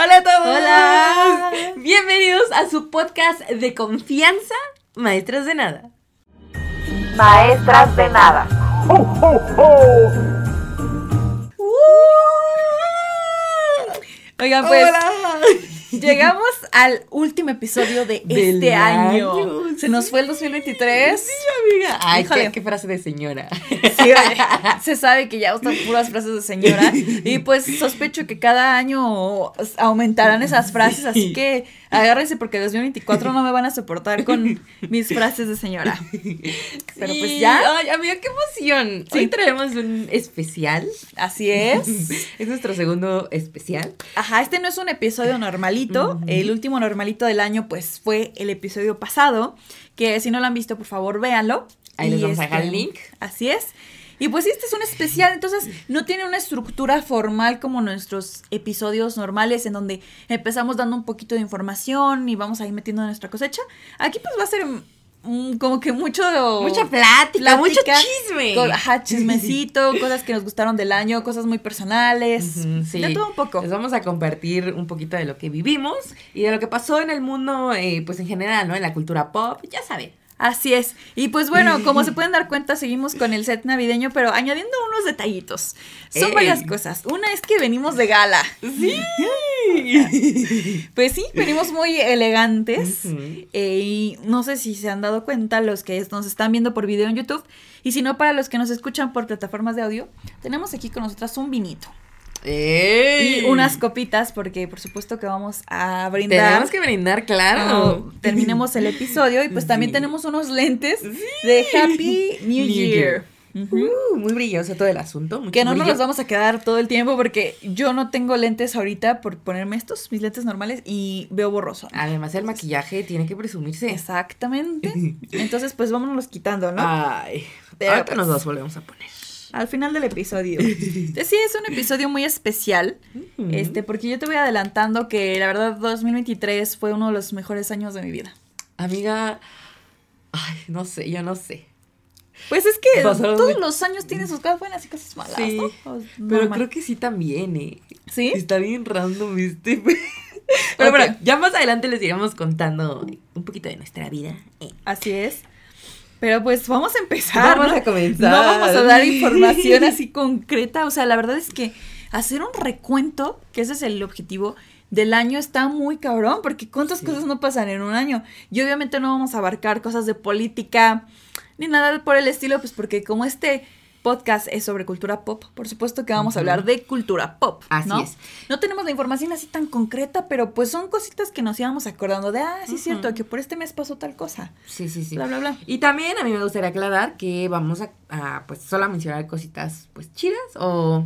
Hola a todos. Hola. Bienvenidos a su podcast de confianza, Maestras de Nada. Maestras de nada. Oigan, pues Hola. Llegamos al último episodio de Del este año. año, Se nos fue el 2023. Sí, amiga. Ay, qué, qué frase de señora. Sí, se sabe que ya están puras frases de señora. Y pues sospecho que cada año aumentarán esas frases. Así Sí. que agárrense porque 2024 no me van a soportar con mis frases de señora. Pero pues Sí. ya. Ay, amiga, qué emoción. Sí. Hoy traemos un especial. Así es. Es nuestro segundo especial. Ajá, este no es un episodio normalito. El último normalito del año, pues, fue el episodio pasado. Que si no lo han visto, por favor, véanlo. Ahí les Y, vamos a dejar el este, link. Así es. Y pues este es un especial, entonces no tiene una estructura formal como nuestros episodios normales en donde empezamos dando un poquito de información y vamos ahí metiendo nuestra cosecha. Aquí pues va a ser mm, como que mucho... Mucha plática, mucho chisme. co- ajá, chismecito, cosas que nos gustaron del año, cosas muy personales. Ujú, sí. De todo un poco. Les vamos a compartir un poquito de lo que vivimos y de lo que pasó en el mundo, eh, pues en general, ¿no? En la cultura pop, ya saben. Así es. Y pues bueno, como se pueden dar cuenta, seguimos con el set navideño, pero añadiendo unos detallitos. Son Ey. varias cosas. Una es que venimos de gala. Sí. Pues sí, venimos muy elegantes. Eh, y no sé si se han dado cuenta los que nos están viendo por video en YouTube. Y si no, para los que nos escuchan por plataformas de audio, tenemos aquí con nosotras un vinito. ¡Ey! Y unas copitas, porque por supuesto que vamos a brindar. Tenemos que brindar, claro. cuando terminemos el episodio. Y pues también Sí. tenemos unos lentes de Happy New, New Year. Uh, muy brilloso todo el asunto. mucho Que no nos los vamos a quedar todo el tiempo porque yo no tengo lentes ahorita por ponerme estos, mis lentes normales, y veo borroso. Además, el maquillaje tiene que presumirse. Exactamente. Entonces, pues vámonos quitando, ¿no? Ay. Pero Ahorita pues- nos los volvemos a poner. Al final del episodio. Entonces, sí, es un episodio muy especial. Este, porque yo te voy adelantando que la verdad 2023 fue uno de los mejores años de mi vida. Amiga. Ay, no sé, yo no sé. Pues es que Pasaron todos muy- los años tienen sus cosas buenas y cosas malas, Sí, ¿no? Pero normal. creo que sí también, ¿eh? ¿Sí? Está bien random este. Pero Ok. bueno, ya más adelante les iremos contando un poquito de nuestra vida. Eh. Así es. Pero pues vamos a empezar. Vamos ¿no? a comenzar. No vamos a dar información así concreta. O sea, la verdad es que hacer un recuento, que ese es el objetivo del año, está muy cabrón, porque cuántas Sí. cosas no pasan en un año. Y obviamente no vamos a abarcar cosas de política ni nada por el estilo, pues porque como este podcast es sobre cultura pop, por supuesto que vamos a hablar de cultura pop. Así ¿no? es. No tenemos la información así tan concreta, pero pues son cositas que nos íbamos acordando de, ah, sí es cierto, que por este mes pasó tal cosa. Sí, sí, sí. Bla, bla, bla. Y también a mí me gustaría aclarar que vamos a, a, pues solo a mencionar cositas pues chidas o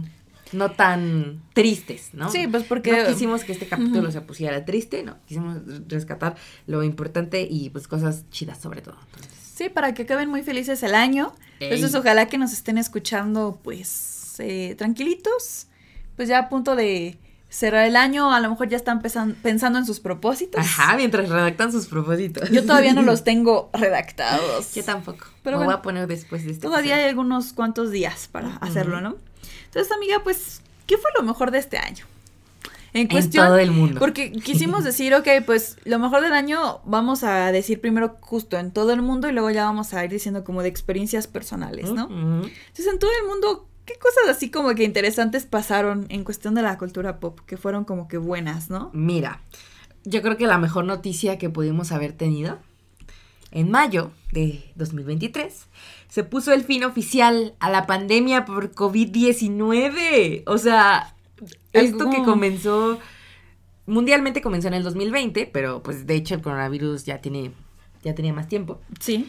no tan tristes, ¿no? Sí, pues porque... No quisimos que este capítulo se pusiera triste, no. Quisimos rescatar lo importante y pues cosas chidas sobre todo. Entonces, Sí, para que acaben muy felices el año. Ey. Entonces, ojalá que nos estén escuchando, pues, eh, tranquilitos. Pues ya a punto de cerrar el año, a lo mejor ya están pensando en sus propósitos. Ajá, mientras redactan sus propósitos. Yo todavía no los tengo redactados. Yo tampoco. Pero Me bueno, voy a poner después de este Todavía hay algunos cuantos días para hacerlo, ¿no? Entonces, amiga, pues, ¿qué fue lo mejor de este año? En todo el mundo. Porque quisimos decir, ok, pues lo mejor del año vamos a decir primero justo en todo el mundo y luego ya vamos a ir diciendo como de experiencias personales, ¿no? Entonces en todo el mundo, ¿qué cosas así como que interesantes pasaron en cuestión de la cultura pop que fueron como que buenas, ¿no? Mira, yo creo que la mejor noticia que pudimos haber tenido en mayo de 2023 se puso el fin oficial a la pandemia por COVID-19. O sea, esto que comenzó mundialmente comenzó en el 2020, pero pues de hecho el coronavirus ya tiene ya tenía más tiempo. Sí.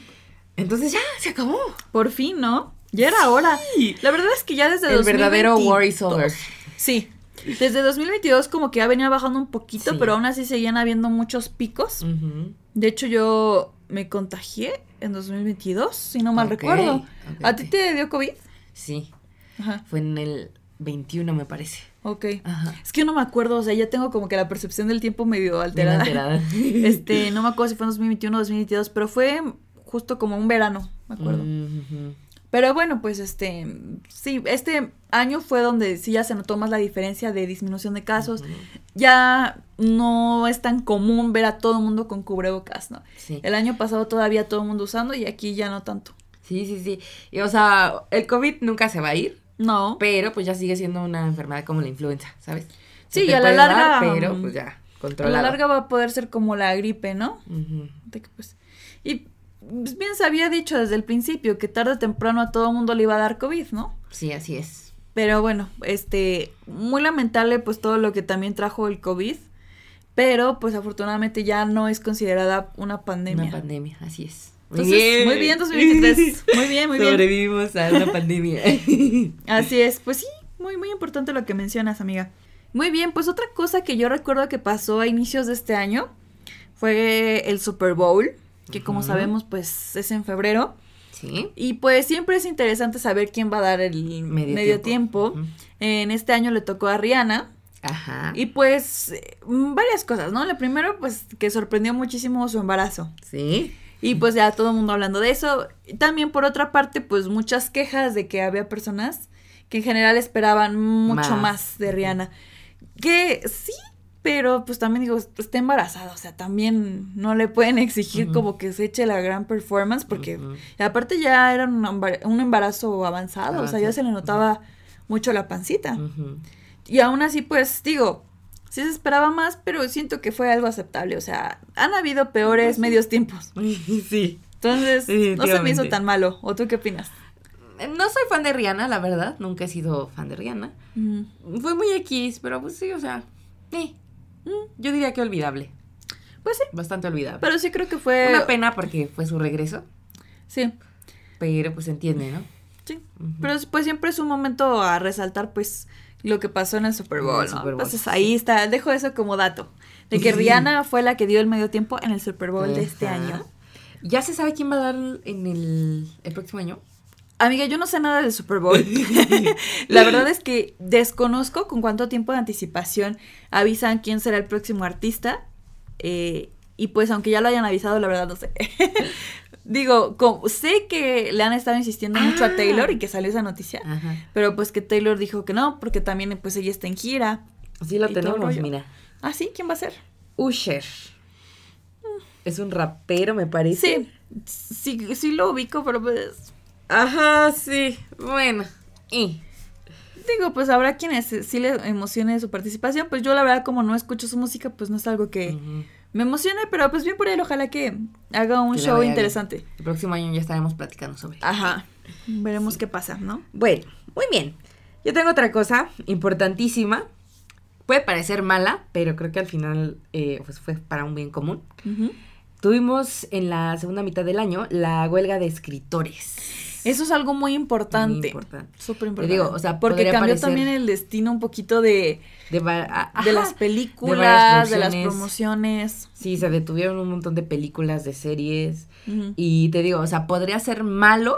Entonces ya se acabó. Por fin, ¿no? Ya era hora. La verdad es que ya desde El verdadero 2022 war is over. Sí. Desde 2022 como que ya venía bajando un poquito, Sí. pero aún así seguían habiendo muchos picos. De hecho, yo me contagié en 2022, si no mal recuerdo. ok, ¿A ti te dio COVID? Sí, Ajá, fue en el 21 me parece. ok. Ajá. Es que yo no me acuerdo, o sea, ya tengo como que la percepción del tiempo medio alterada. alterada. Este, no me acuerdo si fue en 2021 o 2022, pero fue justo como un verano, me acuerdo. Ujú. Pero bueno, pues este, sí, este año fue donde sí ya se notó más la diferencia de disminución de casos. Ya no es tan común ver a todo el mundo con cubrebocas, ¿no? Sí. El año pasado todavía todo el mundo usando y aquí ya no tanto. Sí, sí, sí. Y, o sea, el COVID nunca se va a ir, No. pero pues ya sigue siendo una enfermedad como la influenza, ¿sabes? Se Sí, y a la dar, larga, pero mm, pues ya, A controlado. la larga va a poder ser como la gripe, ¿no? Ujú. De que, pues, y pues, bien se había dicho desde el principio que tarde o temprano a todo el mundo le iba a dar COVID, ¿no? Sí, así es. Pero bueno, este, muy lamentable pues todo lo que también trajo el COVID, pero pues afortunadamente ya no es considerada una pandemia. Una pandemia, así es. Entonces, muy bien 2023. Muy bien, muy bien. Sobrevivimos a una pandemia. Así es, pues sí, muy, muy importante lo que mencionas, amiga. Muy bien, pues otra cosa que yo recuerdo que pasó a inicios de este año fue el Super Bowl, que como sabemos, pues es en febrero. sí. Y pues siempre es interesante saber quién va a dar el medio, Medio tiempo. En este año le tocó a Rihanna. Ajá. Y pues mm, varias cosas, ¿no? Lo primero, pues que sorprendió muchísimo su embarazo. Sí. Y pues ya todo el mundo hablando de eso. También por otra parte, pues muchas quejas de que había personas que en general esperaban mucho Más. más, de Rihanna. Que sí, pero pues también digo, está embarazada, o sea, también no le pueden exigir como que se eche la gran performance porque y aparte ya era un, embar- un embarazo avanzado, o sea, ya se le notaba mucho la pancita. Y aún así, pues digo, sí se esperaba más, pero siento que fue algo aceptable. O sea, han habido peores Pues medios tiempos. Sí. Entonces, no se me hizo tan malo. ¿O tú qué opinas? No soy fan de Rihanna, la verdad. Nunca he sido fan de Rihanna. Fue muy X, pero pues sí, o sea. eh, mm, Yo diría que olvidable. Pues sí, Bastante olvidable. pero sí creo que fue... Una pena porque fue su regreso. Sí, Pero pues entiende, ¿no? sí. Pero pues siempre es un momento a resaltar, pues, lo que pasó en el Super el Bowl, ¿no? Super Bowl, Entonces sí. ahí está, dejo eso como dato. De que Rihanna fue la que dio el medio tiempo en el Super Bowl de este año. ¿Ya se sabe quién va a dar en el, el próximo año? Amiga, yo no sé nada del Super Bowl. la verdad es que desconozco con cuánto tiempo de anticipación avisan quién será el próximo artista. eh, y pues aunque ya lo hayan avisado, la verdad no sé. Digo, como- sé que le han estado insistiendo mucho a Ah. Taylor y que salió esa noticia. Ajá. Pero pues que Taylor dijo que no, porque también pues ella está en gira. Sí lo tenemos, mira. Ah, sí, ¿quién va a ser? Usher. Es un rapero, me parece. Sí, sí, sí lo ubico, pero pues... Ajá, sí. Bueno. Y. Digo, pues habrá quienes eh, sí le emocione su participación. Pues yo la verdad como no escucho su música, pues no es algo que. Me emocione, pero pues bien por él, ojalá que haga un Que show bien. interesante. El próximo año ya estaremos platicando sobre. Ajá. Veremos qué pasa, ¿no? Bueno, muy bien. Yo tengo otra cosa importantísima. Puede parecer mala, pero creo que al final eh, pues fue para un bien común. Tuvimos en la segunda mitad del año la huelga de escritores. Eso es algo muy importante. Muy importante. Súper Te importante. digo, o sea, porque cambió también el destino un poquito de, De, las películas, de, las promociones. Sí, se detuvieron un montón de películas, de series. Y te digo, o sea, podría ser malo,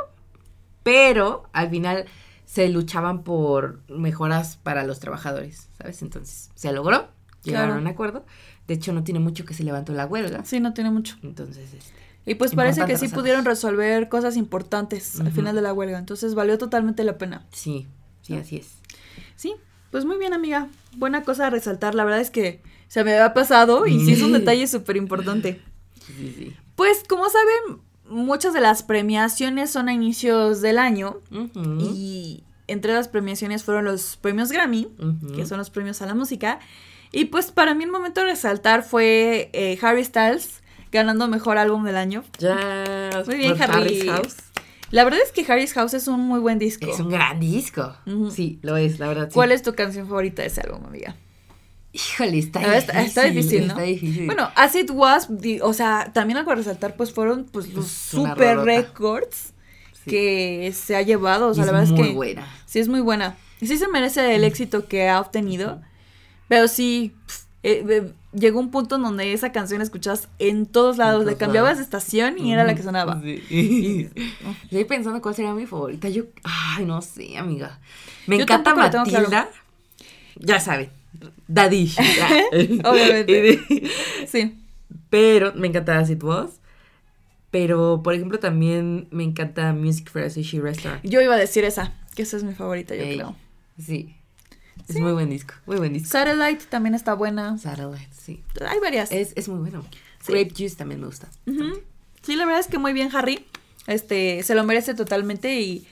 pero al final se luchaban por mejoras para los trabajadores, ¿sabes? Entonces, se logró, llegaron Claro. a un acuerdo. De hecho, no tiene mucho que se levantó la huelga. Sí, no tiene mucho. Entonces, este, Y pues parece que sí pudieron resolver cosas importantes al final de la huelga. Entonces valió totalmente la pena. sí, sí, así es. Sí, pues muy bien, amiga. Buena cosa a resaltar. La verdad es que se me había pasado y sí es un detalle súper importante. Sí, sí. Pues como saben, muchas de las premiaciones son a inicios del año y entre las premiaciones fueron los premios Grammy, que son los premios a la música. Y pues para mí el momento de resaltar fue eh, Harry Styles ganando mejor álbum del año. Ya. Muy bien, Harry. Harry's House. La verdad es que Harry's House es un muy buen disco. Es un gran disco. Sí, lo es, la verdad. sí. ¿Cuál es tu canción favorita de ese álbum, amiga? Híjole, está ver, difícil. está, está difícil, ¿no? Está difícil. Bueno, As It Was, o sea, también algo a resaltar, pues fueron pues los super records Sí. que se ha llevado, o sea, la verdad es que buena. sí es muy buena. Y sí se merece el éxito que ha obtenido, pero sí, eh, eh, llegó un punto en donde esa canción la escuchabas en todos lados, En le cambiabas de estación y era la que sonaba. Sí. Estoy pensando cuál sería mi favorita. Yo, ay, no sé, amiga. Me Yo encanta claro. Matilda. Ya saben, Daddy. Obviamente. Sí. Pero me encanta Acid Was. Pero, por ejemplo, también me encanta Music for a Sushi Restaurant. Yo iba a decir esa, que esa es mi favorita, yo Ey, creo. Sí. Es Sí. muy buen disco, muy buen disco. Satellite también está buena. Satellite, sí. Hay varias. Es, es muy bueno. Sí. Grape Juice también me gusta. Sí, la verdad es que muy bien, Harry. Este, se lo merece totalmente y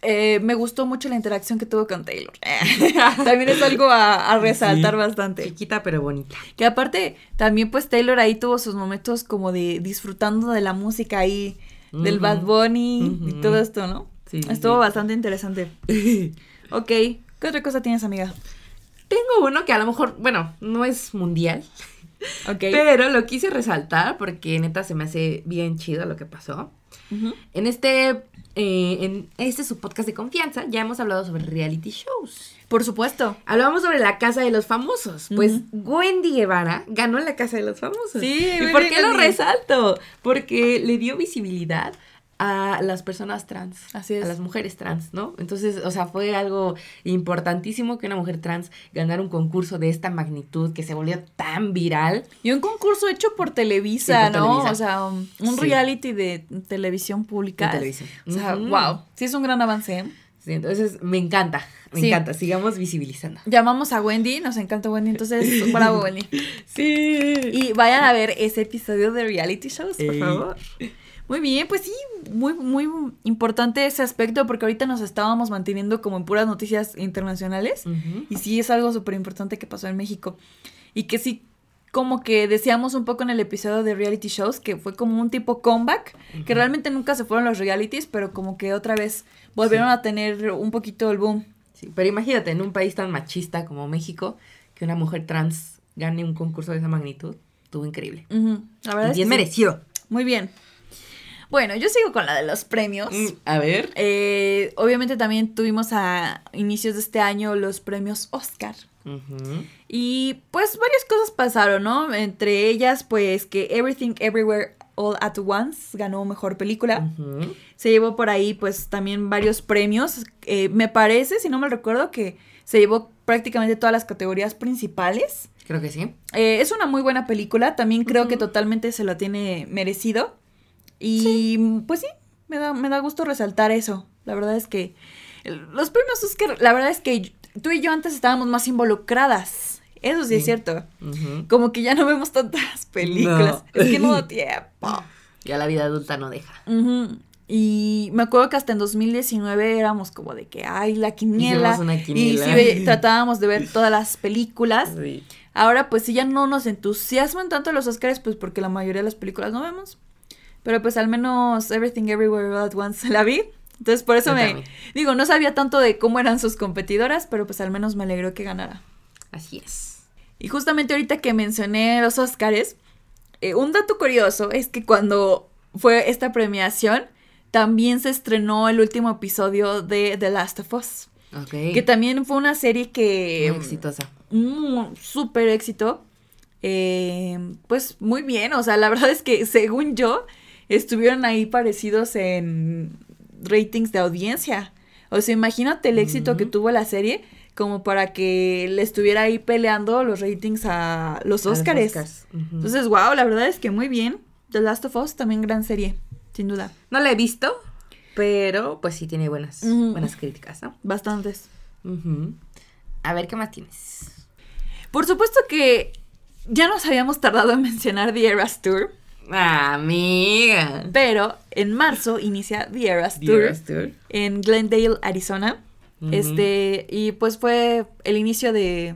eh, me gustó mucho la interacción que tuvo con Taylor. también es algo a, a resaltar Sí. bastante. Chiquita pero bonita. Que aparte, también pues Taylor ahí tuvo sus momentos como de disfrutando de la música ahí, del. Bad Bunny y todo esto, ¿no? Sí, sí, Estuvo sí. bastante interesante. Ok, ¿qué otra cosa tienes, amiga? Tengo uno que a lo mejor, bueno, no es mundial, Ok. pero lo quise resaltar porque neta se me hace bien chido lo que pasó. En este, eh, en este su podcast de confianza ya hemos hablado sobre reality shows. Por supuesto. Hablábamos sobre la casa de los famosos. Pues. Wendy Guevara ganó la casa de los famosos. Sí, ¿Y por qué lo resalto? Porque le dio visibilidad a las personas trans. Así es. A las mujeres trans, ¿no? Entonces, o sea, fue algo importantísimo que una mujer trans ganara un concurso de esta magnitud que se volvió tan viral. Y un concurso hecho por Televisa, Sí, por ¿no? Televisa. O sea, un, un Sí. reality de televisión pública. De televisión. O sea, wow. Sí, es un gran avance. ¿eh? Sí, entonces, me encanta. Me Sí. encanta. Sigamos visibilizando. Llamamos a Wendy, nos encanta Wendy, entonces, bravo, Wendy. Sí. Y vayan a ver ese episodio de reality shows, por favor. Muy bien, pues sí, muy, muy importante ese aspecto porque ahorita nos estábamos manteniendo como en puras noticias internacionales Ujú. y sí es algo súper importante que pasó en México y que sí como que decíamos un poco en el episodio de reality shows que fue como un tipo comeback, que Ujú. realmente nunca se fueron los realities, pero como que otra vez volvieron Sí. a tener un poquito el boom. Sí, pero imagínate, en un país tan machista como México, que una mujer trans gane un concurso de esa magnitud, estuvo increíble. Ujú, La verdad Y es bien que sí. merecido. Muy bien. Bueno, yo sigo con la de los premios. Mm, a ver. Eh, obviamente también tuvimos a inicios de este año los premios Oscar. Y pues varias cosas pasaron, ¿no? Entre ellas, pues que Everything Everywhere All at Once ganó mejor película. Se llevó por ahí pues también varios premios. Eh, me parece, si no me recuerdo, que se llevó prácticamente todas las categorías principales. Creo que sí. Eh, es una muy buena película, también creo que totalmente se lo tiene merecido. Y pues sí, me da, me da gusto resaltar eso. La verdad es que el- los premios Oscar, la verdad es que tú y yo antes estábamos más involucradas. Eso sí, es Sí. cierto. Como que ya no vemos tantas películas. No. Es que no da tiempo. Ya la vida adulta no deja. Y me acuerdo que hasta en 2019 éramos como de que, ay, la quiniela. Hicimos una Y quiniela. sí, ve- tratábamos de ver todas las películas. Sí. Ahora, pues sí, ya no nos entusiasman tanto los Oscars, pues porque la mayoría de las películas no vemos. Pero pues al menos Everything Everywhere All at Once la vi. Entonces por eso Yo me... también. Digo, no sabía tanto de cómo eran sus competidoras, pero pues al menos me alegró que ganara. Así es. Y justamente ahorita que mencioné los Oscars, eh, un dato curioso es que cuando fue esta premiación, también se estrenó el último episodio de The Last of Us. Ok. Que también fue una serie que... Muy exitosa. un súper éxito. Eh, pues muy bien, o sea, la verdad es que según yo, estuvieron ahí parecidos en ratings de audiencia. O sea, imagínate el éxito que tuvo la serie como para que le estuviera ahí peleando los ratings a los. Oscars. Entonces, wow, la verdad es que muy bien. The Last of Us también gran serie, sin duda. No la he visto, pero pues sí tiene buenas, buenas críticas, ¿no? Bastantes. A ver, ¿qué más tienes? Por supuesto que ya nos habíamos tardado en mencionar The Eras Tour. Amiga. Pero en marzo inicia The Eras The Tour Eras Tour. en Glendale, Arizona. Este, y pues fue el inicio de.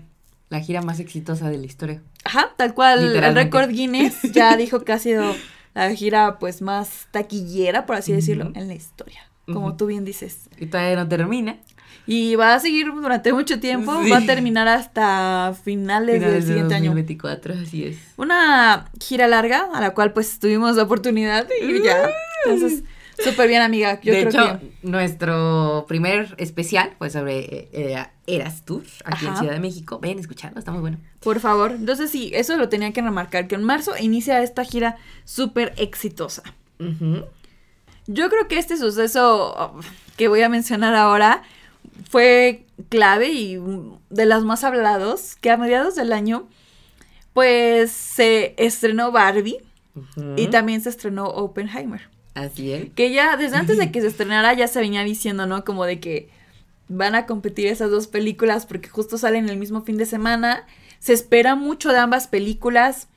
La gira más exitosa de la historia. Ajá, tal cual. El récord Guinness ya dijo que ha sido la gira pues más taquillera, por así decirlo, en la historia. Como tú bien dices. Y todavía no termina. Y va a seguir durante mucho tiempo. Sí. Va a terminar hasta finales, Finales del de siguiente año. 2024, así es. Una gira larga a la cual pues tuvimos la oportunidad y ya. Entonces, súper bien, amiga. Yo de creo hecho, que. nuestro primer especial fue sobre eh, Eras Tour, aquí en. Ciudad de México. Ven, escucharlo, está muy bueno. Por favor. Entonces sí, eso lo tenía que remarcar, que en marzo inicia esta gira súper exitosa. Yo creo que este suceso oh, que voy a mencionar ahora fue clave y de las más hablados, que a mediados del año, pues se estrenó Barbie y también se estrenó Oppenheimer. Así es. Que ya desde antes de que se estrenara ya se venía diciendo, ¿no? Como de que van a competir esas dos películas porque justo salen el mismo fin de semana. Se espera mucho de ambas películas.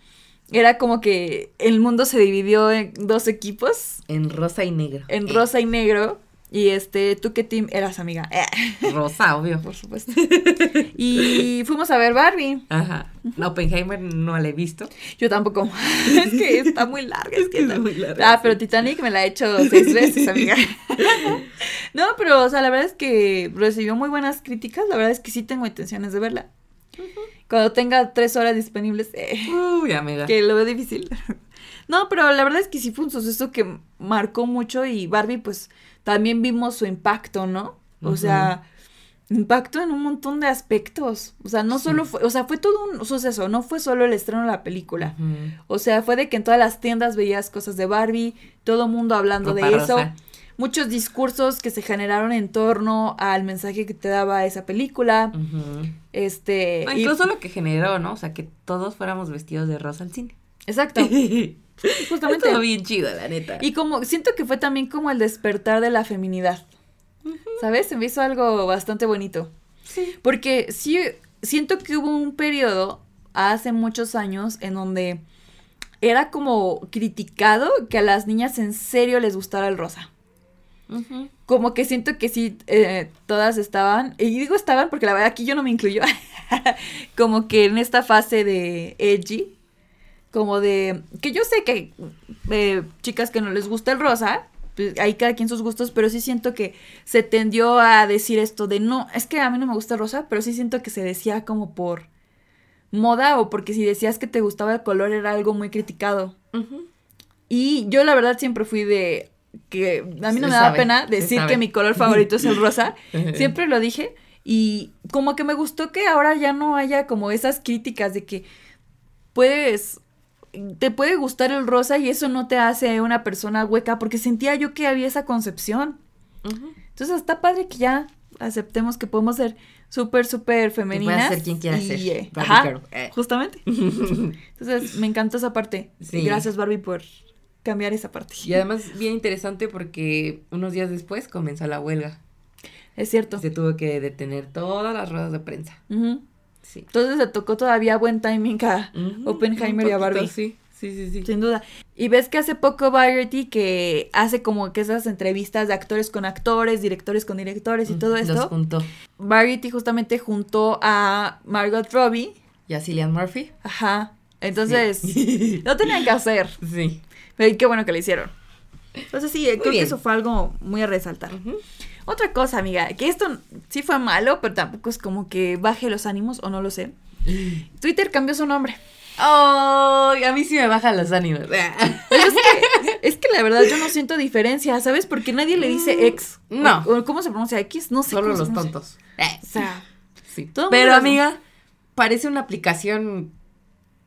Era como que el mundo se dividió en dos equipos, En rosa y negro. en Eh, rosa y negro. Y este, ¿tú qué team eras, amiga? Rosa, obvio. por supuesto. Y fuimos a ver Barbie. Ajá. Oppenheimer no la he visto. Yo tampoco. es que está muy larga. Es que Es está- muy larga, Ah, pero Titanic me la he hecho seis veces, amiga. no, pero, o sea, la verdad es que recibió muy buenas críticas. La verdad es que sí tengo intenciones de verla. Cuando tenga tres horas disponibles, eh, Uy, amiga. que lo veo difícil. no, pero la verdad es que sí fue un suceso que marcó mucho y Barbie, pues, también vimos su impacto, ¿no? O sea, impacto en un montón de aspectos. O sea, no solo fue, o sea, fue todo un suceso, no fue solo el estreno de la película. O sea, fue de que en todas las tiendas veías cosas de Barbie, todo mundo hablando Ropa de eso, muchos discursos que se generaron en torno al mensaje que te daba esa película, este, No, y- incluso lo que generó, ¿no? O sea, que todos fuéramos vestidos de rosa al cine. exacto, justamente. Estuvo bien chido, la neta. Y como siento que fue también como el despertar de la feminidad. ¿Sabes? Se me hizo algo bastante bonito. Sí. Porque sí siento que hubo un periodo hace muchos años en donde era como criticado que a las niñas en serio les gustara el rosa. Como que siento que sí, eh, todas estaban, y digo estaban porque la verdad aquí yo no me incluyo, como que en esta fase de edgy, como de, que yo sé que eh, chicas que no les gusta el rosa, pues hay cada quien sus gustos, pero sí siento que se tendió a decir esto de, no, es que a mí no me gusta el rosa, pero sí siento que se decía como por moda o porque si decías que te gustaba el color era algo muy criticado. Y yo la verdad siempre fui de que a mí no Se me da sabe, pena se decir que mi color favorito es el rosa. Siempre lo dije y como que me gustó que ahora ya no haya como esas críticas de que puedes te puede gustar el rosa y eso no te hace una persona hueca porque sentía yo que había esa concepción. Entonces está padre que ya aceptemos que podemos ser súper, súper femeninas. ser quien quiera y, ser. eh, ajá. Eh. justamente. Entonces me encantó esa parte. Sí. Gracias Barbie por cambiar esa parte. Y además bien interesante porque unos días después comenzó la huelga. Es cierto. Se tuvo que detener todas las ruedas de prensa. Sí. Entonces le tocó todavía buen timing a Oppenheimer y a Barbie. Sí, sí, sí, sí. Sin duda. Y ves que hace poco Variety que hace como que esas entrevistas de actores con actores, directores con directores y todo Los esto. juntó. Variety justamente juntó a Margot Robbie. ¿Y a Cillian Murphy? Ajá. Entonces, Sí. lo tenían que hacer. sí. Pero qué bueno que lo hicieron. Entonces sí, creo que eso fue algo muy a resaltar. Ujú. Otra cosa, amiga, que esto sí fue malo, pero tampoco es como que baje los ánimos o no lo sé. Twitter cambió su nombre. Ay, a mí sí me bajan los ánimos. Es que, es que la verdad yo no siento diferencia, ¿sabes? Porque nadie le dice ex. Mm, no. O- o ¿Cómo se pronuncia X? No sé. Solo los tontos. O sea, Sí. Todo Pero amiga, parece una aplicación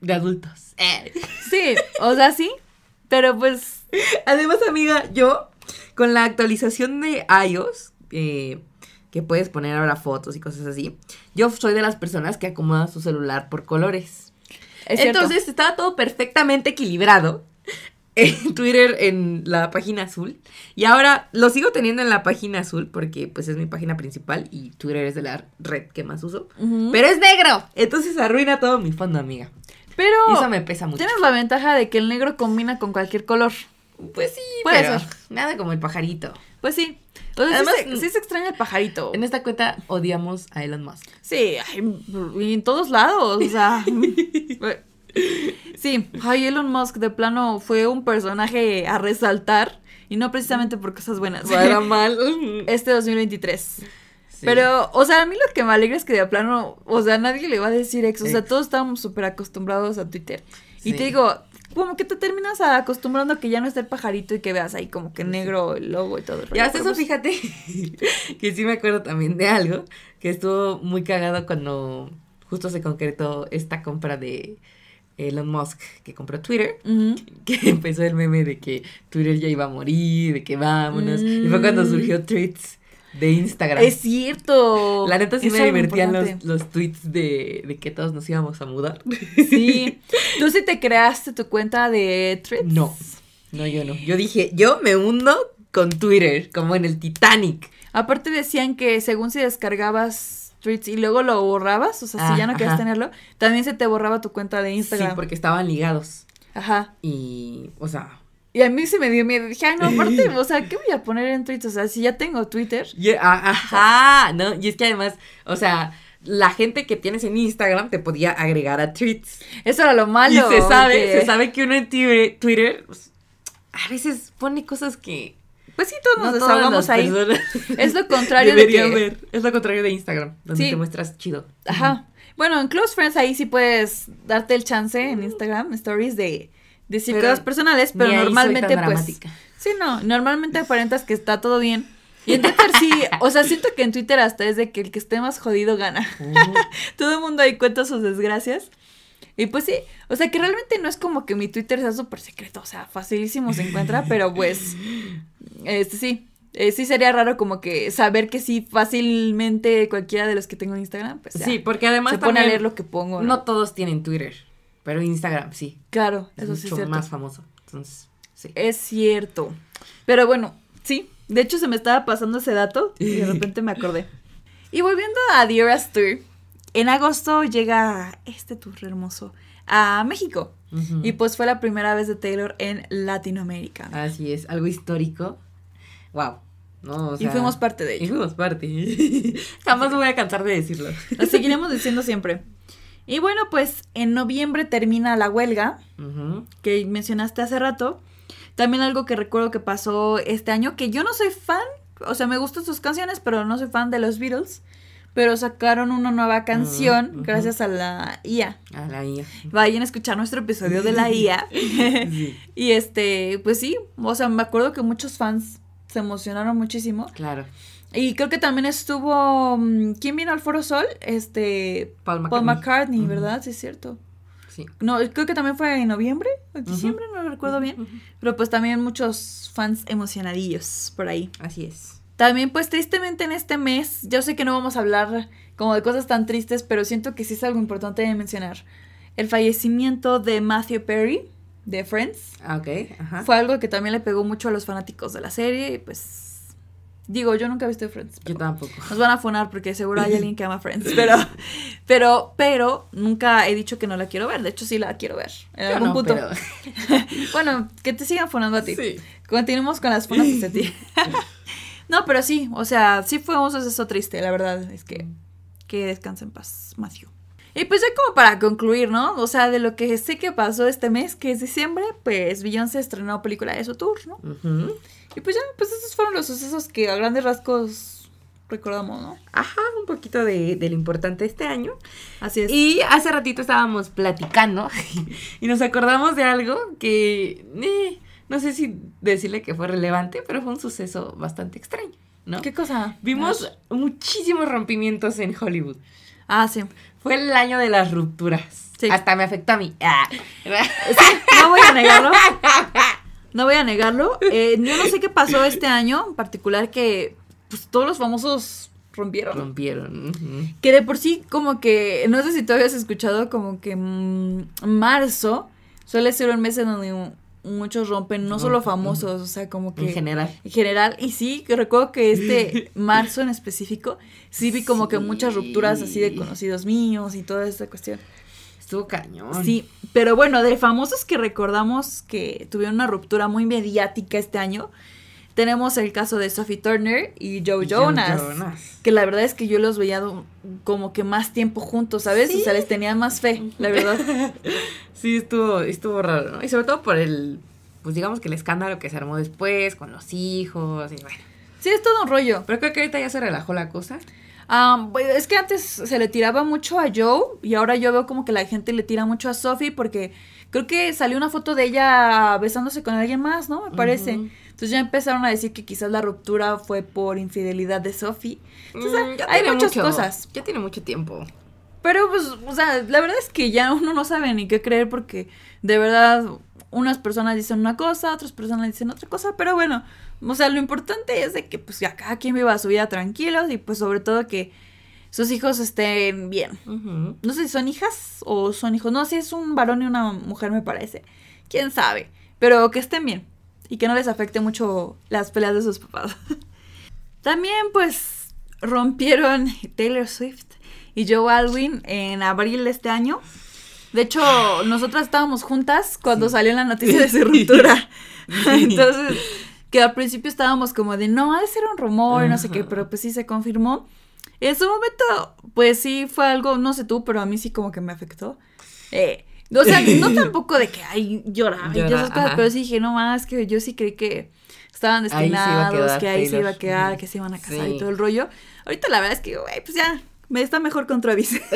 de adultos. Eh. sí, o sea, sí. Pero pues, Además, amiga, yo con la actualización de iOS, eh, que puedes poner ahora fotos y cosas así, yo soy de las personas que acomodan su celular por colores. es cierto. Entonces estaba todo perfectamente equilibrado en Twitter en la página azul. Y ahora lo sigo teniendo en la página azul porque pues es mi página principal y Twitter es de la red que más uso. Pero es negro. Entonces arruina todo mi fondo, amiga. Pero Y eso me pesa mucho. tienes la ventaja de que el negro combina con cualquier color. Pues sí, Puede pero ser. nada como el pajarito. Pues sí. Entonces, Además, sí, se, sí se extraña el pajarito. En esta cuenta odiamos a Elon Musk. Sí, ay, y en todos lados, o sea. sí, ay, Elon Musk de plano fue un personaje a resaltar y no precisamente por cosas buenas. Era mal. Este 2023. Sí. Pero, o sea, a mí lo que me alegra es que de plano, o sea, nadie le va a decir ex. O sea, Ex. todos estábamos súper acostumbrados a Twitter. Y te digo, como que te terminas acostumbrando a que ya no esté el pajarito y que veas ahí como que negro el logo y todo. el. Ya hasta eso, pues, fíjate que sí me acuerdo también de algo que estuvo muy cagado cuando justo se concretó esta compra de Elon Musk que compró Twitter. Que empezó el meme de que Twitter ya iba a morir, de que vámonos. Y fue cuando Mm. surgió Tweets. De Instagram. Es cierto. La neta sí me divertían los, los tweets de, de que todos nos íbamos a mudar. Sí. ¿Tú sí te creaste tu cuenta de Threads? No, no, yo no. Yo dije, yo me hundo con Twitter, como en el Titanic. Aparte decían que según si descargabas tweets y luego lo borrabas, o sea, si Ah, ya no querías tenerlo, también se te borraba tu cuenta de Instagram. Sí, porque estaban ligados. Ajá. Y, o sea, Y a mí se me dio miedo. Dije, ay, no, aparte, o sea, ¿qué voy a poner en Twitter? O sea, si ya tengo Twitter. y- a- ajá, ¿no? Y es que además, o sea, la gente que tienes en Instagram te podía agregar a tweets. Eso era lo malo. y se sabe, que- se sabe que uno en Twitter, pues, a veces pone cosas que Pues sí, todos nos no desahogamos ahí. Es lo contrario de que- ver. Es lo contrario de Instagram, donde Sí. te muestras chido. Ajá. Bueno, en Close Friends ahí sí puedes darte el chance en Instagram, stories de decir Pero cosas personales, pero normalmente pues. Sí, no, normalmente aparentas que está todo bien. Y en Twitter sí, o sea, siento que en Twitter hasta es de que el que esté más jodido gana. Todo el mundo ahí cuenta sus desgracias. Y pues sí, o sea que realmente no es como que mi Twitter sea súper secreto, o sea, facilísimo se encuentra, pero pues, este sí, eh, sí sería raro como que saber que sí fácilmente cualquiera de los que tengo en Instagram, pues ya, Sí, porque además se pone a leer lo que pongo. ¿no? no todos tienen Twitter, pero Instagram sí. claro, Es eso sí es cierto. más famoso. Entonces, sí. Es cierto. Pero bueno, sí. De hecho, se me estaba pasando ese dato y de repente me acordé. Y volviendo a The Eras Tour, en agosto llega este tour hermoso a México. Ujú. Y pues fue la primera vez de Taylor en Latinoamérica. Así es, algo histórico. Wow. No, o y sea, fuimos parte de Y ello. fuimos parte. Jamás me voy a cansar de decirlo. Lo seguiremos diciendo siempre. Y bueno, pues en noviembre termina la huelga Ujú. que mencionaste hace rato. También algo que recuerdo que pasó este año, que yo no soy fan, o sea, me gustan sus canciones, pero no soy fan de los Beatles. Pero sacaron una nueva canción ujú. gracias a la IA. A la IA. Vayan a escuchar nuestro episodio de la IA. Sí, y este, pues sí, o sea, me acuerdo que muchos fans se emocionaron muchísimo. claro. Y creo que también estuvo. mm, ¿Quién vino al Foro Sol? Este. Paul McCartney. Paul McCartney. ¿verdad? Sí, es cierto. Sí. No, creo que también fue en noviembre o diciembre, no lo recuerdo bien. Ujú. Pero pues también muchos fans emocionadillos por ahí. Así es. También pues tristemente en este mes, yo sé que no vamos a hablar como de cosas tan tristes, pero siento que sí es algo importante de mencionar. El fallecimiento de Matthew Perry de Friends Ah, ok. Ajá. fue algo que también le pegó mucho a los fanáticos de la serie y pues digo, yo nunca he visto Friends. Yo tampoco. Nos van a fonar porque seguro hay alguien que ama Friends, pero pero pero nunca he dicho que no la quiero ver, de hecho sí la quiero ver en Yo algún no, punto. pero- Bueno, que te sigan fonando a ti. Sí. Continuemos con las fonas hacia ti. no, pero sí, o sea, sí fue un suceso triste, la verdad. Es que que descanse en paz, Matthew. Y pues ya como para concluir, ¿no? O sea, de lo que sé que pasó este mes, que es diciembre, pues Beyoncé estrenó película de su tour, ¿no? Ujú. Y pues ya, pues esos fueron los sucesos que a grandes rasgos recordamos, ¿no? Ajá, un poquito de, de lo importante este año. Así es. Y hace ratito estábamos platicando y nos acordamos de algo que eh, no sé si decirle que fue relevante, pero fue un suceso bastante extraño, ¿no? ¿Qué cosa? Vimos muchísimos rompimientos en Hollywood. Ah, sí. Fue el año de las rupturas. Sí. Hasta me afectó a mí. Ah. Sí, no voy a negarlo. No voy a negarlo. Eh, yo no sé qué pasó este año en particular que pues todos los famosos rompieron. Rompieron. Que de por sí como que, no sé si tú habías escuchado como que mm, marzo suele ser un mes en donde muchos rompen, no solo famosos, o sea, como que... En general. En general, y sí, que recuerdo que este marzo en específico, sí vi como que muchas rupturas así de conocidos míos y toda esta cuestión. Estuvo cañón. Sí, pero bueno, de famosos que recordamos que tuvieron una ruptura muy mediática este año, tenemos el caso de Sophie Turner y Joe Jonas, Jonas. que la verdad es que yo los veía como que más tiempo juntos, ¿sabes? O sea, les tenía más fe, la verdad. Sí, estuvo, estuvo raro, ¿no? Y sobre todo por el, pues digamos que el escándalo que se armó después con los hijos y bueno. Sí, es todo un rollo. Pero creo que ahorita ya se relajó la cosa. Pues, es que antes se le tiraba mucho a Joe y ahora yo veo como que la gente le tira mucho a Sophie porque creo que salió una foto de ella besándose con alguien más, ¿no? Me parece. Entonces ya empezaron a decir que quizás la ruptura fue por infidelidad de Sophie. Entonces, Mm, ya hay muchas mucho- cosas. Ya tiene mucho tiempo. Pero pues, o sea, la verdad es que ya uno no sabe ni qué creer porque de verdad unas personas dicen una cosa, otras personas dicen otra cosa, pero bueno, o sea, lo importante es de que pues ya cada quien viva su vida tranquilos y pues sobre todo que sus hijos estén bien. No sé si son hijas o son hijos, no sé si es un varón y una mujer me parece, quién sabe, pero que estén bien y que no les afecte mucho las peleas de sus papás. También pues rompieron Taylor Swift y Joe Alwyn en abril de este año. De hecho, nosotras estábamos juntas cuando Sí. salió la noticia de su ruptura. Entonces, que al principio estábamos como de, no, ha de ser un rumor y no sé qué, Ajá. pero pues sí se confirmó. En su momento, pues sí fue algo, no sé tú, pero a mí sí como que me afectó. Eh, o sea, no tampoco de que, ay, lloraba Llora, esas cosas, ajá. pero sí dije, no más, que yo sí creí que estaban Ahí destinados, quedar que ahí se iba a quedar, que se iban a casar y todo el rollo. Ahorita la verdad es que, güey, pues ya, me está mejor con Travis.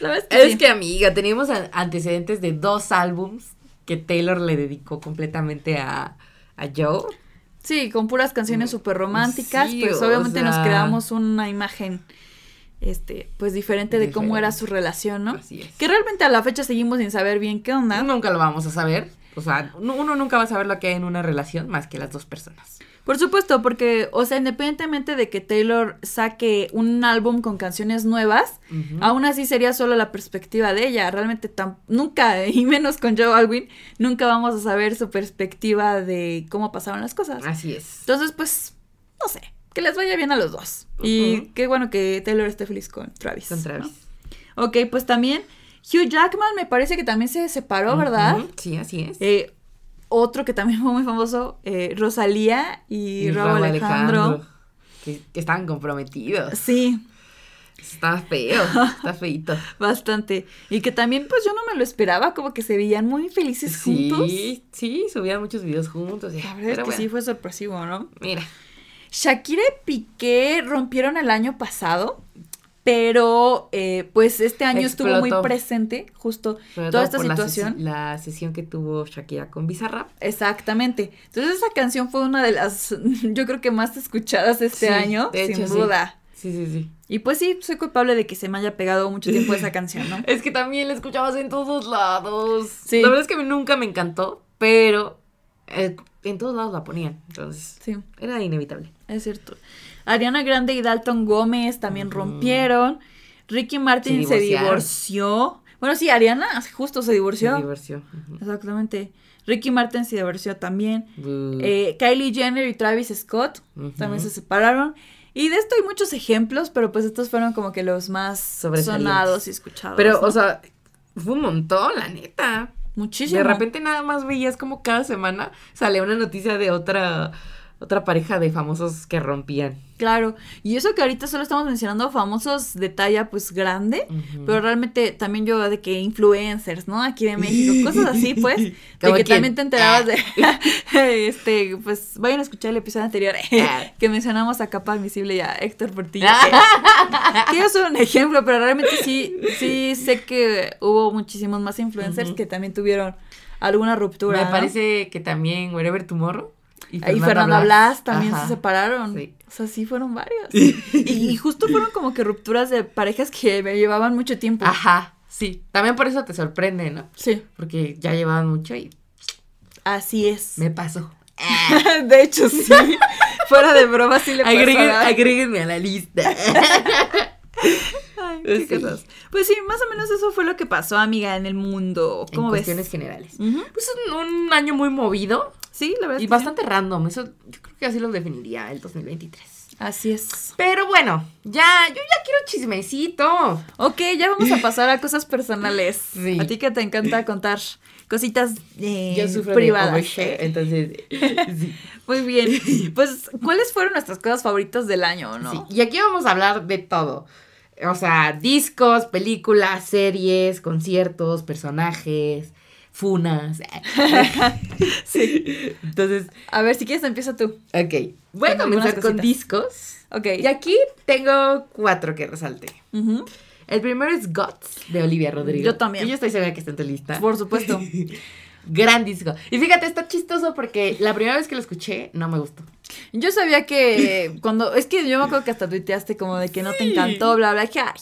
la es que Es sí. que, amiga, teníamos antecedentes de dos álbums que Taylor le dedicó completamente a, a Joe. Sí, con puras canciones súper románticas, Sí, pues obviamente nos creamos una imagen, este, pues diferente de cómo era su relación, ¿no? Así es. Que realmente a la fecha seguimos sin saber bien qué onda. Nunca lo vamos a saber. O sea, uno nunca va a saber lo que hay en una relación más que las dos personas. Por supuesto, porque, o sea, independientemente de que Taylor saque un álbum con canciones nuevas, aún así sería solo la perspectiva de ella. Realmente tam- nunca, y menos con Joe Alwyn, nunca vamos a saber su perspectiva de cómo pasaron las cosas. Así es. Entonces, pues, no sé, que les vaya bien a los dos. Y qué bueno que Taylor esté feliz con Travis. Con Travis. ¿no? Ok, pues también Hugh Jackman me parece que también se separó, ¿verdad? Sí, así es. Eh, otro que también fue muy famoso, eh, Rosalía y, Raúl Alejandro. Que, que estaban comprometidos. Sí, Está feo, está feito. bastante. Y que también, pues yo no me lo esperaba, como que se veían muy felices juntos. Sí, sí, subían muchos videos juntos. La verdad es pero que bueno, sí fue sorpresivo, ¿no? Mira, Shakira y Piqué rompieron el año pasado, pero eh, pues este año estuvo muy presente justo toda esta por la situación. La, sesión que tuvo Shakira con Bizarrap. Exactamente. Entonces esa canción fue una de las, yo creo que más escuchadas este Sí, año, sin sí. duda. Sí, sí, sí. Y pues sí, soy culpable de que se me haya pegado mucho tiempo esa canción, ¿no? Es que también la escuchabas en todos lados. Sí. La verdad es que nunca me encantó, pero eh, en todos lados la ponían. Entonces, Sí, era inevitable. es cierto. Ariana Grande y Dalton Gómez también rompieron. Ricky Martin Se divorció. Bueno, sí, Ariana justo se divorció. Se divorció. Exactamente. Ricky Martin se divorció también. Eh, Kylie Jenner y Travis Scott también se separaron. Y de esto hay muchos ejemplos, pero pues estos fueron como que los más sonados y escuchados. Pero, ¿no? o sea, fue un montón, la neta. muchísimo. De repente nada más veías como cada semana salía una noticia de otra, otra pareja de famosos que rompían. Claro. Y eso que ahorita solo estamos mencionando famosos de talla pues grande, pero realmente también yo de que influencers, ¿no? Aquí de México, cosas así pues. De ¿Como que quién? también te enterabas de este, pues vayan a escuchar el episodio anterior Ah. que mencionamos a Capa Invisible y a Héctor Portillo. que yo soy un ejemplo, pero realmente sí, sí sé que hubo muchísimos más influencers que también tuvieron alguna ruptura. Me ¿no? parece que también Wherever Tomorrow. Y Fernanda Blas también Ajá. se separaron. Sí. O sea, sí fueron varios. Y, y justo fueron como que rupturas de parejas que me llevaban mucho tiempo. Ajá, sí. También por eso te sorprende, ¿no? Sí, Porque ya llevaban mucho y así es. me pasó. de hecho, sí. Fuera de broma, sí le pasó. Agréguenme a la lista. Ay, qué Sí. cosas. Pues sí, más o menos eso fue lo que pasó, amiga, en el mundo. en ¿Cómo ves? cuestiones generales. Pues un, un año muy movido Sí, la verdad. y bastante random. Eso yo creo que así lo definiría el 2023. sí. Así es. Pero bueno, ya, yo ya quiero chismecito. Ok, ya vamos a pasar a cosas personales. Sí. A ti que te encanta contar cositas eh, Yo sufro privadas. de overshare, entonces sí. Muy bien. Pues, ¿cuáles fueron nuestras cosas favoritas del año, no? Sí, Y aquí vamos a hablar de todo. O sea, discos, películas, series, conciertos, personajes, funas. Sí. Entonces, A ver, si quieres empieza tú. ok. Voy a comenzar con cositas. discos. Ok. Y aquí tengo cuatro que resalte. El primero es Guts de Olivia Rodrigo. Yo también. Y yo estoy segura que está en tu lista. Por supuesto. Gran disco. Y fíjate, está chistoso porque la primera vez que lo escuché no me gustó. Yo sabía que cuando. Es que yo me acuerdo que hasta tuiteaste como de que no te encantó, bla, bla. Que, ay,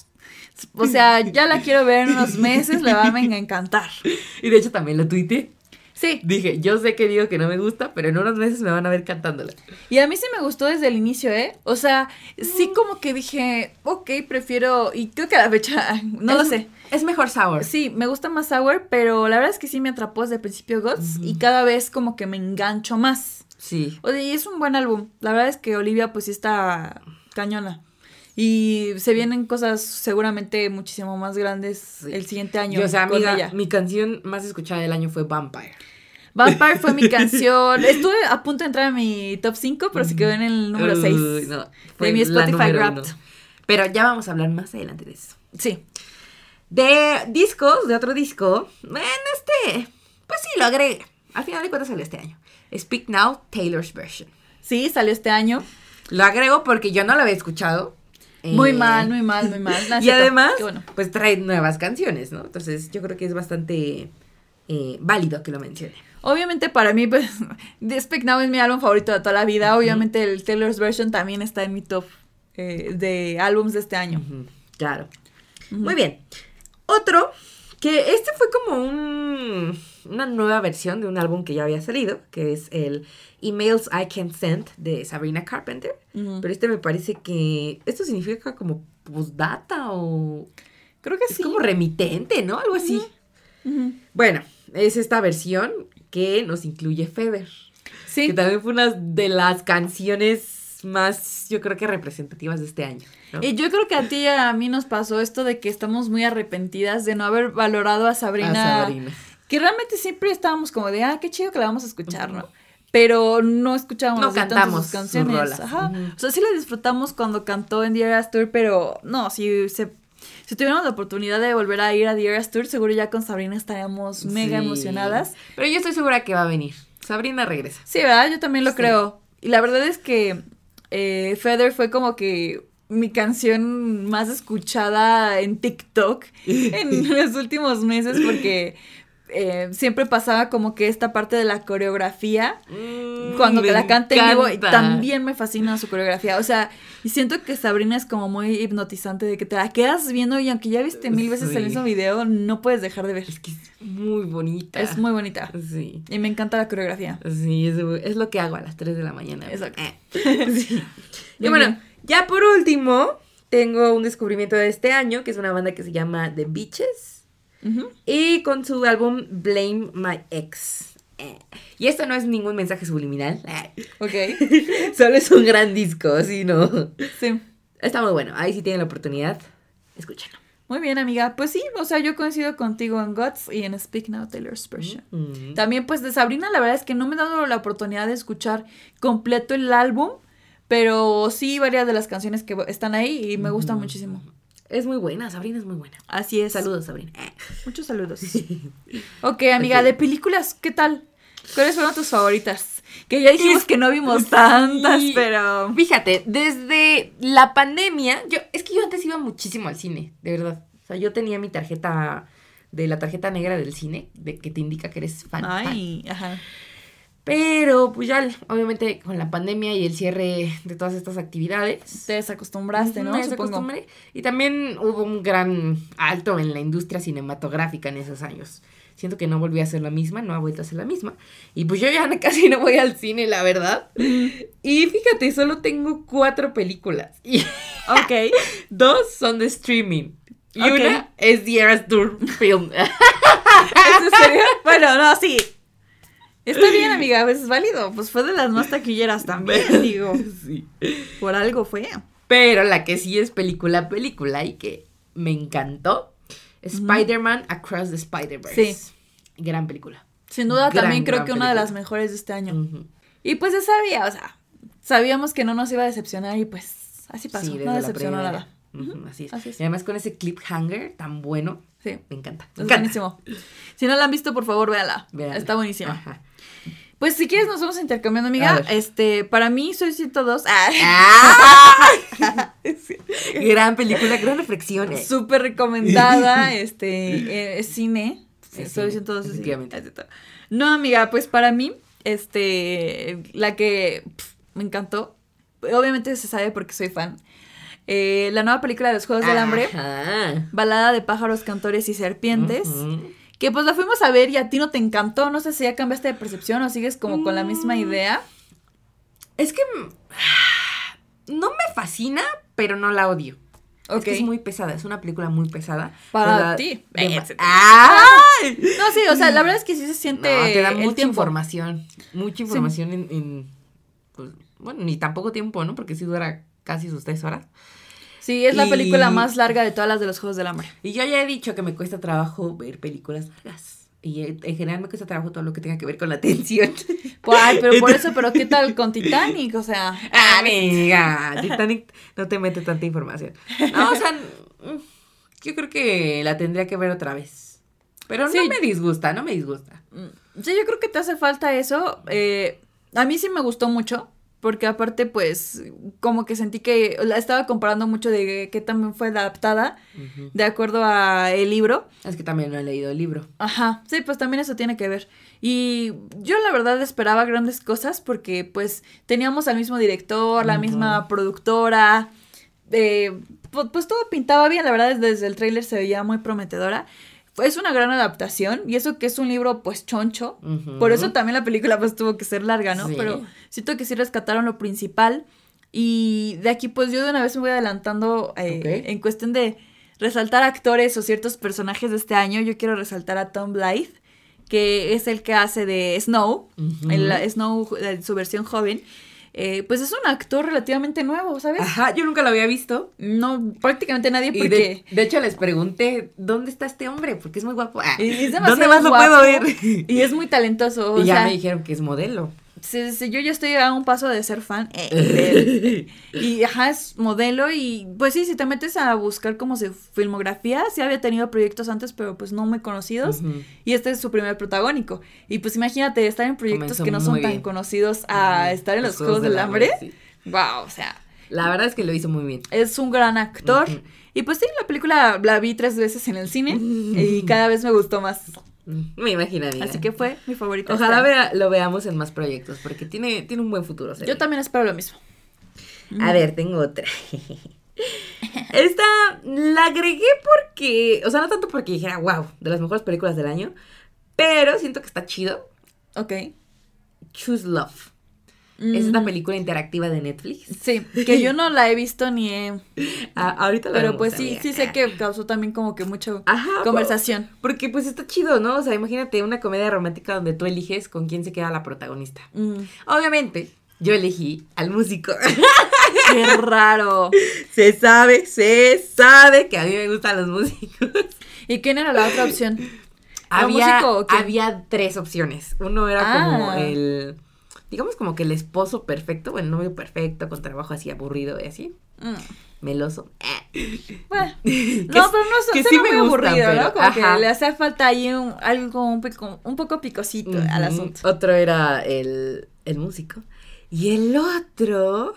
O sea, ya la quiero ver en unos meses, le va a encantar. Y de hecho también lo tuiteé. Sí. Dije, yo sé que digo que no me gusta, pero en unos meses me van a ver cantándola. Y a mí sí me gustó desde el inicio, ¿eh? O sea, sí como que dije, ok, prefiero, y creo que a la fecha, no lo sé. Es mejor sour. Sí, me gusta más Sour, pero la verdad es que sí me atrapó desde el principio Guts y cada vez como que me engancho más. Sí. O sea, y es un buen álbum. La verdad es que Olivia pues sí está cañona. Y se vienen cosas seguramente muchísimo más grandes Sí. el siguiente año. Y, o sea, amiga, ella. mi canción más escuchada del año fue Vampire. Vampire fue mi canción. Estuve a punto de entrar a mi top 5, pero se quedó en el número Uy, 6. no, de mi Spotify Wrapped. uno. Pero ya vamos a hablar más adelante de eso. Sí. De discos, de otro disco, en este, pues sí, lo agregué. Al final de cuentas salió este año. Speak Now, Taylor's Version. Sí, salió este año. Lo agrego porque yo no lo había escuchado. Muy Eh, mal, muy mal, muy mal. La Y además, bueno. pues trae nuevas canciones, ¿no? Entonces yo creo que es bastante eh, válido que lo mencione. Obviamente para mí, pues, The Speak Now es mi álbum favorito de toda la vida. Obviamente el Taylor's Version también está en mi top eh, de álbums de este año. Claro. Muy bien. Otro, que este fue como un, una nueva versión de un álbum que ya había salido, que es el Emails I Can Send de Sabrina Carpenter. Pero este me parece que, esto significa como postdata o Creo que es sí. como remitente, ¿no? Algo así. Bueno, es esta versión que nos incluye Feather. Sí. Que también fue una de las canciones más, yo creo que representativas de este año. ¿no? Y yo creo que a ti y a mí nos pasó esto de que estamos muy arrepentidas de no haber valorado a Sabrina. A Sabrina. Que realmente siempre estábamos como de, ah, qué chido que la vamos a escuchar, ¿no? Pero no escuchábamos No cantamos sus canciones. sus rolas. Ajá. O sea, sí la disfrutamos cuando cantó en The Eras Tour, pero no, si se si tuviéramos la oportunidad de volver a ir a The Eras Tour, seguro ya con Sabrina estaríamos mega Sí. emocionadas. Pero yo estoy segura que va a venir. Sabrina regresa. Sí, ¿verdad? Yo también lo Sí. creo. Y la verdad es que eh, Feather fue como que mi canción más escuchada en TikTok en los últimos meses porque eh, siempre pasaba como que esta parte de la coreografía cuando Mm, que me la canta en vivo también me fascina su coreografía. O sea, y siento que Sabrina es como muy hipnotizante de que te la quedas viendo y aunque ya viste mil veces el mismo video, no puedes dejar de ver. Es que es muy bonita. Es muy bonita. Sí. Y me encanta la coreografía. Sí, es, es lo que hago a las 3 de la mañana. Exacto. Eh. Sí. Y bueno, bien. ya por último, tengo un descubrimiento de este año, que es una banda que se llama The Beaches. Y con su álbum Blame My Ex. Eh. Y esto no es ningún mensaje subliminal. Ok. Solo es un gran disco, sí, no. Sí. Está muy bueno. Ahí sí tienen la oportunidad. Escúchenlo. Muy bien, amiga. Pues sí, o sea, yo coincido contigo en Guts y en Speak Now Taylor's Version. Mm. También, pues, de Sabrina, la verdad es que no me he dado la oportunidad de escuchar completo el álbum, pero sí varias de las canciones que están ahí y me gustan Ujú. muchísimo. Es muy buena, Sabrina es muy buena. Así es. Saludos, Sabrina. Eh. Muchos saludos. Ok, amiga, de películas, ¿qué tal? ¿Cuáles fueron tus favoritas? Que ya dijimos que no vimos tantas, Sí. pero... Fíjate, desde la pandemia, yo, es que yo antes iba muchísimo al cine, de verdad. O sea, yo tenía mi tarjeta, de la tarjeta negra del cine, de que te indica que eres fan. fan. Ay, ajá. Pero, pues ya, obviamente, con la pandemia y el cierre de todas estas actividades. Te desacostumbraste, ¿no? me desacostumbré. Y también hubo un gran alto en la industria cinematográfica en esos años. Siento que no volví a ser la misma, no ha vuelto a ser la misma. Y pues yo ya casi no voy al cine, la verdad. Y fíjate, solo tengo cuatro películas. Y Ok. dos son de streaming. Y Ok. una es The Eras Tour Film. ¿Es en serio? Bueno, no, sí. Está bien, amiga, pues es válido. Pues fue de las más taquilleras también, digo. sí. Por algo fue. Pero la que sí es película, película y que me encantó, Spider-Man Across the Spider-Verse. Sí. Gran película. Sin duda Gran, también creo que una de las mejores de este año. Y pues se sabía, o sea, sabíamos que no nos iba a decepcionar y pues así pasó. Sí, no decepcionó nada. Así, es. así es. Y además con ese cliffhanger tan bueno, Sí. me encanta. Es Me encanta. buenísimo. Si no la han visto, por favor, véala. Véanla. Está buenísima. Ajá. Pues si quieres nos vamos intercambiando, amiga. Este, para mí soy 102. Ah, ¡Ah! gran película, gran reflexión. eh. Súper recomendada, este, eh, es cine. Sí, Soy cine, 102. sí, efectivamente. es cierto. No, amiga, pues para mí, este, la que me encantó, obviamente se sabe porque soy fan, eh, la nueva película de los Juegos del Hambre. Balada de pájaros, cantores y serpientes. Ujú. Que pues la fuimos a ver y a ti no te encantó. No sé si ya cambiaste de percepción o sigues como con la misma Mm. idea. Es que mm, no me fascina, pero no la odio. Es que es muy pesada, es una película muy pesada. Para ti. Eh, ¡Ay! No, sí, o sea, la verdad es que sí se siente No, te da mucha tiempo. información. Mucha información en, en, pues, bueno, ni tan poco tiempo, ¿no? Porque sí dura casi sus tres horas. Sí, es la película más larga de todas las de los Juegos del Hambre. Y yo ya he dicho que me cuesta trabajo ver películas largas. Y en general me cuesta trabajo todo lo que tenga que ver con la atención. Pues, ay, pero por eso, pero ¿qué tal con Titanic? O sea, Amiga, Titanic no te mete tanta información. No, o sea, mm, yo creo que la tendría que ver otra vez. Pero Sí. no me disgusta, no me disgusta. mm, sí, yo creo que te hace falta eso. Eh, a mí sí me gustó mucho, porque aparte, pues, como que sentí que la estaba comparando mucho de que también fue adaptada de acuerdo a el libro. Es que también no he leído el libro. Ajá, sí, pues también eso tiene que ver. Y yo la verdad esperaba grandes cosas porque pues teníamos al mismo director, la misma productora, eh, pu- pues, todo pintaba bien, la verdad desde el tráiler se veía muy prometedora. Es una gran adaptación y eso que es un libro pues choncho, por eso también la película pues tuvo que ser larga, ¿no? Sí. Pero siento que sí rescataron lo principal y de aquí pues yo de una vez me voy adelantando eh, en cuestión de resaltar actores o ciertos personajes de este año. Yo quiero resaltar a Tom Blythe, que es el que hace de Snow, Ujú. el Snow, su versión joven. Eh, pues es un actor relativamente nuevo, ¿sabes? Ajá, yo nunca lo había visto. No, prácticamente nadie porque... de, de hecho les pregunté, ¿dónde está este hombre? Porque es muy guapo. Ah, y es ¿Dónde más lo puedo ver? Y es muy talentoso. O y ya sea, me dijeron que es modelo. Sí, sí, yo ya estoy a un paso de ser fan eh, de. Y ajá, es modelo y pues sí, si te metes a buscar como su filmografía, sí había tenido proyectos antes, pero pues no muy conocidos. Y este es su primer protagónico. Y pues imagínate estar en proyectos Comenzó que no son tan bien. conocidos a estar en los, Juegos del Hambre. sí. Wow, o sea, La verdad es que lo hizo muy bien. es un gran actor. Y pues sí, la película la vi tres veces en el cine y cada vez me gustó más. Me imaginaría. Así que fue mi favorita. Ojalá este vea- lo veamos en más proyectos, porque tiene, tiene un buen futuro. Yo también espero lo mismo. A ver, tengo otra. Esta la agregué porque, o sea, no tanto porque dijera, wow, de las mejores películas del año, pero siento que está chido. Ok. Choose Love. Es esta Mm, película interactiva de Netflix. Sí, que yo no la he visto ni he... Ah, ahorita la Pero vemos, pues sí, sí sé que causó también como que mucho Ajá, conversación. Porque pues está chido, ¿no? O sea, imagínate una comedia romántica donde tú eliges con quién se queda la protagonista. Mm, Obviamente, yo elegí al músico. qué raro. se sabe, se sabe que a mí me gustan los músicos. ¿Y quién era la otra opción? ¿Era Había, músico o quién? había tres opciones. Uno era Ah. como el, digamos como que el esposo perfecto, o el novio perfecto, con trabajo así aburrido y así, Mm, meloso. Bueno, Que no, es- pero no que suena sí muy me aburrido, pero- ¿no? Como ajá. que le hace falta ahí un, algo un, pico- un poco picosito al asunto. Otro era el, el músico. Y el otro.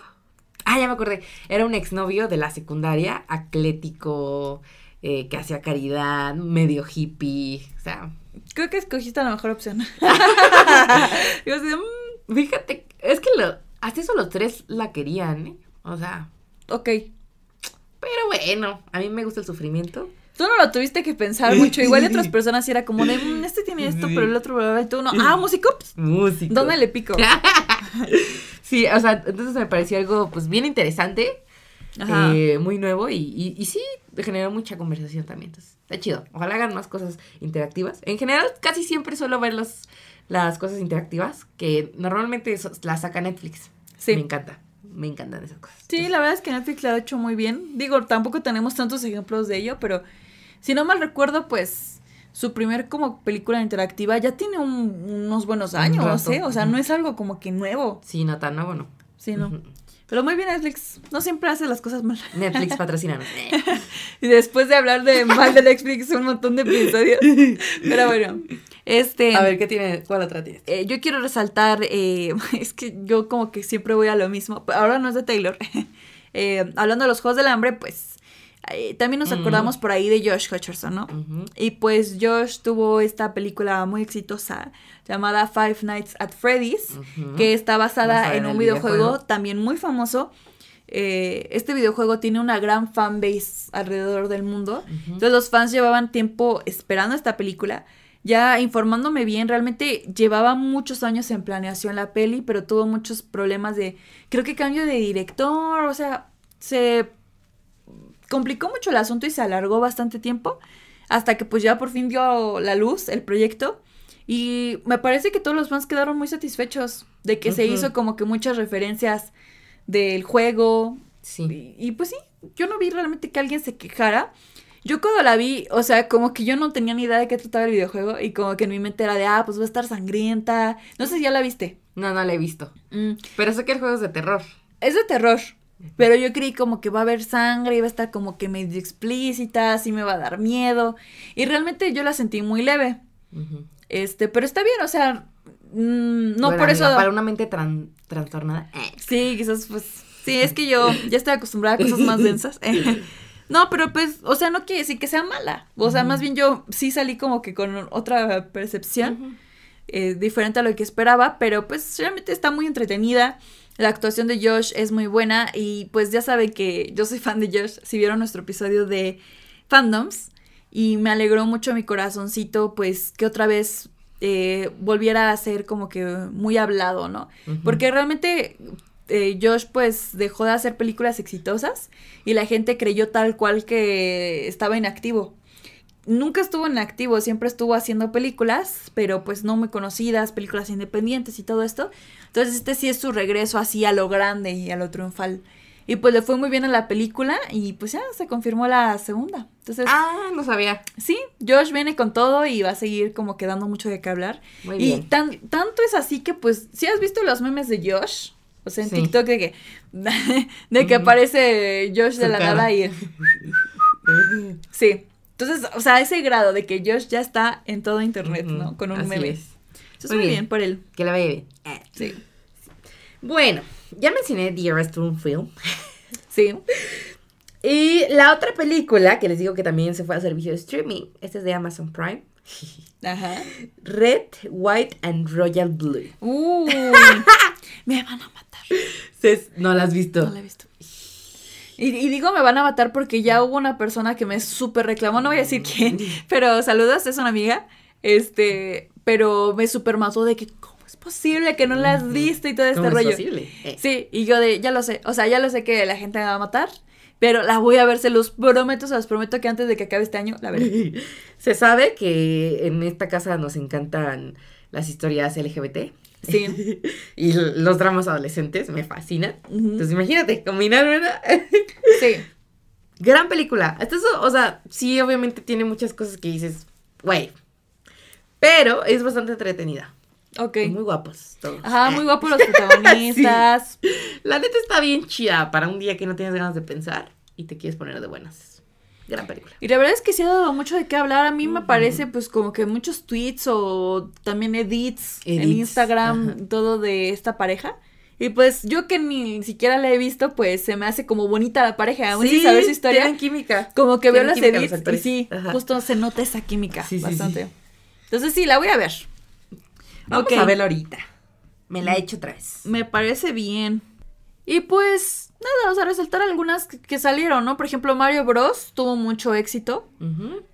Ah, ya me acordé. Era un exnovio de la secundaria, atlético, eh, que hacía caridad, medio hippie. O sea, Creo que escogiste la mejor opción. yo así "Mm, fíjate, es que lo, hasta eso los tres la querían, ¿eh? O sea, ok. pero bueno, a mí me gusta el sufrimiento. Tú no lo tuviste que pensar mucho. Igual de otras personas era como de, "Mm, este tiene esto, pero el otro, bla, bla, bla", y tú no. Ah, músico. Pss, Músico. ¿Dónde le pico? Sí, o sea, entonces me pareció algo pues bien interesante. Ajá. eh, muy nuevo y, y, y sí, generó mucha conversación también. Entonces, está chido. Ojalá hagan más cosas interactivas. En general, casi siempre suelo ver los, las cosas interactivas que normalmente so- las saca Netflix. Sí. Me encanta. Me encantan esas cosas. Sí, la verdad es que Netflix lo ha hecho muy bien. Digo, tampoco tenemos tantos ejemplos de ello, pero si no mal recuerdo, pues su primer como película interactiva ya tiene un- unos buenos años. ¿eh? O sea, no es algo como que nuevo. Sí, no tan nuevo, no. Sí, no. Pero muy bien Netflix. No siempre hace las cosas mal. Netflix patrocinanos. Y después de hablar de mal de Netflix un montón de episodios. Pero bueno. Este. A ver, ¿qué tiene? ¿Cuál otra tienes? eh, yo quiero resaltar, eh, es que yo como que siempre voy a lo mismo, ahora no es de Taylor. Eh, hablando de los Juegos del Hambre, pues también nos Ujú. acordamos por ahí de Josh Hutcherson, ¿no? Y pues Josh tuvo esta película muy exitosa llamada Five Nights at Freddy's, que está basada, en en un videojuego. también muy famoso. eh, este videojuego tiene una gran fanbase alrededor del mundo. Entonces los fans llevaban tiempo esperando esta película. Ya informándome bien, realmente llevaba muchos años en planeación la peli, pero tuvo muchos problemas de, creo que cambio de director, o sea, se complicó mucho el asunto y se alargó bastante tiempo hasta que pues ya por fin dio la luz el proyecto. Y me parece que todos los fans quedaron muy satisfechos de que se hizo como que muchas referencias del juego. Sí. Y, y, pues sí, yo no vi realmente que alguien se quejara. Yo cuando la vi, o sea, como que yo no tenía ni idea de qué trataba el videojuego y como que en mi mente era de, ah, pues va a estar sangrienta. No sé si ya la viste. No, no la he visto. Mm. Pero sé que el juego es de terror. Es de terror. Pero yo creí como que va a haber sangre y va a estar como que medio explícita, así me va a dar miedo. Y realmente yo la sentí muy leve. Este, pero está bien, o sea, mm, no Bueno, por eso. Para una mente tran- trastornada. eh. Sí, quizás pues. Sí, es que yo ya estoy acostumbrada a cosas más densas. No, pero pues, o sea, no quiere decir que sea mala. O sea, más bien yo sí salí como que con otra percepción eh, diferente a lo que esperaba, pero pues realmente está muy entretenida. La actuación de Josh es muy buena y pues ya saben que yo soy fan de Josh, si vieron nuestro episodio de fandoms y me alegró mucho mi corazoncito pues que otra vez eh, volviera a ser como que muy hablado, ¿no? Porque realmente eh, Josh pues dejó de hacer películas exitosas y la gente creyó tal cual que estaba inactivo. Nunca estuvo en activo, siempre estuvo haciendo películas, pero pues no muy conocidas, películas independientes y todo esto. Entonces este sí es su regreso así a lo grande y a lo triunfal. Y pues le fue muy bien a la película y pues ya se confirmó la segunda. Entonces, Ah, no sabía. sí, Josh viene con todo y va a seguir como que dando mucho de qué hablar. Muy y bien. tan, tanto es así que pues, si has visto los memes de Josh, o sea, en Sí. TikTok de que, de que Ujú. aparece Josh de la nada y... Sí. Entonces, o sea, ese grado de que Josh ya está en todo internet, ¿no? Con un así meme. es. Entonces, Muy muy bien. bien por él. Que la vaya bien. Eh. Sí. Bueno, ya mencioné The Restroom Film. Sí. Y la otra película que les digo que también se fue a servicio de streaming, esta es de Amazon Prime. Ajá. Red, White and Royal Blue. Uy. me van a matar. No la has visto. No la he visto. Y, y digo me van a matar porque ya hubo una persona que me súper reclamó, no voy a decir quién, pero saludos, es una amiga, este, pero me súper mató de que, ¿cómo es posible que no la has visto y todo este ¿Cómo es rollo? posible? Eh. Sí, y yo de, ya lo sé, o sea, ya lo sé que la gente me va a matar, pero la voy a ver, se los prometo, se los prometo que antes de que acabe este año la veré. Se sabe que en esta casa nos encantan las historias LGBT. Sí. y los dramas adolescentes me fascinan. Entonces imagínate, combinar una Sí. gran película. Hasta eso, o sea, sí, obviamente tiene muchas cosas que dices, güey. Pero es bastante entretenida. Ok. Y muy guapos todos. Ajá, muy guapos los protagonistas. La neta está bien chida para un día que no tienes ganas de pensar y te quieres poner de buenas. Gran película. Y la verdad es que sí ha dado mucho de qué hablar. A mí me Ujú. parece pues como que muchos tweets o también edits, en Edits, Instagram, ajá. todo de esta pareja. Y pues yo que ni siquiera la he visto, pues se me hace como bonita la pareja, aún sin saber su historia. tienen química. Como que veo las los edits y sí, Ajá. justo se nota esa química Sí, sí, bastante. sí. Entonces sí, la voy a ver. Vamos Ok. a verla ahorita. Me la he hecho otra vez. Me parece bien. Y pues nada, o sea, resaltar algunas que, que salieron, ¿no? Por ejemplo, Mario Bros. tuvo mucho éxito.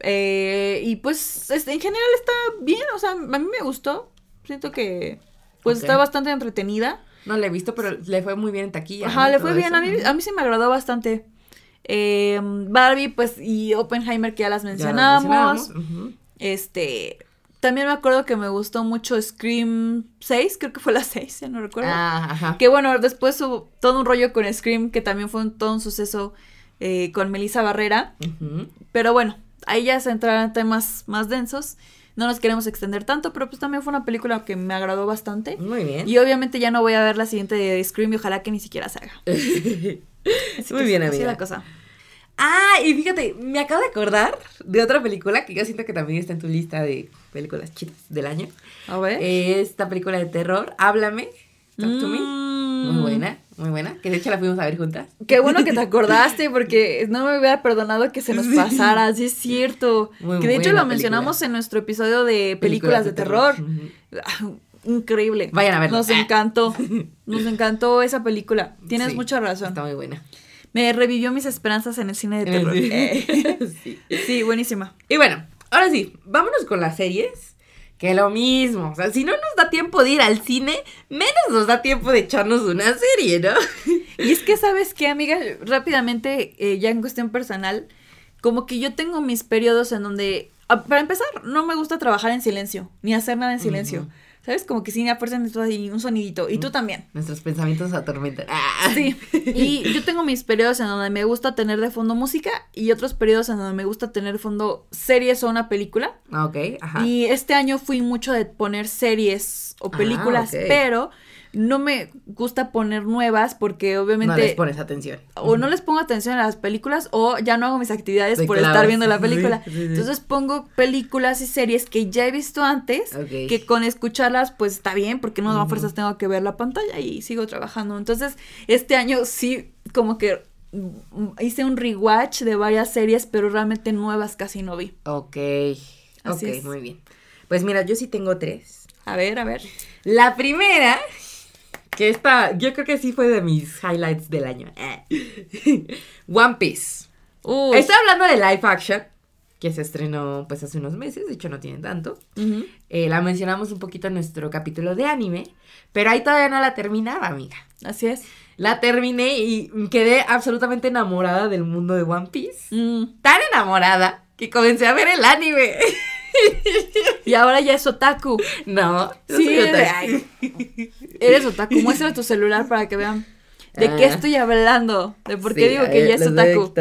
Eh, y pues este, en general está bien, o sea, a mí me gustó. Siento que pues está bastante entretenida. No la he visto, pero le fue muy bien en taquilla. Ajá, ¿no? le fue Todo bien. eso. A mí, a mí sí me agradó bastante. Eh, Barbie, pues, y Oppenheimer que ya las mencionamos. Este, también me acuerdo que me gustó mucho Scream 6, creo que fue la 6, ya no recuerdo. Ah, ajá. Que bueno, después hubo todo un rollo con Scream, que también fue un, todo un suceso eh, con Melissa Barrera. Pero bueno, ahí ya se entrarán temas más densos. No nos queremos extender tanto, pero pues también fue una película que me agradó bastante. Muy bien. Y obviamente ya no voy a ver la siguiente de Scream y ojalá que ni siquiera se haga. Muy bien, así amiga. la cosa. Ah, y fíjate, me acabo de acordar de otra película que yo siento que también está en tu lista de películas chidas del año. A ver. Esta película de terror, Háblame, Talk to Me. Mm. Muy buena, muy buena. Que de hecho la fuimos a ver juntas. Qué bueno que te acordaste porque no me hubiera perdonado que se nos pasara, sí es cierto. Muy que de hecho lo mencionamos en nuestro episodio de películas, de, terror. Ujú. increíble. Vayan a verlo. Nos Ah. encantó. Nos encantó esa película. Tienes Sí, mucha razón. Está muy buena. Me revivió mis esperanzas en el cine de terror. Eh, Sí. sí, buenísima. Y bueno, ahora sí, vámonos con las series. Que lo mismo. O sea, si no nos da tiempo de ir al cine, menos nos da tiempo de echarnos una serie, ¿no? Y es que, ¿sabes qué, amiga? Rápidamente, eh, ya en cuestión personal, como que yo tengo mis periodos en donde, ah, para empezar, no me gusta trabajar en silencio, ni hacer nada en silencio. ¿Sabes? Como que sí, a fuerza necesito ahí un sonidito. Y tú también. Nuestros pensamientos se atormentan. Ah. Sí. Y yo tengo mis periodos en donde me gusta tener de fondo música y otros periodos en donde me gusta tener de fondo series o una película. Ah, Ok, ajá. Y este año fui mucho de poner series o Ah, películas, pero no me gusta poner nuevas porque obviamente no les pones atención. o no les pongo atención a las películas o ya no hago mis actividades Te por clavas. estar viendo la película. Sí, sí, sí. Entonces pongo películas y series que ya he visto antes, que con escucharlas pues está bien porque no a Ujú. fuerzas tengo que ver la pantalla y sigo trabajando. Entonces este año sí como que mm, hice un rewatch de varias series, pero realmente nuevas casi no vi. Ok. Así ok, es. muy bien. Pues mira, yo sí tengo tres. A ver, a ver. La primera, que esta, yo creo que sí fue de mis highlights del año. One Piece. Uy. Estoy hablando de live action, que se estrenó pues hace unos meses, de hecho no tiene tanto. Eh, la mencionamos un poquito en nuestro capítulo de anime, pero ahí todavía no la terminaba, amiga. Así es. La terminé y quedé absolutamente enamorada del mundo de One Piece. Mm. Tan enamorada que comencé a ver el anime. Y ahora ya es otaku. No, no Sí, soy otaku. Eres otaku. Muestra tu celular para que vean de qué Ah. estoy hablando. De por qué Sí, digo que ya es otaku.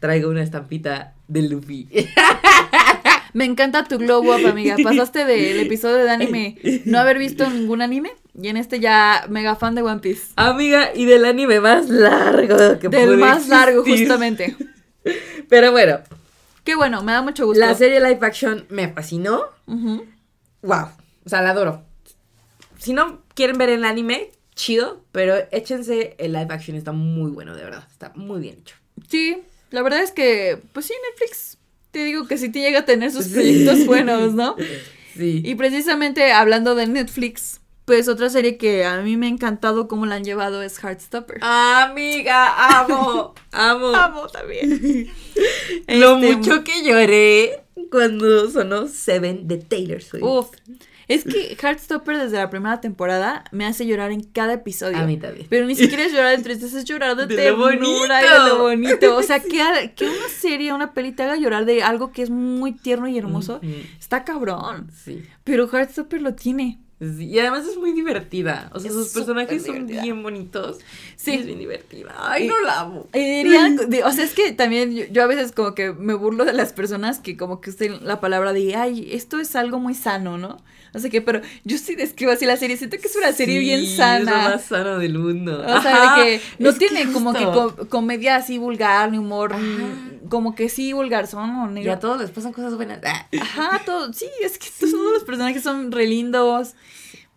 Traigo una estampita de Luffy. Me encanta tu glow up, amiga. Pasaste del episodio de anime no haber visto ningún anime. Y en este ya mega fan de One Piece. Amiga, y del anime más largo que Del puede más largo, justamente. Pero bueno, Qué bueno, me da mucho gusto. la serie live action me fascinó. Ujú. Wow. O sea, la adoro. Si no quieren ver el anime, chido. Pero échense el live action. Está muy bueno, de verdad. Está muy bien hecho. Sí, la verdad es que, pues sí, Netflix, te digo que sí te llega a tener sus Sí. proyectos buenos, ¿no? Sí. Y precisamente hablando de Netflix, pues otra serie que a mí me ha encantado cómo la han llevado es Heartstopper. Amiga, amo. amo. Amo también. Lo Este, mucho que lloré cuando sonó Seven de Taylor Swift. Uf. Es que Heartstopper desde la primera temporada me hace llorar en cada episodio. A mí también. Pero ni siquiera es llorar de tristeza, es llorar de, De lo bonito. de lo bonito. O sea, que, una serie, una peli te haga llorar de algo que es muy tierno y hermoso, está cabrón. Sí. Pero Heartstopper lo tiene. Sí, Y además es muy divertida. O sea, Es sus personajes son divertida. bien bonitos. Sí. Es bien divertida. Ay, Y- no la amo. Y de- o sea, es que también yo, yo a veces como que me burlo de las personas que como que usan la palabra de, ay, esto es algo muy sano, ¿no? No sé qué, pero yo sí describo así la serie, siento que es una serie Sí, bien Es lo sana. más sano del mundo. O sea, de que no es tiene como que comedia así vulgar, ni humor, como que sí vulgar son Y a todos les pasan cosas buenas. Ah. Ajá, todo, sí, es que todos los personajes son re lindos.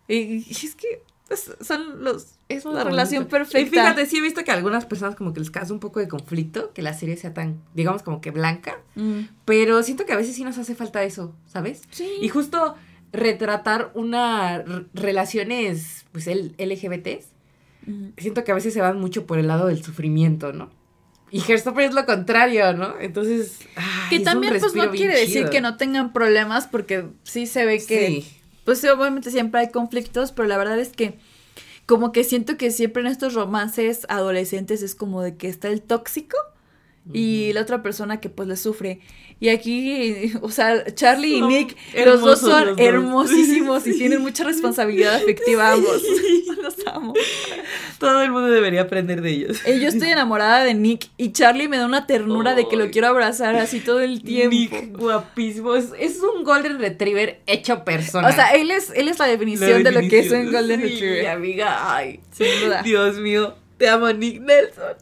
Y, es que es- son los, Es la muy relación bonito. perfecta. Y fíjate, sí he visto que a algunas personas como que les causa un poco de conflicto que la serie sea tan, digamos, como que blanca. Mm, Pero siento que a veces sí nos hace falta eso, ¿sabes? sí. Y justo retratar una relaciones, pues, el, LGBTs, Mm. siento que a veces se van mucho por el lado del sufrimiento, ¿no? Y Heartstopper es lo contrario, ¿no? Entonces, ay, Que también pues no quiere decir que no tengan problemas porque sí se ve que Sí. pues obviamente siempre hay conflictos, pero la verdad es que como que siento que siempre en estos romances adolescentes es como de que está el tóxico y la otra persona que pues le sufre. Y aquí, o sea, Charlie y Son Nick, los dos son los dos. hermosísimos y tienen mucha responsabilidad afectiva ambos. Los amo. Todo el mundo debería aprender de ellos. Y yo estoy enamorada de Nick y Charlie me da una ternura de que lo quiero abrazar así todo el tiempo. Nick, guapísimo. Es, es un Golden Retriever hecho persona. O sea, él es, él es la definición de lo que es un Golden Sí, Retriever. amiga, ay. Sin duda. Dios mío, te amo, Nick Nelson.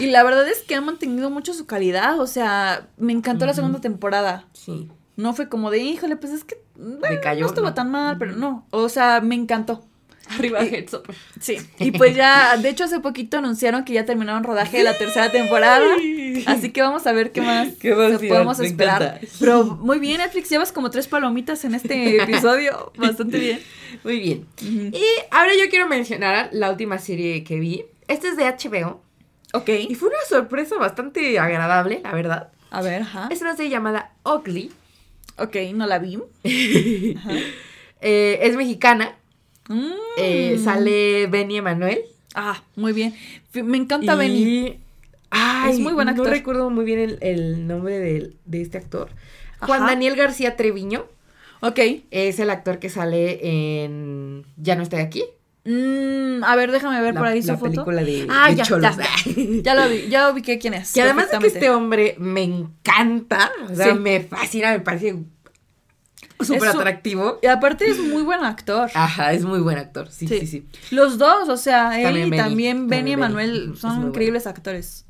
Y la verdad es que ha mantenido mucho su calidad. O sea, me encantó la segunda temporada. Sí. No fue como de, híjole, pues es que bueno, cayó, no estuvo ¿no? tan mal, pero no. O sea, me encantó. Arriba Heads Sí. Y pues ya, de hecho hace poquito anunciaron que ya terminaron rodaje de la tercera temporada. Así que vamos a ver qué más, Qué podemos me esperar. encanta. Pero muy bien, Netflix, llevas como tres palomitas en este episodio. Bastante bien. Muy bien. Y ahora yo quiero mencionar la última serie que vi. Esta es de HBO. Ok. Y fue una sorpresa bastante agradable, la verdad. A ver, ajá. Es una serie llamada Ugly. Ok, no la vi. Eh, es mexicana. Mm. Eh, sale Benny Emanuel. Ah, muy bien. Me encanta y... Benny. Ay, Es muy buen actor. No recuerdo muy bien el, el nombre de, este actor. Juan. Daniel García Treviño Ok. es el actor que sale en Ya no estoy aquí. Mm, a ver, déjame ver la, por ahí la su foto. película de, Ah, de ya, Cholos. ya, Ya lo vi, ya ubiqué quién es. Que además de que este hombre me encanta, o sea, Sí. me fascina, me parece súper atractivo. Y aparte es muy buen actor. Ajá, es muy buen actor, sí, sí, Sí. sí. Los dos, o sea, él También y Benny, también Benny y Benny. Manuel Es son bueno. increíbles actores.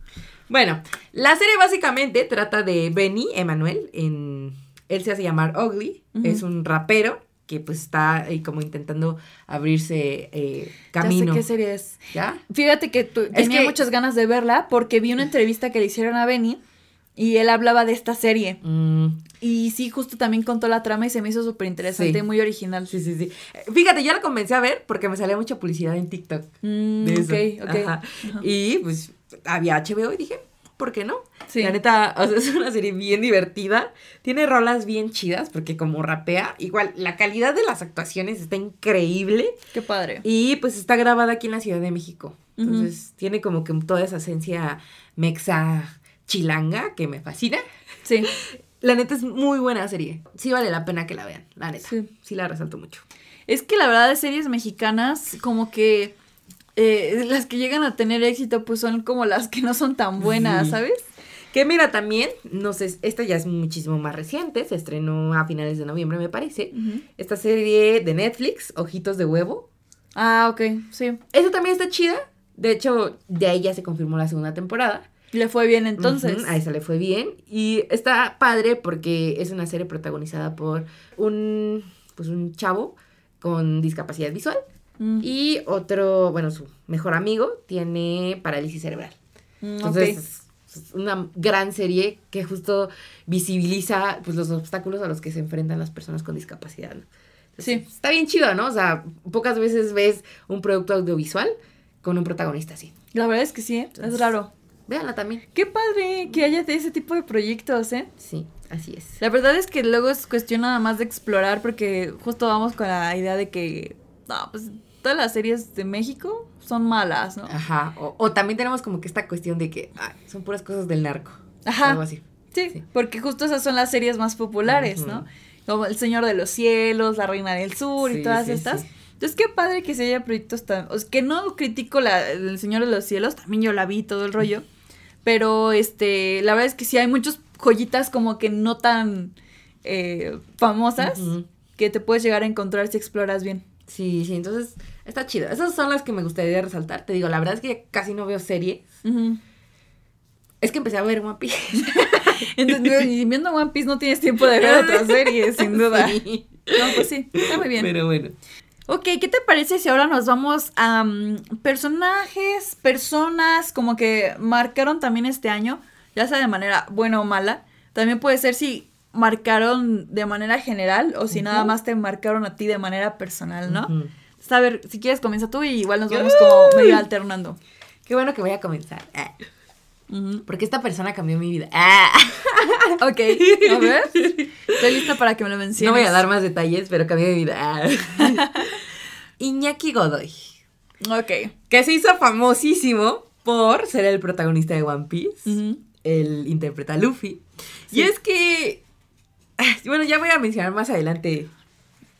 Bueno, la serie básicamente trata de Benny Emanuel, en... él se hace llamar Ugly, es un rapero que pues está ahí como intentando abrirse eh, camino. Ya sé qué serie es. ¿Ya? Fíjate que tu- tenía que- muchas ganas de verla porque vi una entrevista que le hicieron a Benny y él hablaba de esta serie. Mm, Y sí, justo también contó la trama y se me hizo súper interesante, Sí. muy original. sí, sí, sí. Eh, Fíjate, yo la comencé a ver porque me salía mucha publicidad en TikTok. Mm, de eso. ok, ok. Ajá. Y pues había HBO y dije, ¿por qué no? Sí. La neta, o sea, es una serie bien divertida. Tiene rolas bien chidas porque como rapea, igual la calidad de las actuaciones está increíble. Qué padre. Y pues está grabada aquí en la Ciudad de México. Entonces tiene como que toda esa esencia mexa chilanga que me fascina. Sí. La neta es muy buena serie. Sí vale la pena que la vean, la neta. Sí. Sí, la resalto mucho. Es que la verdad de series mexicanas, como que eh, las que llegan a tener éxito, pues son como las que no son tan buenas, Sí. ¿sabes? Que mira también, no sé, esta ya es muchísimo más reciente, se estrenó a finales de noviembre me parece. Esta serie de Netflix, Ojitos de Huevo. Ah, ok, sí. Esa también está chida. De hecho, de ahí ya se confirmó la segunda temporada. Le fue bien entonces. A esa le fue bien. Y está padre porque es una serie protagonizada por un, pues un chavo con discapacidad visual. Mm, Y otro, bueno, su mejor amigo tiene parálisis cerebral. mm, Entonces, es una gran serie que justo visibiliza pues, los obstáculos a los que se enfrentan las personas con discapacidad. ¿no? Entonces, Sí. Está bien chido, ¿no? O sea, pocas veces ves un producto audiovisual con un protagonista así. La verdad es que sí, ¿eh? es raro. Véanla también. Qué padre que haya de ese tipo de proyectos, ¿eh? Sí, así es. La verdad es que luego es cuestión nada más de explorar porque justo vamos con la idea de que, no, pues todas las series de México son malas, ¿no? Ajá. O, o también tenemos como que esta cuestión de que ay, son puras cosas del narco. Ajá. Algo así. Sí, Sí. porque justo esas son las series más populares. ¿no? Como El Señor de los Cielos, La Reina del Sur Sí, y todas sí, estas. Entonces, qué padre que se haya proyectos tan... O sea, que no critico la, El Señor de los Cielos, también yo la vi, todo el rollo. Pero, este, la verdad es que sí hay muchas joyitas como que no tan eh, famosas que te puedes llegar a encontrar si exploras bien. Sí, sí, entonces está chido. Esas son las que me gustaría resaltar. Te digo, la verdad es que casi no veo series. Es que empecé a ver One Piece. Entonces, y viendo One Piece no tienes tiempo de ver otras series, sin duda. Sí. No, pues sí, está muy bien. Pero bueno. Ok, ¿qué te parece si ahora nos vamos a mm, personajes, personas como que marcaron también este año, ya sea de manera buena o mala? También puede ser si marcaron de manera general o si nada más te marcaron a ti de manera personal, ¿no? Entonces, A ver, si quieres comienza tú y igual nos vamos como medio alternando. Qué bueno que voy a comenzar. Ah. Porque esta persona cambió mi vida. Ah. Ok, a ver. Estoy lista para que me lo menciones. No voy a dar más detalles, pero cambió mi vida. Ah. Iñaki Godoy. Ok. Que se hizo famosísimo por ser el protagonista de One Piece. Ujú. Él interpreta a Luffy. Sí. Y es que. ah, Bueno, ya voy a mencionar más adelante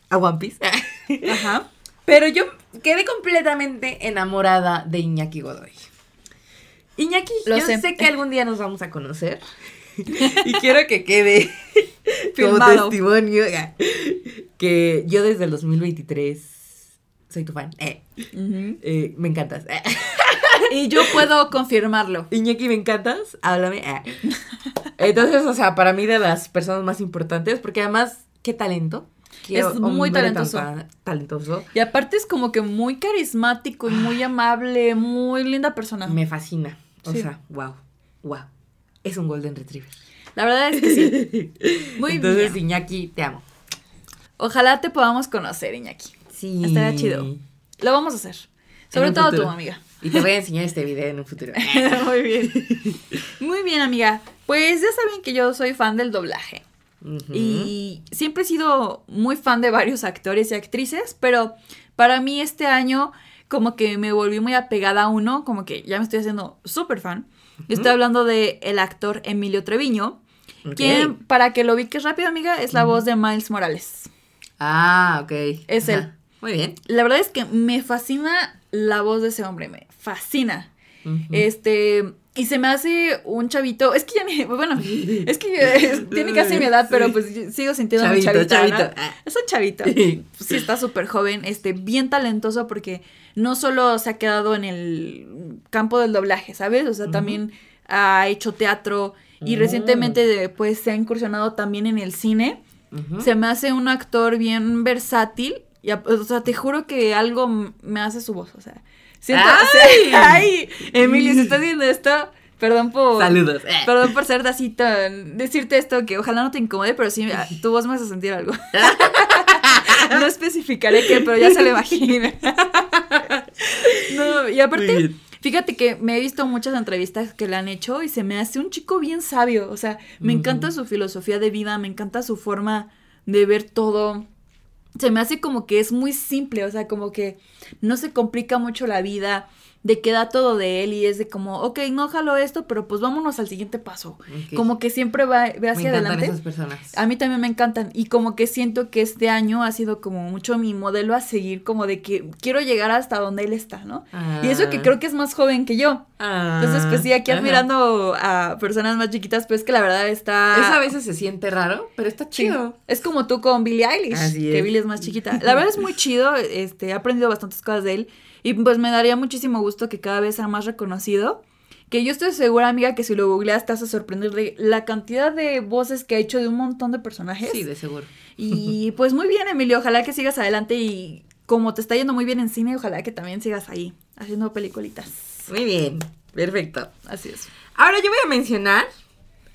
a One Piece. Ajá. Pero yo quedé completamente enamorada de Iñaki Godoy. Iñaki, Lo yo sé. sé. que algún día nos vamos a conocer. y quiero que quede como Filmado. testimonio que yo desde el 2023 soy tu fan. Eh, Ujú. eh, me encantas. Eh. Y yo puedo confirmarlo. Iñaki, me encantas. Háblame. eh. Entonces, o sea, para mí de las personas más importantes, porque además, qué talento. Qué es muy tan talentoso. ta- talentoso. Y aparte es como que muy carismático y muy amable, muy linda persona. Me fascina. O Sí. sea, wow, wow. Es un Golden Retriever. La verdad es que sí. Muy Entonces, bien. Iñaki, te amo. Ojalá te podamos conocer, Iñaki. Sí. Estaría chido. Lo vamos a hacer. Sobre todo futuro. tú, amiga. Y te voy a enseñar este video en un futuro. Muy bien. Muy bien, amiga. Pues ya saben que yo soy fan del doblaje. Y siempre he sido muy fan de varios actores y actrices, pero para mí este año como que me volví muy apegada a uno, como que ya me estoy haciendo súper fan. Yo Estoy hablando de el actor Emilio Treviño, quien, para que lo ubiques rápido, amiga, es la voz de Miles Morales. Ah, ok. Es Ajá. él. Muy bien. La verdad es que me fascina la voz de ese hombre, me fascina. Este, y se me hace un chavito, es que ya ni, bueno, es que eh, tiene casi mi edad, pero pues sigo sintiendo Chavito, ¿no? chavito. Ah. Es un chavito. Sí, está súper joven, este, bien talentoso porque no solo se ha quedado en el campo del doblaje, ¿sabes? O sea, también ha hecho teatro y recientemente pues se ha incursionado también en el cine. Se me hace un actor bien versátil. Y, o sea, te juro que algo me hace su voz. O sea, siento. ¡Ay! o sea, ¡Ay! Emilio, si estás viendo esto, perdón por. Saludos. Eh. Perdón por ser así tan. Decirte esto que ojalá no te incomode, pero sí, a- tu voz me hace sentir algo. no especificaré qué, pero ya se lo imagina. no, y aparte. Fíjate que me he visto muchas entrevistas que le han hecho y se me hace un chico bien sabio. O sea, me encanta su filosofía de vida, me encanta su forma de ver todo. Se me hace como que es muy simple, o sea, como que no se complica mucho la vida, de que da todo de él y es de como, ok, no jalo esto, pero pues vámonos al siguiente paso. Como que siempre va, Me hacia encantan adelante. esas personas. A mí también me encantan y como que siento que este año ha sido como mucho mi modelo a seguir, como de que quiero llegar hasta donde él está, ¿no? Y eso que creo que es más joven que yo. Entonces, pues sí, aquí Ah. Ajá. admirando a personas más chiquitas, pues que la verdad está... Eso a veces se siente raro, pero está Sí, chido. Es como tú con Billie Eilish, Así que es. Billie es más chiquita. La verdad es muy chido, este, he aprendido bastantes cosas de él y pues me daría muchísimo gusto que cada vez sea más reconocido. Que yo estoy segura, amiga, que si lo googleas te vas a sorprender de la cantidad de voces que ha hecho de un montón de personajes. Sí, de seguro. Y pues muy bien, Emilio, ojalá que sigas adelante y como te está yendo muy bien en cine, ojalá que también sigas ahí haciendo peliculitas. Muy bien. Perfecto. Así es. Ahora yo voy a mencionar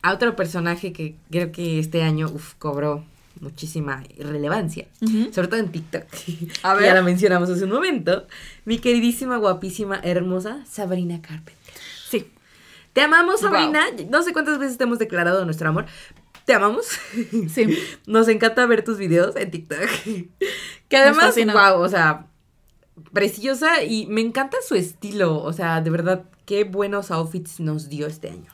a otro personaje que creo que este año uf, cobró muchísima relevancia. Sobre todo en TikTok. A que ver. Ya la mencionamos hace un momento. Mi queridísima, guapísima, hermosa Sabrina Carpenter. Sí. Te amamos, Wow. Sabrina. No sé cuántas veces te hemos declarado nuestro amor. Te amamos. Sí. Nos encanta ver tus videos en TikTok. Que además, wow, o sea, preciosa y me encanta su estilo. O sea, de verdad, qué buenos outfits nos dio este año.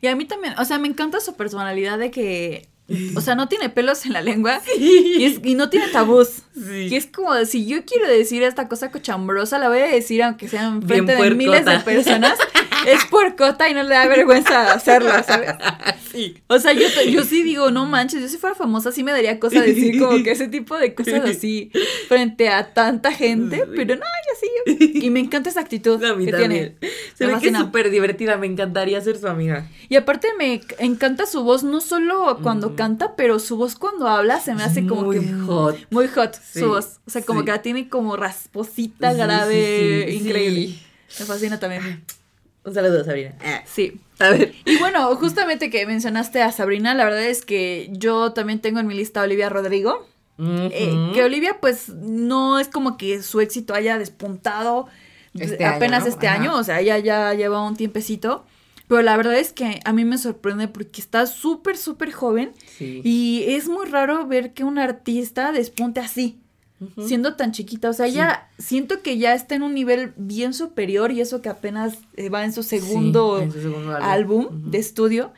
Y a mí también, o sea, me encanta su personalidad de que, o sea, no tiene pelos en la lengua y, es- y no tiene tabús. Sí. Y es como, si yo quiero decir esta cosa cochambrosa, la voy a decir aunque sea en frente de miles de personas. Es puercota y no le da vergüenza hacerlo, ¿sabes? Sí. O sea, yo, yo sí digo, no manches, yo si fuera famosa sí me daría cosa decir como que ese tipo de cosas así frente a tanta gente, pero no, yo sí. Y me encanta esa actitud A mí que también. tiene. Se Me ve que es súper divertida. Me encantaría ser su amiga. Y aparte me encanta su voz, no solo cuando Ujú. canta, pero su voz cuando habla se me hace como Muy que hot. Muy hot Sí, su voz. O sea, como sí. que la tiene como rasposita, grave, increíble. Me fascina también. Un saludo, Sabrina. Ah, Sí. A ver. Y bueno, justamente que mencionaste a Sabrina, la verdad es que yo también tengo en mi lista a Olivia Rodrigo. Eh, que Olivia, pues, no es como que su éxito haya despuntado Este apenas año, ¿no? este Ajá. año, o sea, ella ya lleva un tiempecito. Pero la verdad es que a mí me sorprende porque está súper, súper joven Sí. y es muy raro ver que un artista despunte así, Ujú. siendo tan chiquita. O sea, Sí. ya siento que ya está en un nivel bien superior y eso que apenas eh, va en su segundo Sí, en su segundo álbum Ujú. de estudio.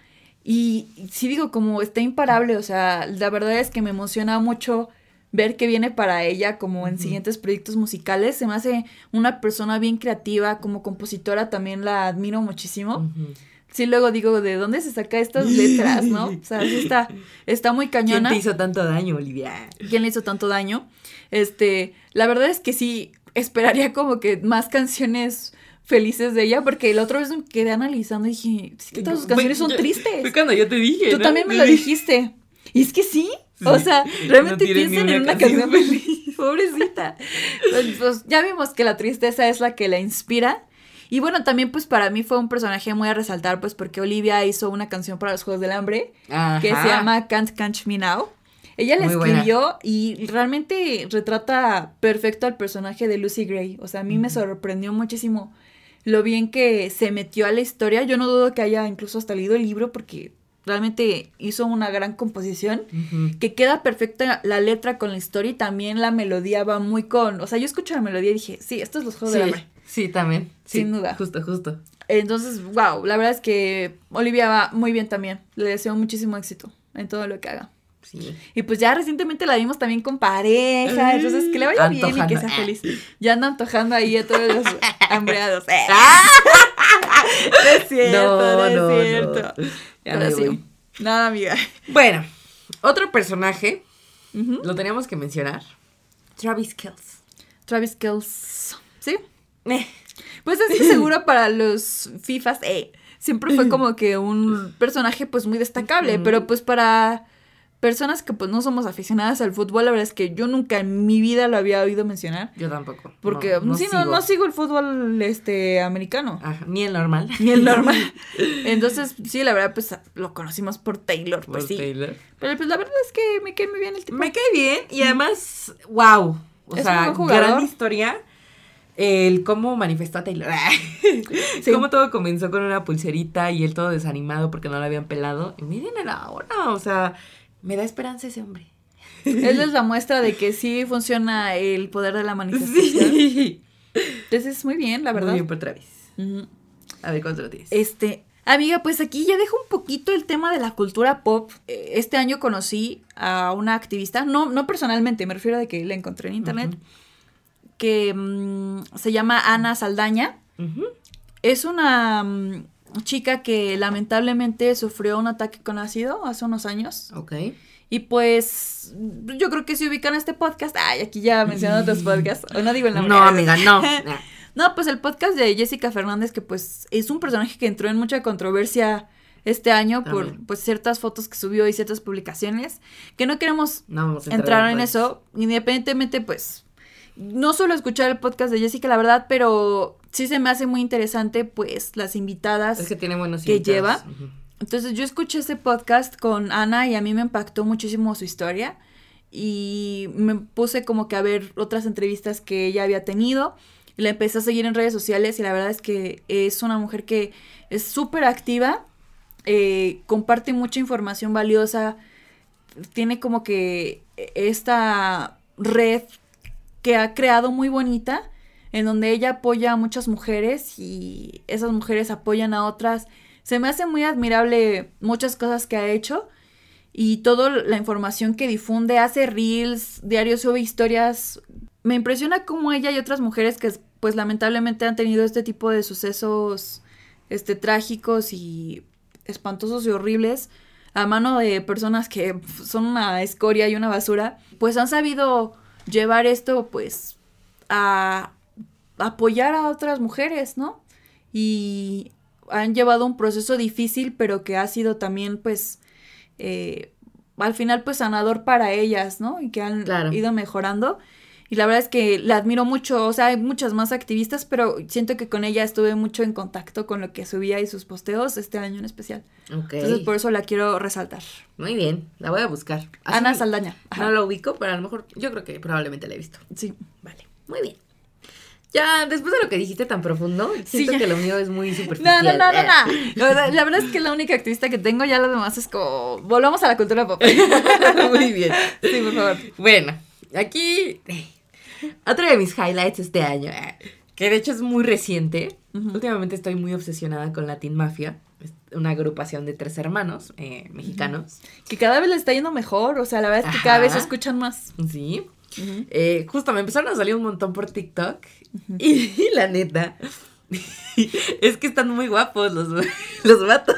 Y sí digo, como está imparable, o sea, la verdad es que me emociona mucho ver qué viene para ella como en Ujú. siguientes proyectos musicales. Se me hace una persona bien creativa, como compositora también la admiro muchísimo. Ujú. Sí, luego digo, ¿de dónde se saca estas letras, no? O sea, sí está, está muy ¿Quién cañona. te hizo tanto daño, Olivia? ¿Quién le hizo tanto daño? Este, la verdad es que sí, esperaría como que más canciones felices de ella, porque la otra vez me quedé analizando y dije, es que todas sus canciones son yo- tristes. Fue cuando yo te dije. Tú ¿no? también me lo dijiste. Y es que sí, O sea, realmente ni piensen una en una canción feliz. Pobrecita. Pues, pues, ya vimos que la tristeza es la que la inspira. Y bueno, también pues para mí fue un personaje muy a resaltar, pues porque Olivia hizo una canción para los Juegos del Hambre que se llama Can't Catch Me Now. Ella la buena. escribió y realmente retrata perfecto al personaje de Lucy Gray. O sea, a mí me sorprendió muchísimo lo bien que se metió a la historia. Yo no dudo que haya incluso hasta leído el libro porque realmente hizo una gran composición. Que queda perfecta la letra con la historia y también la melodía va muy con... O sea, yo escucho la melodía y dije, sí, esto es los Juegos del Hambre. Sí, sí, también. Sí, Sin duda. Justo, justo. Entonces, wow, la verdad es que Olivia va muy bien también. Le deseo muchísimo éxito en todo lo que haga. Sí. Y pues ya recientemente la vimos también con pareja, entonces que le vaya bien y que sea feliz. Ya anda antojando ahí a todos los hambreados. Eh. No es cierto, no, No, es cierto. no. Ya Pero me sí, voy. nada, amiga. Bueno, otro personaje, lo teníamos que mencionar. Travis Kells. Travis Kells. ¿Sí? Eh, Pues es que seguro para los FIFAs, eh, siempre fue como que un personaje pues muy destacable, pero pues para personas que pues no somos aficionadas al fútbol, la verdad es que yo nunca en mi vida lo había oído mencionar. yo tampoco. Porque no, sí, sigo. no, no sigo el fútbol este americano. Ajá, ni el normal. Ni el normal. Entonces, sí, la verdad, pues lo conocimos por Taylor, pues Por sí. Taylor. Pero pues la verdad es que me cae muy bien el tipo. Me cae bien y además, wow. O Es sea, gran historia. El cómo manifestó a Taylor. Sí. Cómo todo comenzó con una pulserita y él todo desanimado porque no lo habían pelado. Y miren ahora. O sea, me da esperanza ese hombre. Esa es la muestra de que sí funciona el poder de la manifestación. Sí. Entonces, muy bien, la verdad. Muy bien por Travis. A ver cuánto lo tienes. Este, amiga, pues aquí ya dejo un poquito el tema de la cultura pop. Eh, Este año conocí a una activista, no, no personalmente, me refiero a que la encontré en internet, que mm, se llama Ana Saldaña. Es una mm, chica que lamentablemente sufrió un ataque con ácido hace unos años. Ok. Y pues yo creo que si ubican este podcast, ay, aquí ya menciono otros podcasts, o no digo el nombre. No, amiga, no. No, pues el podcast de Jessica Fernández, que pues es un personaje que entró en mucha controversia este año por También. pues ciertas fotos que subió y ciertas publicaciones, que no queremos No a entrar en eso, independientemente pues no suelo escuchar el podcast de Jessica, la verdad, pero sí se me hace muy interesante pues las invitadas. Es que tiene buenos que invitados. lleva. Entonces yo escuché ese podcast con Ana y a mí me impactó muchísimo su historia y me puse como que a ver otras entrevistas que ella había tenido la empecé a seguir en redes sociales y la verdad es que es una mujer que es súper activa, eh, comparte mucha información valiosa, tiene como que esta red que ha creado muy bonita en donde ella apoya a muchas mujeres y esas mujeres apoyan a otras. Se me hace muy admirable muchas cosas que ha hecho y toda la información que difunde, hace reels, diario sube historias. Me impresiona cómo ella y otras mujeres que pues lamentablemente han tenido este tipo de sucesos este trágicos y espantosos y horribles a mano de personas que son una escoria y una basura, pues han sabido llevar esto pues a apoyar a otras mujeres, ¿no? Y han llevado un proceso difícil, pero que ha sido también, pues, eh, al final, pues, sanador para ellas, ¿no? Y que han Claro. ido mejorando. Y la verdad es que la admiro mucho, o sea, hay muchas más activistas, pero siento que con ella estuve mucho en contacto con lo que subía y sus posteos este año en especial. Entonces, por eso la quiero resaltar. Muy bien, la voy a buscar. Así Ana Saldaña. Ajá. No lo ubico, pero a lo mejor yo creo que probablemente la he visto. Sí. Vale, muy bien. Ya, después de lo que dijiste tan profundo, siento ya. que lo mío es muy No, superficial. no, no, no, no. La verdad, la verdad es que la única activista que tengo, ya lo demás es como. Volvamos a la cultura pop. muy bien. Sí, por favor. Bueno, aquí otro de mis highlights este año, eh, que de hecho es muy reciente. Últimamente estoy muy obsesionada con Latin Mafia, es una agrupación de tres hermanos eh, mexicanos. Que cada vez le está yendo mejor. O sea, la verdad es que cada vez se escuchan más. Sí. Eh, justo me empezaron a salir un montón por TikTok. Y, y la neta. es que están muy guapos los, los vatos.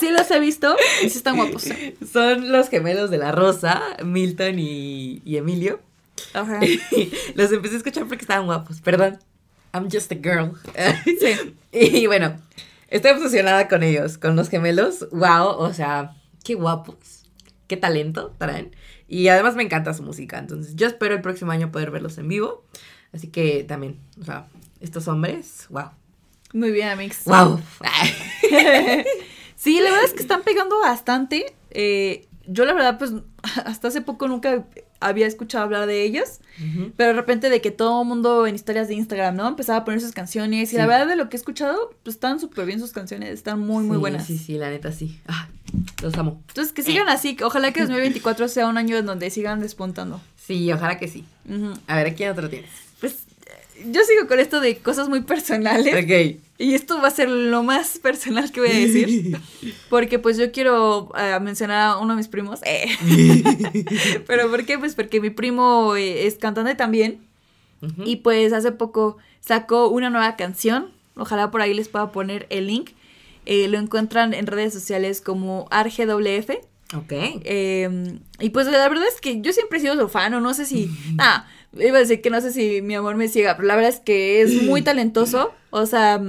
Sí, los he visto. Sí están guapos. Son los gemelos de la Rosa, Milton y, y Emilio. Ajá. los empecé a escuchar porque estaban guapos. Perdón. I'm just a girl. Sí. y bueno, estoy obsesionada con ellos, con los gemelos. Wow, o sea, qué guapos. qué talento traen. Y además me encanta su música. Entonces yo espero el próximo año poder verlos en vivo. Así que también, o sea, estos hombres, wow. Muy bien, Amix. Wow. sí, la verdad es que están pegando bastante. Eh, yo la verdad, pues, hasta hace poco nunca había escuchado hablar de ellos, pero de repente de que todo el mundo en historias de Instagram, ¿no? Empezaba a poner sus canciones y la verdad de lo que he escuchado, pues están súper bien sus canciones, están muy, muy buenas. Sí, sí, la neta sí. Ah, los amo. Entonces, que sigan así, ojalá que 2024 sea un año en donde sigan despuntando. Sí, ojalá que sí. A ver, ¿a quién otro tienes? Yo sigo con esto de cosas muy personales. Ok. Y esto va a ser lo más personal que voy a decir. Porque pues yo quiero eh, mencionar a uno de mis primos. Eh. Pero ¿por qué? Pues porque mi primo eh, es cantante también. Y pues hace poco sacó una nueva canción. Ojalá por ahí les pueda poner el link. lo encuentran en redes sociales como ArGWF. Ok. Em, y pues la verdad es que yo siempre he sido su fan, o no sé si. Ah, iba a decir que no sé si mi amor me ciega, pero la verdad es que es muy talentoso. O sea,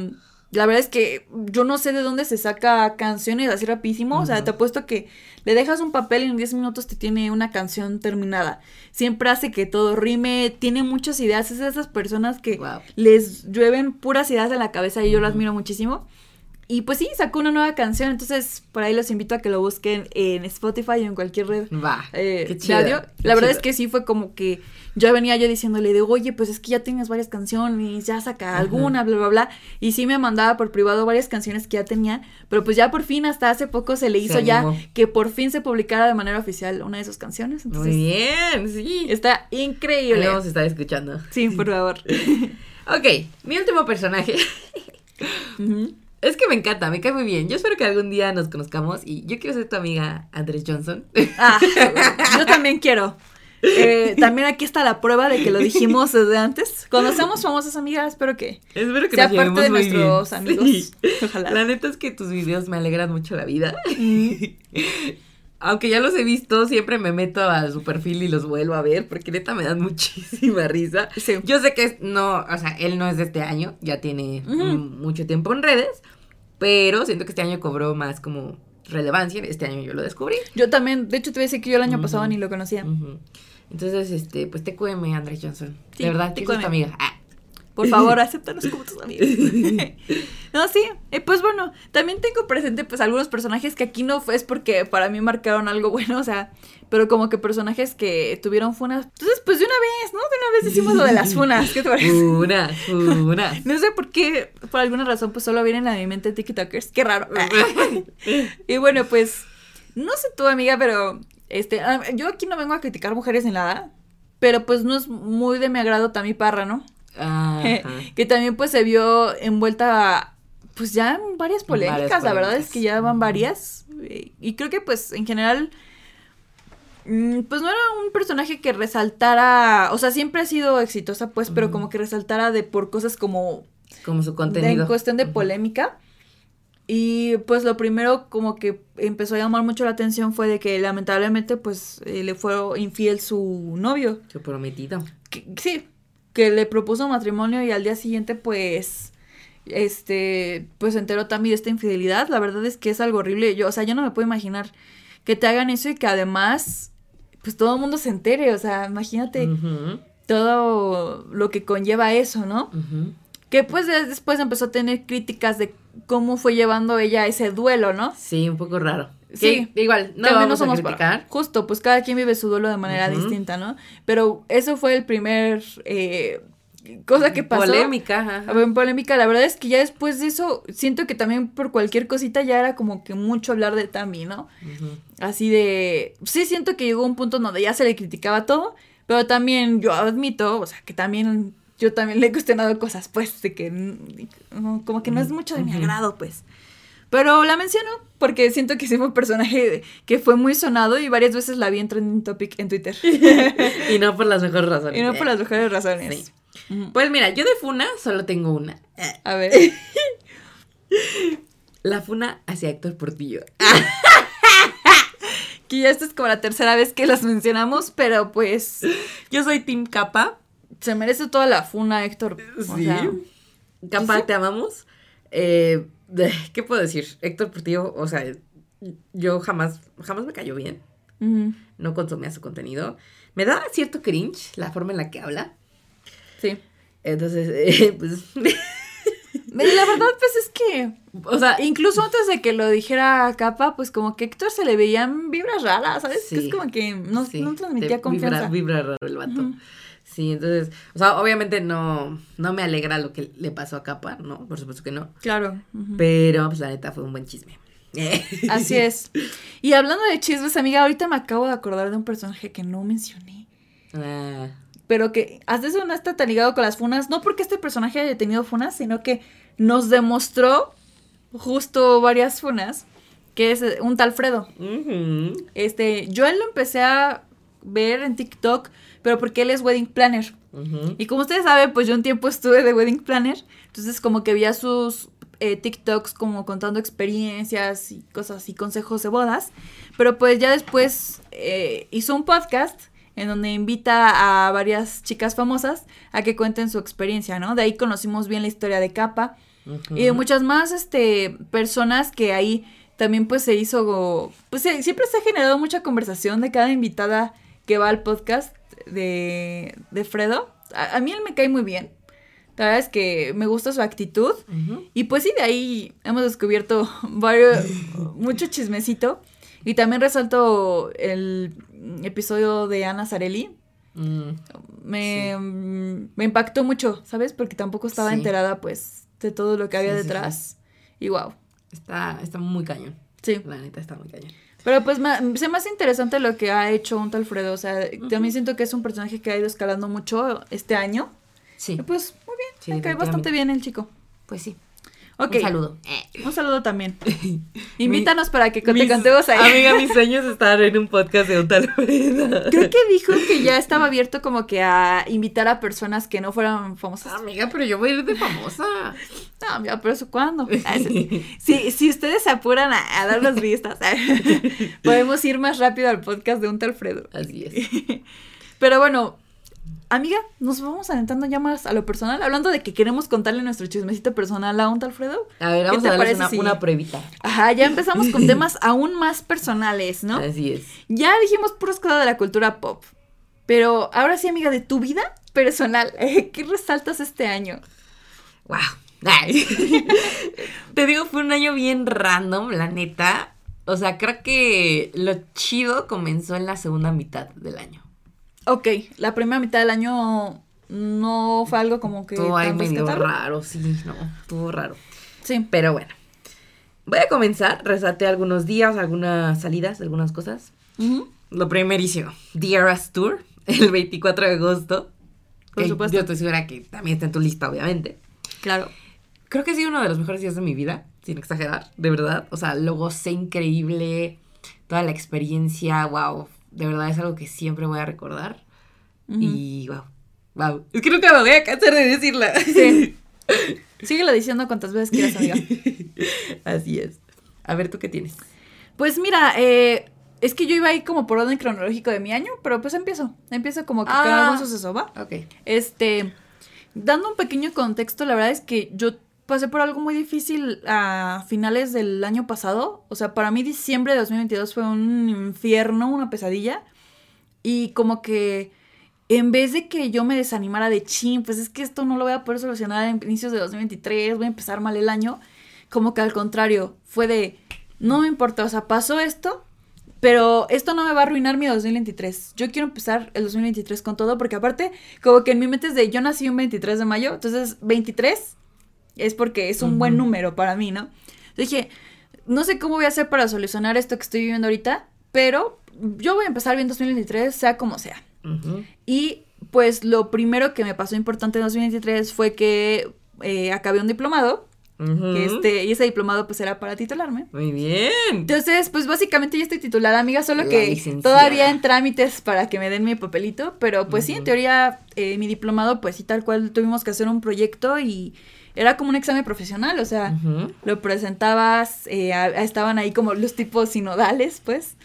la verdad es que yo no sé de dónde se saca canciones así rapidísimo. O sea, te apuesto que le dejas un papel y en 10 minutos te tiene una canción terminada. Siempre hace que todo rime, tiene muchas ideas. Es de esas personas que les llueven puras ideas en la cabeza y yo lo admiro muchísimo. Y pues sí, sacó una nueva canción, entonces por ahí los invito a que lo busquen en Spotify o en cualquier red Va, eh, de audio. La verdad es que sí fue como que ya venía yo diciéndole de, oye, pues es que ya tienes varias canciones, ya saca alguna, bla, bla, bla. Y sí me mandaba por privado varias canciones que ya tenía, pero pues ya por fin, hasta hace poco se le hizo ya que por fin se publicara de manera oficial una de sus canciones. Muy bien, sí. Está increíble. Vamos a estar escuchando. Sí, por favor. ok, mi último personaje. Es que me encanta, me cae muy bien. Yo espero que algún día nos conozcamos y yo quiero ser tu amiga Andrés Johnson. Ah, yo también quiero. Eh, también aquí está la prueba de que lo dijimos desde antes. Cuando seamos famosas amigas, espero que, espero que sea parte de nuestros amigos. Ojalá. La neta es que tus videos me alegran mucho la vida. Aunque ya los he visto, siempre me meto a su perfil y los vuelvo a ver, porque neta me dan muchísima risa. Yo sé que no, o sea, él no es de este año, ya tiene mucho tiempo en redes, pero siento que este año cobró más como relevancia. Este año yo lo descubrí. Yo también, de hecho te voy a decir que yo el año pasado ni lo conocía. Entonces, este, pues te cueme, Andrés Johnson. de verdad, te tu amiga. Ah. Por favor, acéptanos como tus amigos. no, sí. Eh, pues bueno, también tengo presente pues algunos personajes que aquí no fue es porque para mí marcaron algo bueno, o sea, pero como que personajes que tuvieron funas. Entonces, pues de una vez, ¿no? De una vez decimos lo de las funas. ¿Qué te parece? Funas, funas. no sé por qué, por alguna razón, pues solo vienen a mi mente TikTokers. Qué raro. y bueno, pues, no sé tú, amiga, pero este, ah, yo aquí no vengo a criticar mujeres en nada, pero pues no es muy de mi agrado Tami Parra, ¿no? que también pues se vio envuelta pues ya en varias polémicas, la verdad es que ya van varias y creo que pues en general mm, pues no era un personaje que resaltara, o sea, siempre ha sido exitosa pues, pero como que resaltara de por cosas como como su contenido. en cuestión de polémica. Y pues lo primero como que empezó a llamar mucho la atención fue de que lamentablemente pues eh, le fue infiel su novio. Su prometido. sí, que le propuso matrimonio y al día siguiente pues este pues se enteró también de esta infidelidad. La verdad es que es algo horrible. Yo o sea yo no me puedo imaginar que te hagan eso y que además pues todo el mundo se entere. O sea imagínate todo lo que conlleva eso no que pues después empezó a tener críticas de cómo fue llevando ella ese duelo no sí un poco raro Sí, igual, no vamos no somos a criticar. justo, pues cada quien vive su duelo de manera distinta, ¿no? Pero eso fue el primer eh, cosa que pasó. Polémica, ajá. Polémica, la verdad es que ya después de eso, siento que también por cualquier cosita ya era como que mucho hablar de Tami, ¿no? Así de, sí siento que llegó un punto donde ya se le criticaba todo, pero también yo admito, o sea, que también yo también le he cuestionado cosas, pues, de que como que no es mucho de mi agrado, pues. Pero la menciono porque siento que sí fue un personaje que fue muy sonado y varias veces la vi en trending topic en Twitter. y no por las mejores razones. Y no por las mejores razones. Pues mira, yo de Funa solo tengo una. A ver. la Funa hacia Héctor Portillo. que ya esta es como la tercera vez que las mencionamos, pero pues. Yo soy Team Capa. Se merece toda la Funa, Héctor. Sí. Capa, te amamos. Eh, ¿Qué puedo decir? Héctor Portillo, o sea, yo jamás, jamás me cayó bien. Ujú. No consumía su contenido. Me daba cierto cringe la forma en la que habla. Sí. Entonces, eh, pues. La verdad, pues es que, o sea, incluso antes de que lo dijera Capa, pues como que a Héctor se le veían vibras raras, ¿sabes? Que es como que no, sí, no transmitía confianza. Vibra, vibra raro el vato. Sí, entonces, o sea, obviamente no, no me alegra lo que le pasó a Capa, ¿no? Por supuesto que no. Claro. Pero, pues la neta fue un buen chisme. Así es. Y hablando de chismes, amiga, ahorita me acabo de acordar de un personaje que no mencioné. Ah, Pero que hasta eso no está tan ligado con las funas. No porque este personaje haya tenido funas, sino que nos demostró justo varias funas. Que es eh, un tal Fredo. Este, yo él lo empecé a ver en TikTok, pero porque él es wedding planner. Y como ustedes saben, pues yo un tiempo estuve de wedding planner, entonces como que veía sus eh, TikToks como contando experiencias y cosas y consejos de bodas, pero pues ya después eh, hizo un podcast en donde invita a varias chicas famosas a que cuenten su experiencia, ¿no? De ahí conocimos bien la historia de Capa y de muchas más este, personas que ahí también pues se hizo, pues se- siempre se ha generado mucha conversación de cada invitada que va al podcast de, de Fredo. A, a mí él me cae muy bien. La verdad es que me gusta su actitud. Y pues sí, de ahí hemos descubierto varios, mucho chismecito. Y también resalto el episodio de Ana Zarelli. Mm, Me, mm, me impactó mucho, ¿sabes? Porque tampoco estaba Sí. enterada, pues, de todo lo que había sí, detrás. Y wow. Está, está muy cañón. Sí. La neta está muy cañón. Pero pues se me hace interesante lo que ha hecho un tal Fredo. O sea, también siento que es un personaje que ha ido escalando mucho este año. Sí. Y pues, muy bien. Sí, me cae bastante bien el chico. Pues sí. Ok. Un saludo. Un saludo también. Invítanos para que te contemos ahí. Amiga, mis sueños estar en un podcast de un tal Freda. Creo que dijo que ya estaba abierto como que a invitar a personas que no fueran famosas. Amiga, pero yo voy a ir de famosa. No, mira, pero eso cuándo. Ah, sí. Si, si ustedes se apuran a, a darnos vistas, podemos ir más rápido al podcast de un tal Fredo. Así es. Pero bueno, amiga, nos vamos adentrando ya más a lo personal, hablando de que queremos contarle nuestro chismecito personal a un tal Fredo. A ver, ¿Qué vamos te a darles una, si- una pruebita. Ajá, ya empezamos con temas aún más personales, ¿no? Así es. Ya dijimos puras cosas de la cultura pop. Pero ahora sí, amiga, de tu vida personal, ¿qué resaltas este año? Wow. Te digo, fue un año bien random, la neta. O sea, creo que lo chido comenzó en la segunda mitad del año. Ok, la primera mitad del año no fue algo como que... Todo medio raro, sí, no, estuvo raro. Sí. Pero bueno, voy a comenzar. Resalté algunos días, algunas salidas, algunas cosas. Ujú. Lo primerísimo, The Eras Tour, el 24 de agosto. Por Que supuesto. Yo estoy segura que también está en tu lista, obviamente. Claro. Creo que ha sido uno de los mejores días de mi vida, sin exagerar, de verdad. O sea, lo gocé increíble, toda la experiencia, wow. De verdad es algo que siempre voy a recordar. Y wow, wow. Es que nunca me voy a cansar de decirla. Sí. Síguelo diciendo cuantas veces quieras, amiga. Así es. A ver, ¿tú qué tienes? Pues mira, eh, es que yo iba ahí como por orden cronológico de mi año, pero pues empiezo. Empiezo como que con Ah. algún suceso, ¿va? Ok. Este, dando un pequeño contexto, la verdad es que yo pasé por algo muy difícil a finales del año pasado. O sea, para mí diciembre de 2022 fue un infierno, una pesadilla. Y como que en vez de que yo me desanimara de chin, pues es que esto no lo voy a poder solucionar en inicios de 2023, voy a empezar mal el año. Como que al contrario, fue de, no me importa, o sea, pasó esto, pero esto no me va a arruinar mi 2023. Yo quiero empezar el 2023 con todo, porque aparte, como que en mi mente es de, yo nací un 23 de mayo, entonces 23 es porque es un buen número para mí, ¿no? Dije, no sé cómo voy a hacer para solucionar esto que estoy viviendo ahorita, pero yo voy a empezar bien 2023, sea como sea. Y pues lo primero que me pasó importante en 2023 fue que eh, acabé un diplomado. Este, y ese diplomado pues era para titularme. Muy bien. Entonces, pues básicamente ya estoy titulada, amiga, solo La que licenciada. todavía en trámites para que me den mi papelito, pero pues sí, en teoría eh, mi diplomado pues sí tal cual tuvimos que hacer un proyecto y era como un examen profesional, o sea, lo presentabas, eh, a- estaban ahí como los tipos sinodales, pues.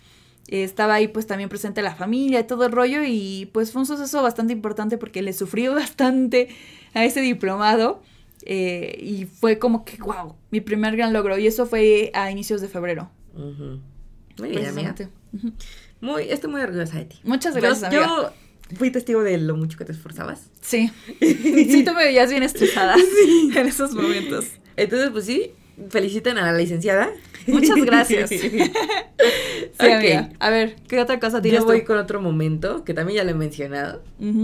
Eh, estaba ahí pues también presente la familia y todo el rollo y pues fue un suceso bastante importante porque le sufrí bastante a ese diplomado eh, y fue como que, wow, mi primer gran logro y eso fue a inicios de febrero. Muy bien, amiga. Muy, estoy muy orgullosa de ti. Muchas Yo- gracias, amiga. Yo fui testigo de lo mucho que te esforzabas. Sí. Sí, tú me veías bien estresada en esos momentos. Entonces, pues sí, felicitan a la licenciada. Muchas gracias. sí, Sí, amiga. A ver, ¿qué otra cosa tienes Yo voy tú? con otro momento que también ya lo he mencionado. Ujú.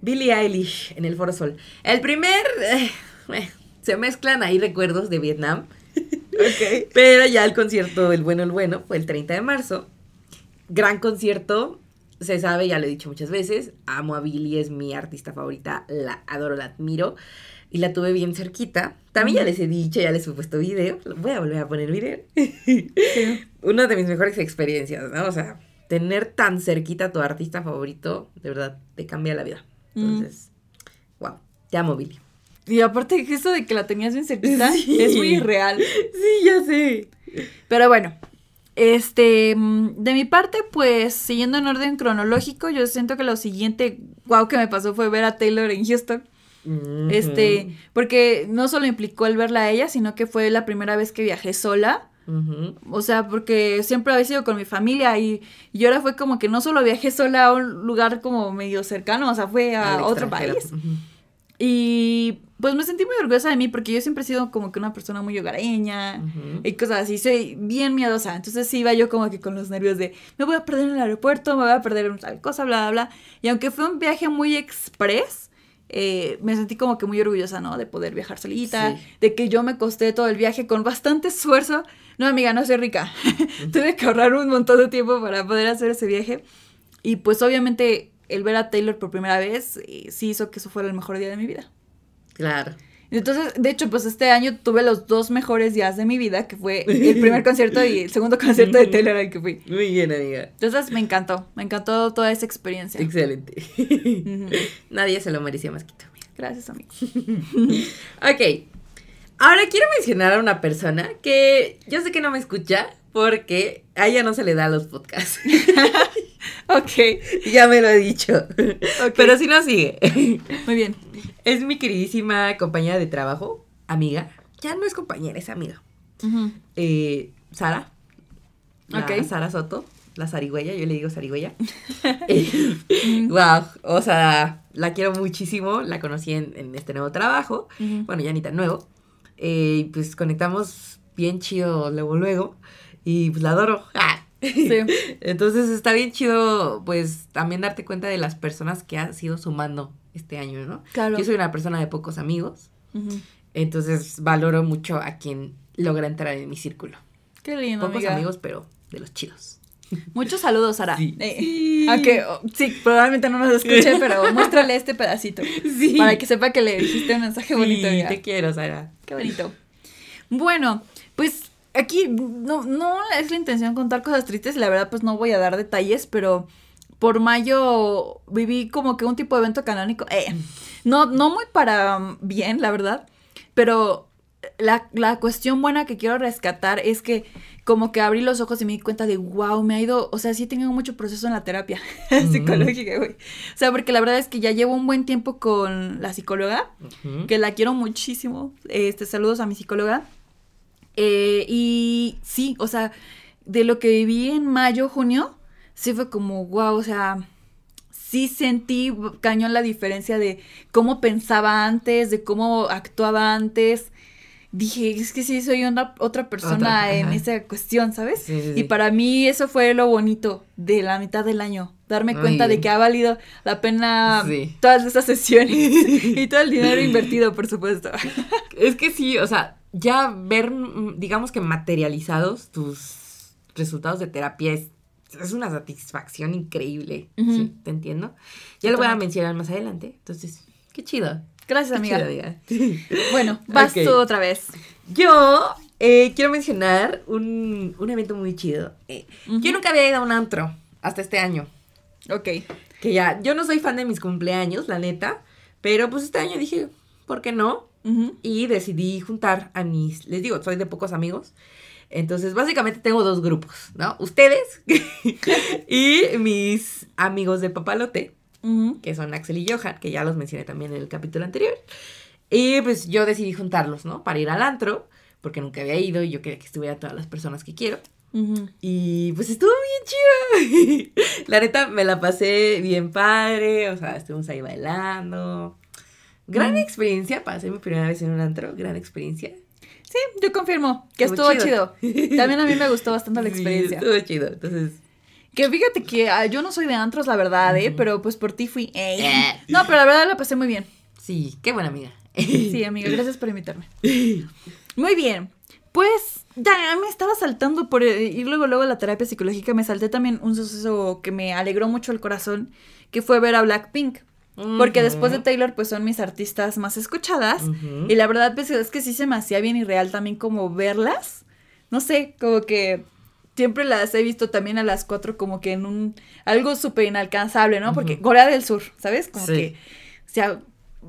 Billie Eilish en el Foro Sol. El primer. eh, eh, se mezclan ahí recuerdos de Vietnam. Ok. Pero ya el concierto, el bueno, el bueno, fue el 30 de marzo. Gran concierto. Se sabe, ya lo he dicho muchas veces. Amo a Billie, es mi artista favorita. La adoro, la admiro. Y la tuve bien cerquita. También ya les he dicho, ya les he puesto video. Voy a volver a poner video. Sí. Una de mis mejores experiencias, ¿no? O sea, tener tan cerquita a tu artista favorito, de verdad, te cambia la vida. Mm. Entonces, wow, te amo, Billy. Y aparte eso de que la tenías bien cerquita Sí. es muy irreal. Sí, ya sé. Pero bueno, este, mm, de mi parte, pues, siguiendo en orden cronológico, yo siento que lo siguiente, wow, que me pasó fue ver a Taylor en Houston. Este, porque no solo implicó el verla a ella, sino que fue la primera vez que viajé sola. O sea, porque siempre había sido con mi familia y, y ahora fue como que no solo viajé sola a un lugar como medio cercano, o sea, fue a Al otro país. Y pues me sentí muy orgullosa de mí porque yo siempre he sido como que una persona muy hogareña Ujú. y cosas así. Soy bien miedosa. Entonces sí iba yo como que con los nervios de me voy a perder en el aeropuerto, me voy a perder en tal cosa, bla, bla, bla. Y aunque fue un viaje muy express, eh, me sentí como que muy orgullosa, ¿no? De poder viajar solita, Sí. de que yo me costé todo el viaje con bastante esfuerzo. No, amiga, no soy rica. Tuve que ahorrar un montón de tiempo para poder hacer ese viaje. Y pues obviamente el ver a Taylor por primera vez eh, sí hizo que eso fuera el mejor día de mi vida. Claro. Entonces, de hecho, pues este año tuve los dos mejores días de mi vida, que fue el primer concierto y el segundo concierto de Taylor al que fui. Muy bien, amiga. Entonces me encantó, me encantó toda esa experiencia. Excelente. Nadie se lo merecía más que tú. amiga. Gracias, amigo. Ok. Ahora quiero mencionar a una persona que yo sé que no me escucha porque a ella no se le da los podcasts. Ok, ya me lo he dicho. Pero si no sigue. muy bien. Es mi queridísima compañera de trabajo, amiga. Ya no es compañera, es amiga. Eh, Sara. La Ok. Sara Soto. La zarigüeya, yo le digo zarigüeya. wow, o sea, la quiero muchísimo. La conocí en, en este nuevo trabajo. Bueno, ya ni tan nuevo. Eh, y pues conectamos bien chido luego, luego. Y pues la adoro. ¡Ah! Sí. Entonces está bien chido, pues también darte cuenta de las personas que has ido sumando este año, ¿no? Claro. Yo soy una persona de pocos amigos, entonces valoro mucho a quien logra entrar en mi círculo. Qué lindo, Pocos amiga. amigos, pero de los chidos. Muchos saludos, Sara. Sí. Eh, Sí. Aunque oh, sí, probablemente no nos escuche, pero muéstrale este pedacito. Sí. Para que sepa que le dijiste un mensaje bonito, Sí, amiga. te quiero, Sara. Qué bonito. Bueno, pues aquí no, no es la intención contar cosas tristes, la verdad pues no voy a dar detalles, pero por mayo viví como que un tipo de evento canónico. eh, no, no muy para bien, la verdad, pero la, la cuestión buena que quiero rescatar es que como que abrí los ojos y me di cuenta de, wow, me ha ido, o sea, sí he tenido mucho proceso en la terapia psicológica, güey. O sea, porque la verdad es que ya llevo un buen tiempo con la psicóloga que la quiero muchísimo. Este, saludos a mi psicóloga. Eh, y sí, o sea, de lo que viví en mayo, junio, sí fue como, wow, o sea, sí sentí cañón la diferencia de cómo pensaba antes, de cómo actuaba antes. Dije, es que sí, soy una, otra persona Otra, en ajá. esa cuestión, ¿sabes? Sí, sí, Y sí. para mí eso fue lo bonito de la mitad del año. Darme cuenta de que ha valido la pena todas esas sesiones y todo el dinero invertido, por supuesto. Es que sí, o sea, ya ver, mm, digamos que materializados tus resultados de terapia es, es una satisfacción increíble. Sí, te entiendo. Ya lo voy a mencionar más adelante. Entonces, qué chido. Gracias, Qué amiga. chido, amiga. Bueno, vas tú otra vez. Yo eh, quiero mencionar un, un evento muy chido. Eh. Yo nunca había ido a un antro hasta este año. Ok. Que ya, yo no soy fan de mis cumpleaños, la neta. Pero pues este año dije, ¿por qué no? Ujú. Y decidí juntar a mis, les digo, soy de pocos amigos. Entonces, básicamente tengo dos grupos, ¿no? Ustedes y mis amigos de Papalote, Ujú. que son Axel y Johan, que ya los mencioné también en el capítulo anterior. Y pues yo decidí juntarlos, ¿no? Para ir al antro, porque nunca había ido y yo quería que estuvieran todas las personas que quiero. Ujú. Y pues estuvo bien chido. la neta, me la pasé bien padre. O sea, estuvimos ahí bailando. Gran Mm. experiencia para ser mi primera vez en un antro. Gran experiencia. Sí, yo confirmo que Estuvo chido. chido. También a mí me gustó bastante la Sí, experiencia. estuvo chido. Entonces, Que fíjate que ah, yo no soy de antros, la verdad, ¿eh? Pero pues por ti fui. Eh. No, pero la verdad la pasé muy bien. sí, qué buena amiga. Sí, amiga, gracias por invitarme. Muy bien. Pues ya me estaba saltando por eh, ir luego luego a la terapia psicológica. Me salté también un suceso que me alegró mucho el corazón, que fue ver a Blackpink. Porque después de Taylor, pues son mis artistas más escuchadas. Y la verdad, pues es que sí se me hacía bien irreal también como verlas. No sé, como que siempre las he visto también a las cuatro como que en un algo súper inalcanzable, ¿no? Porque. Corea del Sur, ¿sabes? Como Sí. que o sea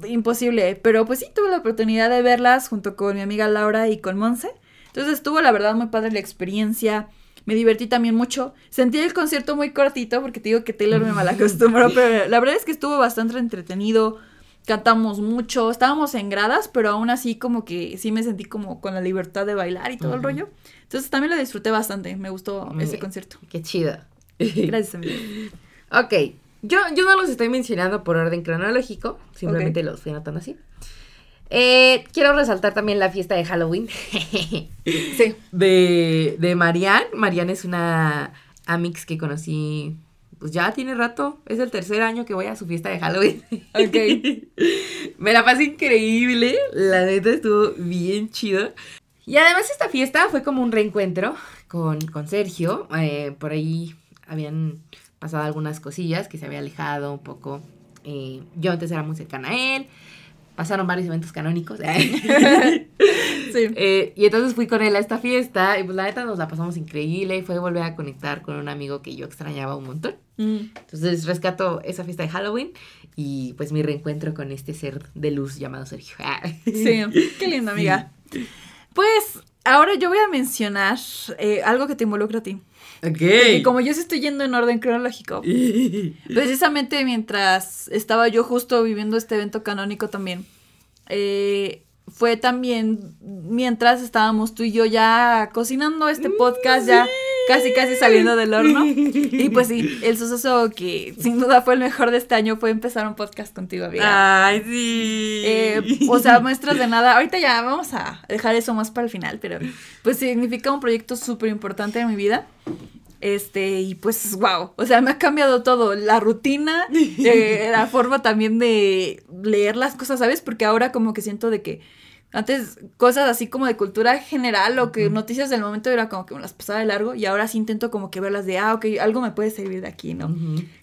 imposible. Pero pues sí tuve la oportunidad de verlas junto con mi amiga Laura y con Monse. Entonces estuvo la verdad muy padre la experiencia. Me divertí también mucho. Sentí el concierto muy cortito porque te digo que Taylor me malacostumbró, pero la verdad es que estuvo bastante entretenido. Cantamos mucho, estábamos en gradas, pero aún así como que sí me sentí como con la libertad de bailar y todo el rollo. Entonces también lo disfruté bastante, me gustó Muy ese bien. concierto. Qué chido. Gracias, amiga. Ok, yo, yo no los estoy mencionando por orden cronológico, simplemente los fui anotando así. Eh, quiero resaltar también la fiesta de Halloween Sí. de, de Marianne. Marianne es una amix que conocí, pues ya tiene rato, es el tercer año que voy a su fiesta de Halloween. Ok. Me la pasé increíble, la neta estuvo bien chido. Y además esta fiesta fue como un reencuentro con, con Sergio. eh, por ahí habían pasado algunas cosillas que se había alejado un poco. eh, yo antes era muy cercana a él. Pasaron varios eventos canónicos. Sí. Eh, y entonces fui con él a esta fiesta y pues la neta nos la pasamos increíble. Fue volver a conectar con un amigo que yo extrañaba un montón. Mm. Entonces rescato esa fiesta de Halloween y pues mi reencuentro con este ser de luz llamado Sergio. Sí, qué linda, amiga. Pues ahora yo voy a mencionar eh, algo que te involucra a ti. Porque Ok. como yo sí estoy yendo en orden cronológico, precisamente mientras estaba yo justo viviendo este evento canónico también, eh, fue también mientras estábamos tú y yo ya cocinando este podcast, ya casi casi saliendo del horno. Y pues sí, el suceso que sin duda fue el mejor de este año fue empezar un podcast contigo, amiga. Ay, sí. Eh, o sea, muestras de nada. Ahorita ya vamos a dejar eso más para el final, pero pues significa un proyecto súper importante en mi vida. Este, y pues, wow. O sea, me ha cambiado todo. La rutina, eh, la forma también de leer las cosas, ¿sabes? Porque ahora como que siento de que antes cosas así como de cultura general o que noticias del momento era como que me las pasaba de largo y ahora sí intento como que verlas de, ah, ok, algo me puede servir de aquí, ¿no?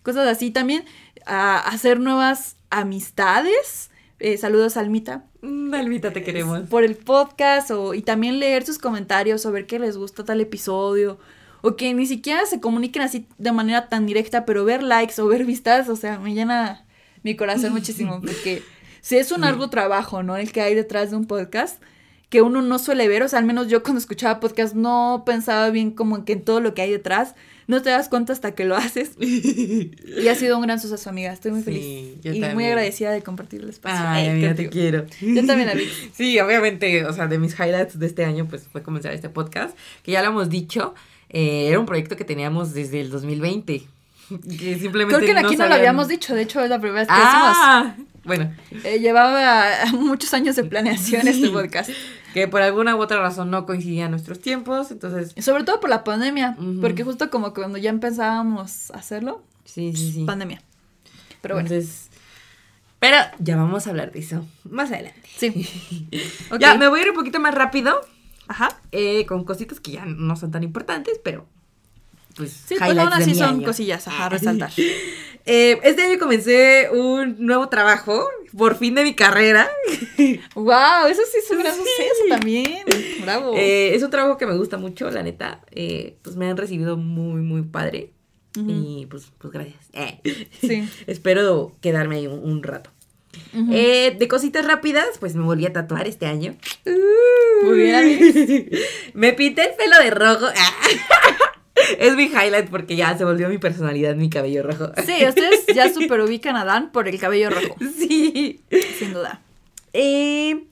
Cosas así. También a hacer nuevas amistades. Eh, saludos, Almita. Mm, Almita, te queremos. Por el podcast o, y también leer sus comentarios o ver que les gusta tal episodio. O que ni siquiera se comuniquen así de manera tan directa, pero ver likes o ver vistas, o sea, me llena mi corazón muchísimo. Porque si es un arduo trabajo, ¿no? El que hay detrás de un podcast que uno no suele ver, o sea, al menos yo cuando escuchaba podcast no pensaba bien como que en todo lo que hay detrás, no te das cuenta hasta que lo haces. Y ha sido un gran suceso, amiga. Estoy muy Sí, feliz. y muy también. agradecida de compartir el espacio. Ay, eh, amiga, te quiero. Yo también, amiga. Sí, obviamente, o sea, de mis highlights de este año, pues fue comenzar este podcast, que ya lo hemos dicho, eh, era un proyecto que teníamos desde el 2020. Que simplemente Creo que aquí no lo habíamos dicho, de hecho es la primera vez que Ah, bueno, decimos. Eh, llevaba muchos años de planeación este podcast. que por alguna u otra razón no coincidían nuestros tiempos, entonces, Sobre todo por la pandemia, porque justo como cuando ya empezábamos a hacerlo, sí, sí, sí. pandemia. Pero bueno, Entonces, pero ya vamos a hablar de eso más adelante. sí. Ya, me voy a ir un poquito más rápido, Ajá. eh, con cositas que ya no son tan importantes, pero pues Sí, pues aún así son año. cosillas, ajá, a resaltar. Eh, este año comencé un nuevo trabajo, por fin de mi carrera. wow, eso sí es un gran Sí. suceso también. Bravo. Eh, es un trabajo que me gusta mucho, la neta. Eh, pues me han recibido muy, muy padre. Y pues, pues gracias. Eh, Sí. Espero quedarme ahí un, un rato. Eh, de cositas rápidas, pues me volví a tatuar este año. Muy bien, amigos. me pinté el pelo de rojo. es mi highlight porque ya se volvió mi personalidad, mi cabello rojo. Sí, ustedes ya super ubican a Dan por el cabello rojo, sí. sin duda. Eh,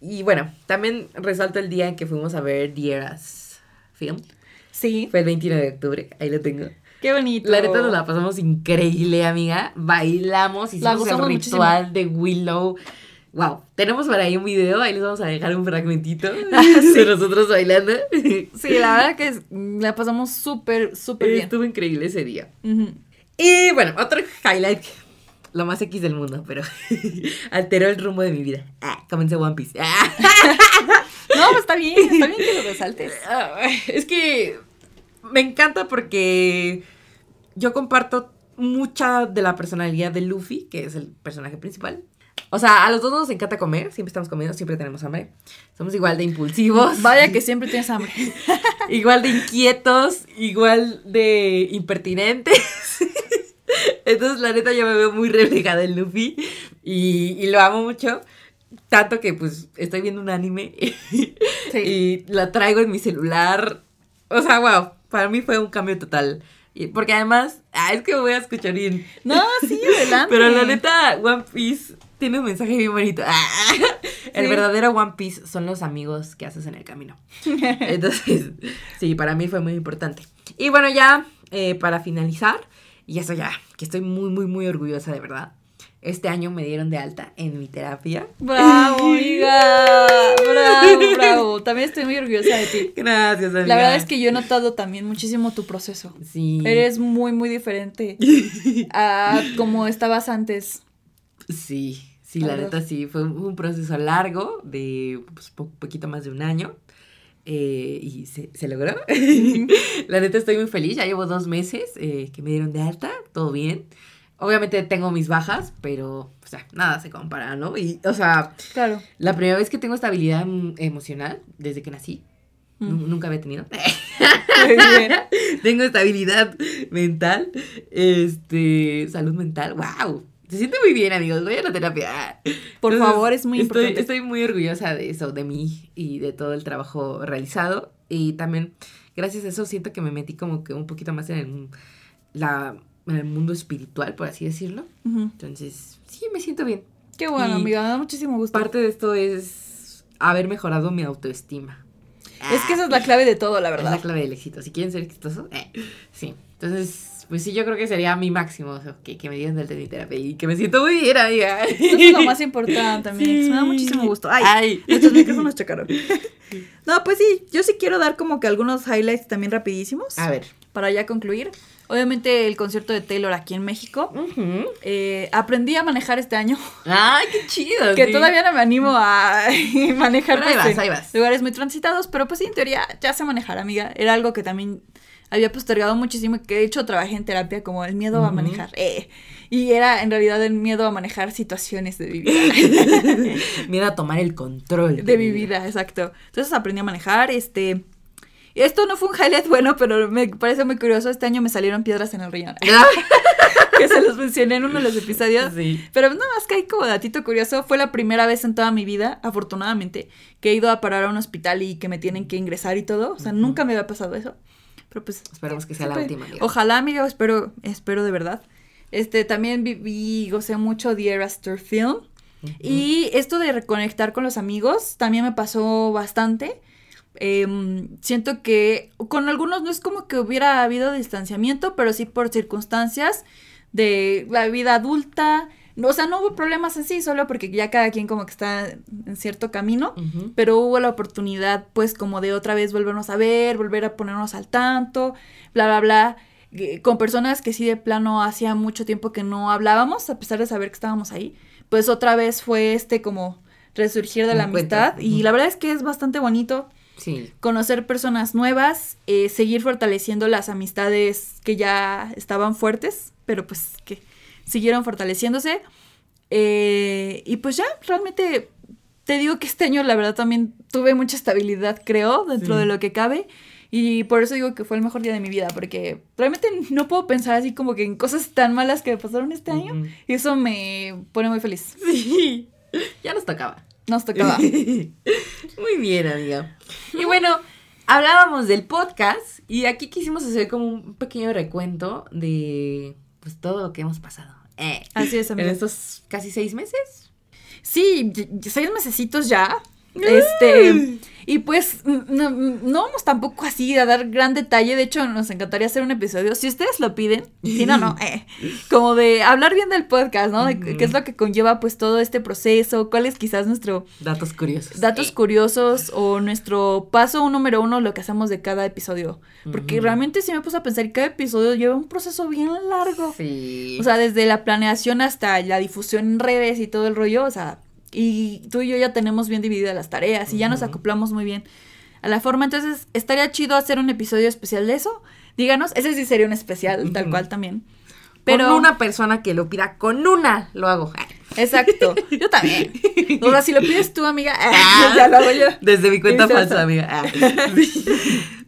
y bueno, también resalto el día en que fuimos a ver The Eras Film. Sí. Fue el 29 de octubre, ahí lo tengo. Qué bonito. La neta nos la pasamos increíble, amiga. Bailamos, La hicimos el ritual de Willow. Wow, tenemos por ahí un video, ahí les vamos a dejar un fragmentito Ah, de nosotros bailando. Sí, la verdad que la pasamos súper, súper bien. Estuvo increíble ese día. Y bueno, otro highlight, lo más X del mundo, pero alteró el rumbo de mi vida. Ah, comencé One Piece. Ah. No, pues está bien, está bien que lo resaltes. Ay, Es que me encanta porque yo comparto mucha de la personalidad de Luffy, que es el personaje principal. O sea, a los dos nos encanta comer, siempre estamos comiendo, siempre tenemos hambre. Somos igual de impulsivos, Vaya que siempre tienes hambre. igual de inquietos, igual de impertinentes. Entonces, la neta, yo me veo muy reflejada en Luffy y, y lo amo mucho. Tanto que, pues, estoy viendo un anime Sí. y la traigo en mi celular. O sea, wow, para mí fue un cambio total. Porque además, ah, es que me voy a escuchar bien. No, sí, adelante. Pero la neta, One Piece tiene un mensaje bien bonito. Ah, El Sí. verdadero One Piece son los amigos que haces en el camino. Entonces, sí, para mí fue muy importante. Y bueno, ya eh, para finalizar, y eso ya, que estoy muy, muy, muy orgullosa de verdad. Este año me dieron de alta en mi terapia. Bravo, amiga. Bravo, bravo. También estoy muy orgullosa de ti. Gracias, amiga. La verdad es que yo he notado también muchísimo tu proceso. Sí. Eres muy, muy diferente a como estabas antes. Sí, sí, La neta sí, fue un, un proceso largo de pues, po- poquito más de un año. eh, y se, se logró. la neta estoy muy feliz, ya llevo dos meses eh, que me dieron de alta, todo bien. Obviamente tengo mis bajas, pero, o sea, nada se compara, ¿no? Y, o sea, Claro. la primera vez que tengo estabilidad mm, emocional desde que nací, Mm. nu- nunca había tenido. Tengo estabilidad mental, este, salud mental, wow. Se siente muy bien, amigos. Voy a la terapia. Por Entonces, favor, es muy estoy, importante. Estoy muy orgullosa de eso, de mí y de todo el trabajo realizado. Y también, gracias a eso, siento que me metí como que un poquito más en el, la, en el mundo espiritual, por así decirlo. Ujú. Entonces, sí, me siento bien. Qué bueno, Y amiga. Me da muchísimo gusto. Parte de esto es haber mejorado mi autoestima. Es que esa es la clave de todo, la Es verdad. la clave del éxito. Si quieren ser exitosos, eh, sí. Entonces, pues sí, yo creo que sería mi máximo o sea, que, que me dieran del terapia y que me siento muy bien, amiga. Eso es lo más importante, amigos. Me da muchísimo gusto. Ay, Ay. nuestros micrófonos chocaron. No, pues sí, yo sí quiero dar como que algunos highlights también rapidísimos. A ver. Para ya concluir. Obviamente el concierto de Taylor aquí en México. Eh, aprendí a manejar este año. Ay, qué chido. Que sí. todavía no me animo a manejar pues, vas, en ahí vas. lugares muy transitados, pero pues sí, en teoría ya sé manejar, amiga. Era algo que también había postergado muchísimo, que de hecho trabajé en terapia como el miedo a manejar. eh, y era en realidad el miedo a manejar situaciones de mi vida. Miedo a tomar el control. de mi vida, exacto. Entonces aprendí a manejar, este... Esto no fue un highlight bueno, pero me parece muy curioso. Este año me salieron piedras en el riñón. que se los mencioné en uno de los episodios. Sí. Pero nada más que hay como datito curioso, fue la primera vez en toda mi vida, afortunadamente, que he ido a parar a un hospital y que me tienen que ingresar y todo. O sea, Ujú. nunca me había pasado eso. Pero pues. Esperemos que sea la última, amiga. Ojalá, amigo, espero, espero de verdad. Este, también viví gocé mucho The Eras Tour Film. Y esto de reconectar con los amigos también me pasó bastante. Em, siento que con algunos no es como que hubiera habido distanciamiento, pero sí por circunstancias de la vida adulta. No, o sea, no hubo problemas en sí, solo porque ya cada quien como que está en cierto camino. Pero hubo la oportunidad, pues, como de otra vez volvernos a ver, volver a ponernos al tanto, bla, bla, bla. eh, Con personas que sí de plano hacía mucho tiempo que no hablábamos, a pesar de saber que estábamos ahí. Pues otra vez fue este como resurgir de la amistad. Y la verdad es que es bastante bonito Sí. conocer personas nuevas, eh, seguir fortaleciendo las amistades que ya estaban fuertes, pero pues que siguieron fortaleciéndose. Eh, y pues ya, realmente te digo que este año la verdad también tuve mucha estabilidad, creo, dentro Sí. de lo que cabe. Y por eso digo que fue el mejor día de mi vida, porque realmente no puedo pensar así como que en cosas tan malas que me pasaron este año. Y eso me pone muy feliz. Sí. Ya nos tocaba. Nos tocaba. Muy bien, amiga. Y bueno, hablábamos del podcast y aquí quisimos hacer como un pequeño recuento de pues todo lo que hemos pasado. Eh, Así es, en amiga. estos casi seis meses. Sí, seis mesecitos ya. Este. Y pues no, no, vamos tampoco así a dar gran detalle. De hecho, nos encantaría hacer un episodio. Si ustedes lo piden, si no, no, eh, como de hablar bien del podcast, ¿no? De qué es lo que conlleva pues todo este proceso, cuál es quizás nuestro... Datos curiosos. Datos curiosos o nuestro paso número uno, lo que hacemos de cada episodio. Porque realmente si me puse a pensar, cada episodio lleva un proceso bien largo. Sí. O sea, desde la planeación hasta la difusión en redes y todo el rollo, o sea, y tú y yo ya tenemos bien divididas las tareas y ya nos acoplamos muy bien a la forma. Entonces, estaría chido hacer un episodio especial de eso. Díganos, ese sí sería un especial, tal cual también. Pero con una persona que lo pida, con una lo hago. Exacto. Yo también. O sea, si lo pides tú, amiga, ah, ya lo hago yo. Desde mi cuenta falsa, amiga. Ah.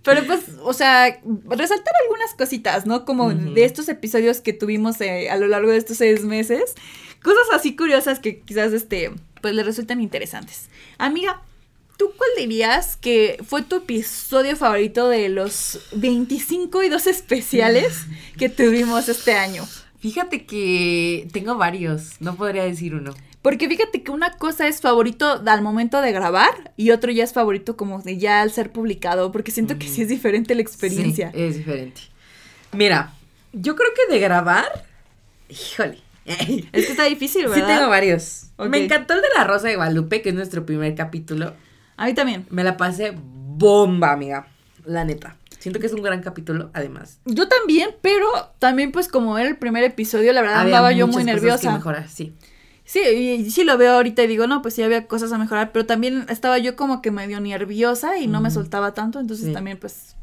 Pero pues, o sea, resaltar algunas cositas, ¿no? Como de estos episodios que tuvimos eh, a lo largo de estos seis meses. Cosas así curiosas que quizás, este, pues le resultan interesantes. Amiga, ¿tú cuál dirías que fue tu episodio favorito de los 25 y 2 especiales que tuvimos este año? Fíjate que tengo varios, no podría decir uno. Porque fíjate que una cosa es favorito al momento de grabar y otro ya es favorito como de ya al ser publicado, porque siento que sí es diferente la experiencia. Sí, es diferente. Mira, yo creo que de grabar, híjole. Es que está difícil, ¿verdad? Sí, tengo varios. Me encantó el de la Rosa de Guadalupe, que es nuestro primer capítulo. A mí también. Me la pasé bomba, amiga. La neta. Siento que es un gran capítulo, además. Yo también, pero también, pues, como era el primer episodio, la verdad andaba yo muy nerviosa. Que mejorar, sí. Sí, y sí lo veo ahorita y digo, no, pues sí había cosas a mejorar, pero también estaba yo como que medio nerviosa y no me soltaba tanto, entonces también, pues,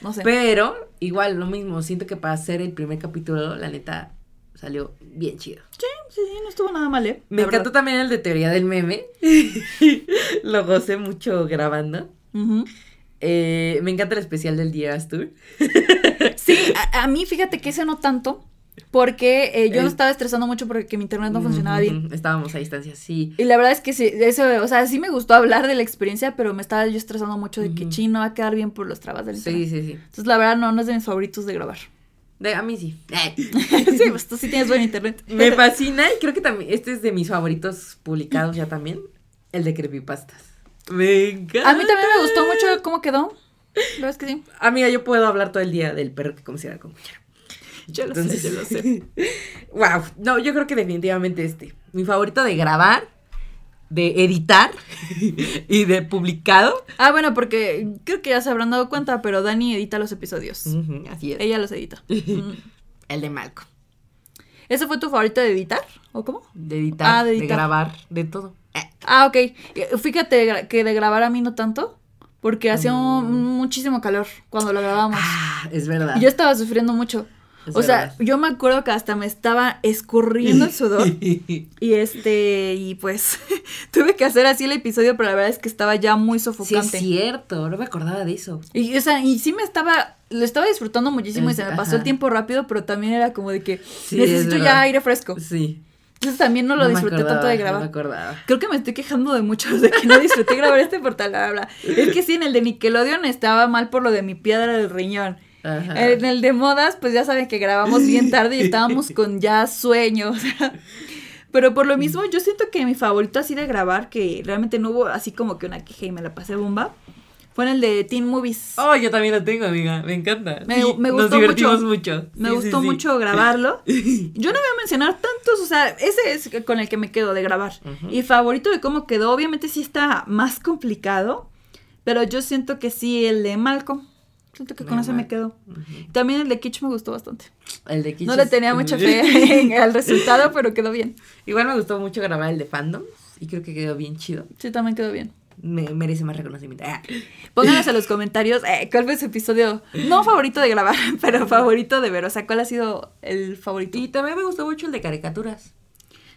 no sé. Pero, igual, lo mismo, siento que para hacer el primer capítulo, la neta, salió bien chido. Sí, sí, sí, no estuvo nada mal, ¿eh? Me encantó también el de teoría del meme. Lo gocé mucho grabando. Eh, me encanta el especial del día Tour. sí, a, mí fíjate que ese no tanto. Porque eh, yo no estaba estresando mucho porque mi internet no funcionaba bien. Estábamos a distancia, sí. Y la verdad es que sí, eso, o sea, sí me gustó hablar de la experiencia, pero me estaba yo estresando mucho de que chino va a quedar bien por los trabas del internet. Sí, sí, sí. Entonces, la verdad, no, no es de mis favoritos de grabar. De, a mí sí. sí, pues tú sí tienes buen internet. Me fascina y creo que también este es de mis favoritos publicados ya también. El de creepypastas. Me encanta. A mí también me gustó mucho cómo quedó. ¿Lo ves que sí? Amiga, yo puedo hablar todo el día del perro que considera como quiera. Yo lo sé, yo lo sé. wow. No, yo creo que definitivamente este. Mi favorito de grabar de editar y de publicado. Ah, bueno, porque creo que ya se habrán dado cuenta, pero Dani edita los episodios. así es. Ella los edita. El de Malco. ¿Ese fue tu favorito de editar? ¿O cómo? De editar, ah, de, grabar, de todo. Ah, ok. Fíjate que de grabar a mí no tanto. Porque hacía mm. muchísimo calor cuando lo grabábamos. Ah, es verdad. Y yo estaba sufriendo mucho o sea, yo me acuerdo que hasta me estaba escurriendo el sudor. y este, y pues tuve que hacer así el episodio, pero la verdad es que estaba ya muy sofocante. Sí, es cierto, no me acordaba de eso. Y, o sea, y sí me estaba, lo estaba disfrutando muchísimo y se me pasó el tiempo rápido, pero también era como de que necesito ya aire fresco. Sí. Entonces también no lo disfruté tanto de grabar. No me acordaba. Creo que me estoy quejando de muchos de que no disfruté grabar este portal. Bla, Es que sí, en el de Nickelodeon estaba mal por lo de mi piedra del riñón. En el de modas, pues ya saben que grabamos bien tarde y estábamos con ya sueño. pero por lo mismo, yo siento que mi favorito así de grabar, que realmente no hubo así como que una queja y me la pasé bomba, fue en el de Teen Movies. Oh, yo también lo tengo, amiga. Me encanta. Me, gustó Nos divertimos mucho. Me gustó mucho grabarlo. Yo no voy a mencionar tantos, o sea, ese es con el que me quedo de grabar. Y favorito de cómo quedó, obviamente sí está más complicado, pero yo siento que sí el de Malcolm. Siento que con eso me quedo. También el de Kitsch me gustó bastante. El de Kitsch. No le tenía mucha fe al resultado, pero quedó bien. Igual me gustó mucho grabar el de Fandom y creo que quedó bien chido. Sí, también quedó bien. Me merece más reconocimiento. Ah. Pónganos en los comentarios eh, cuál fue su episodio, no favorito de grabar, pero favorito de ver. O sea, cuál ha sido el favorito. Y también me gustó mucho el de caricaturas.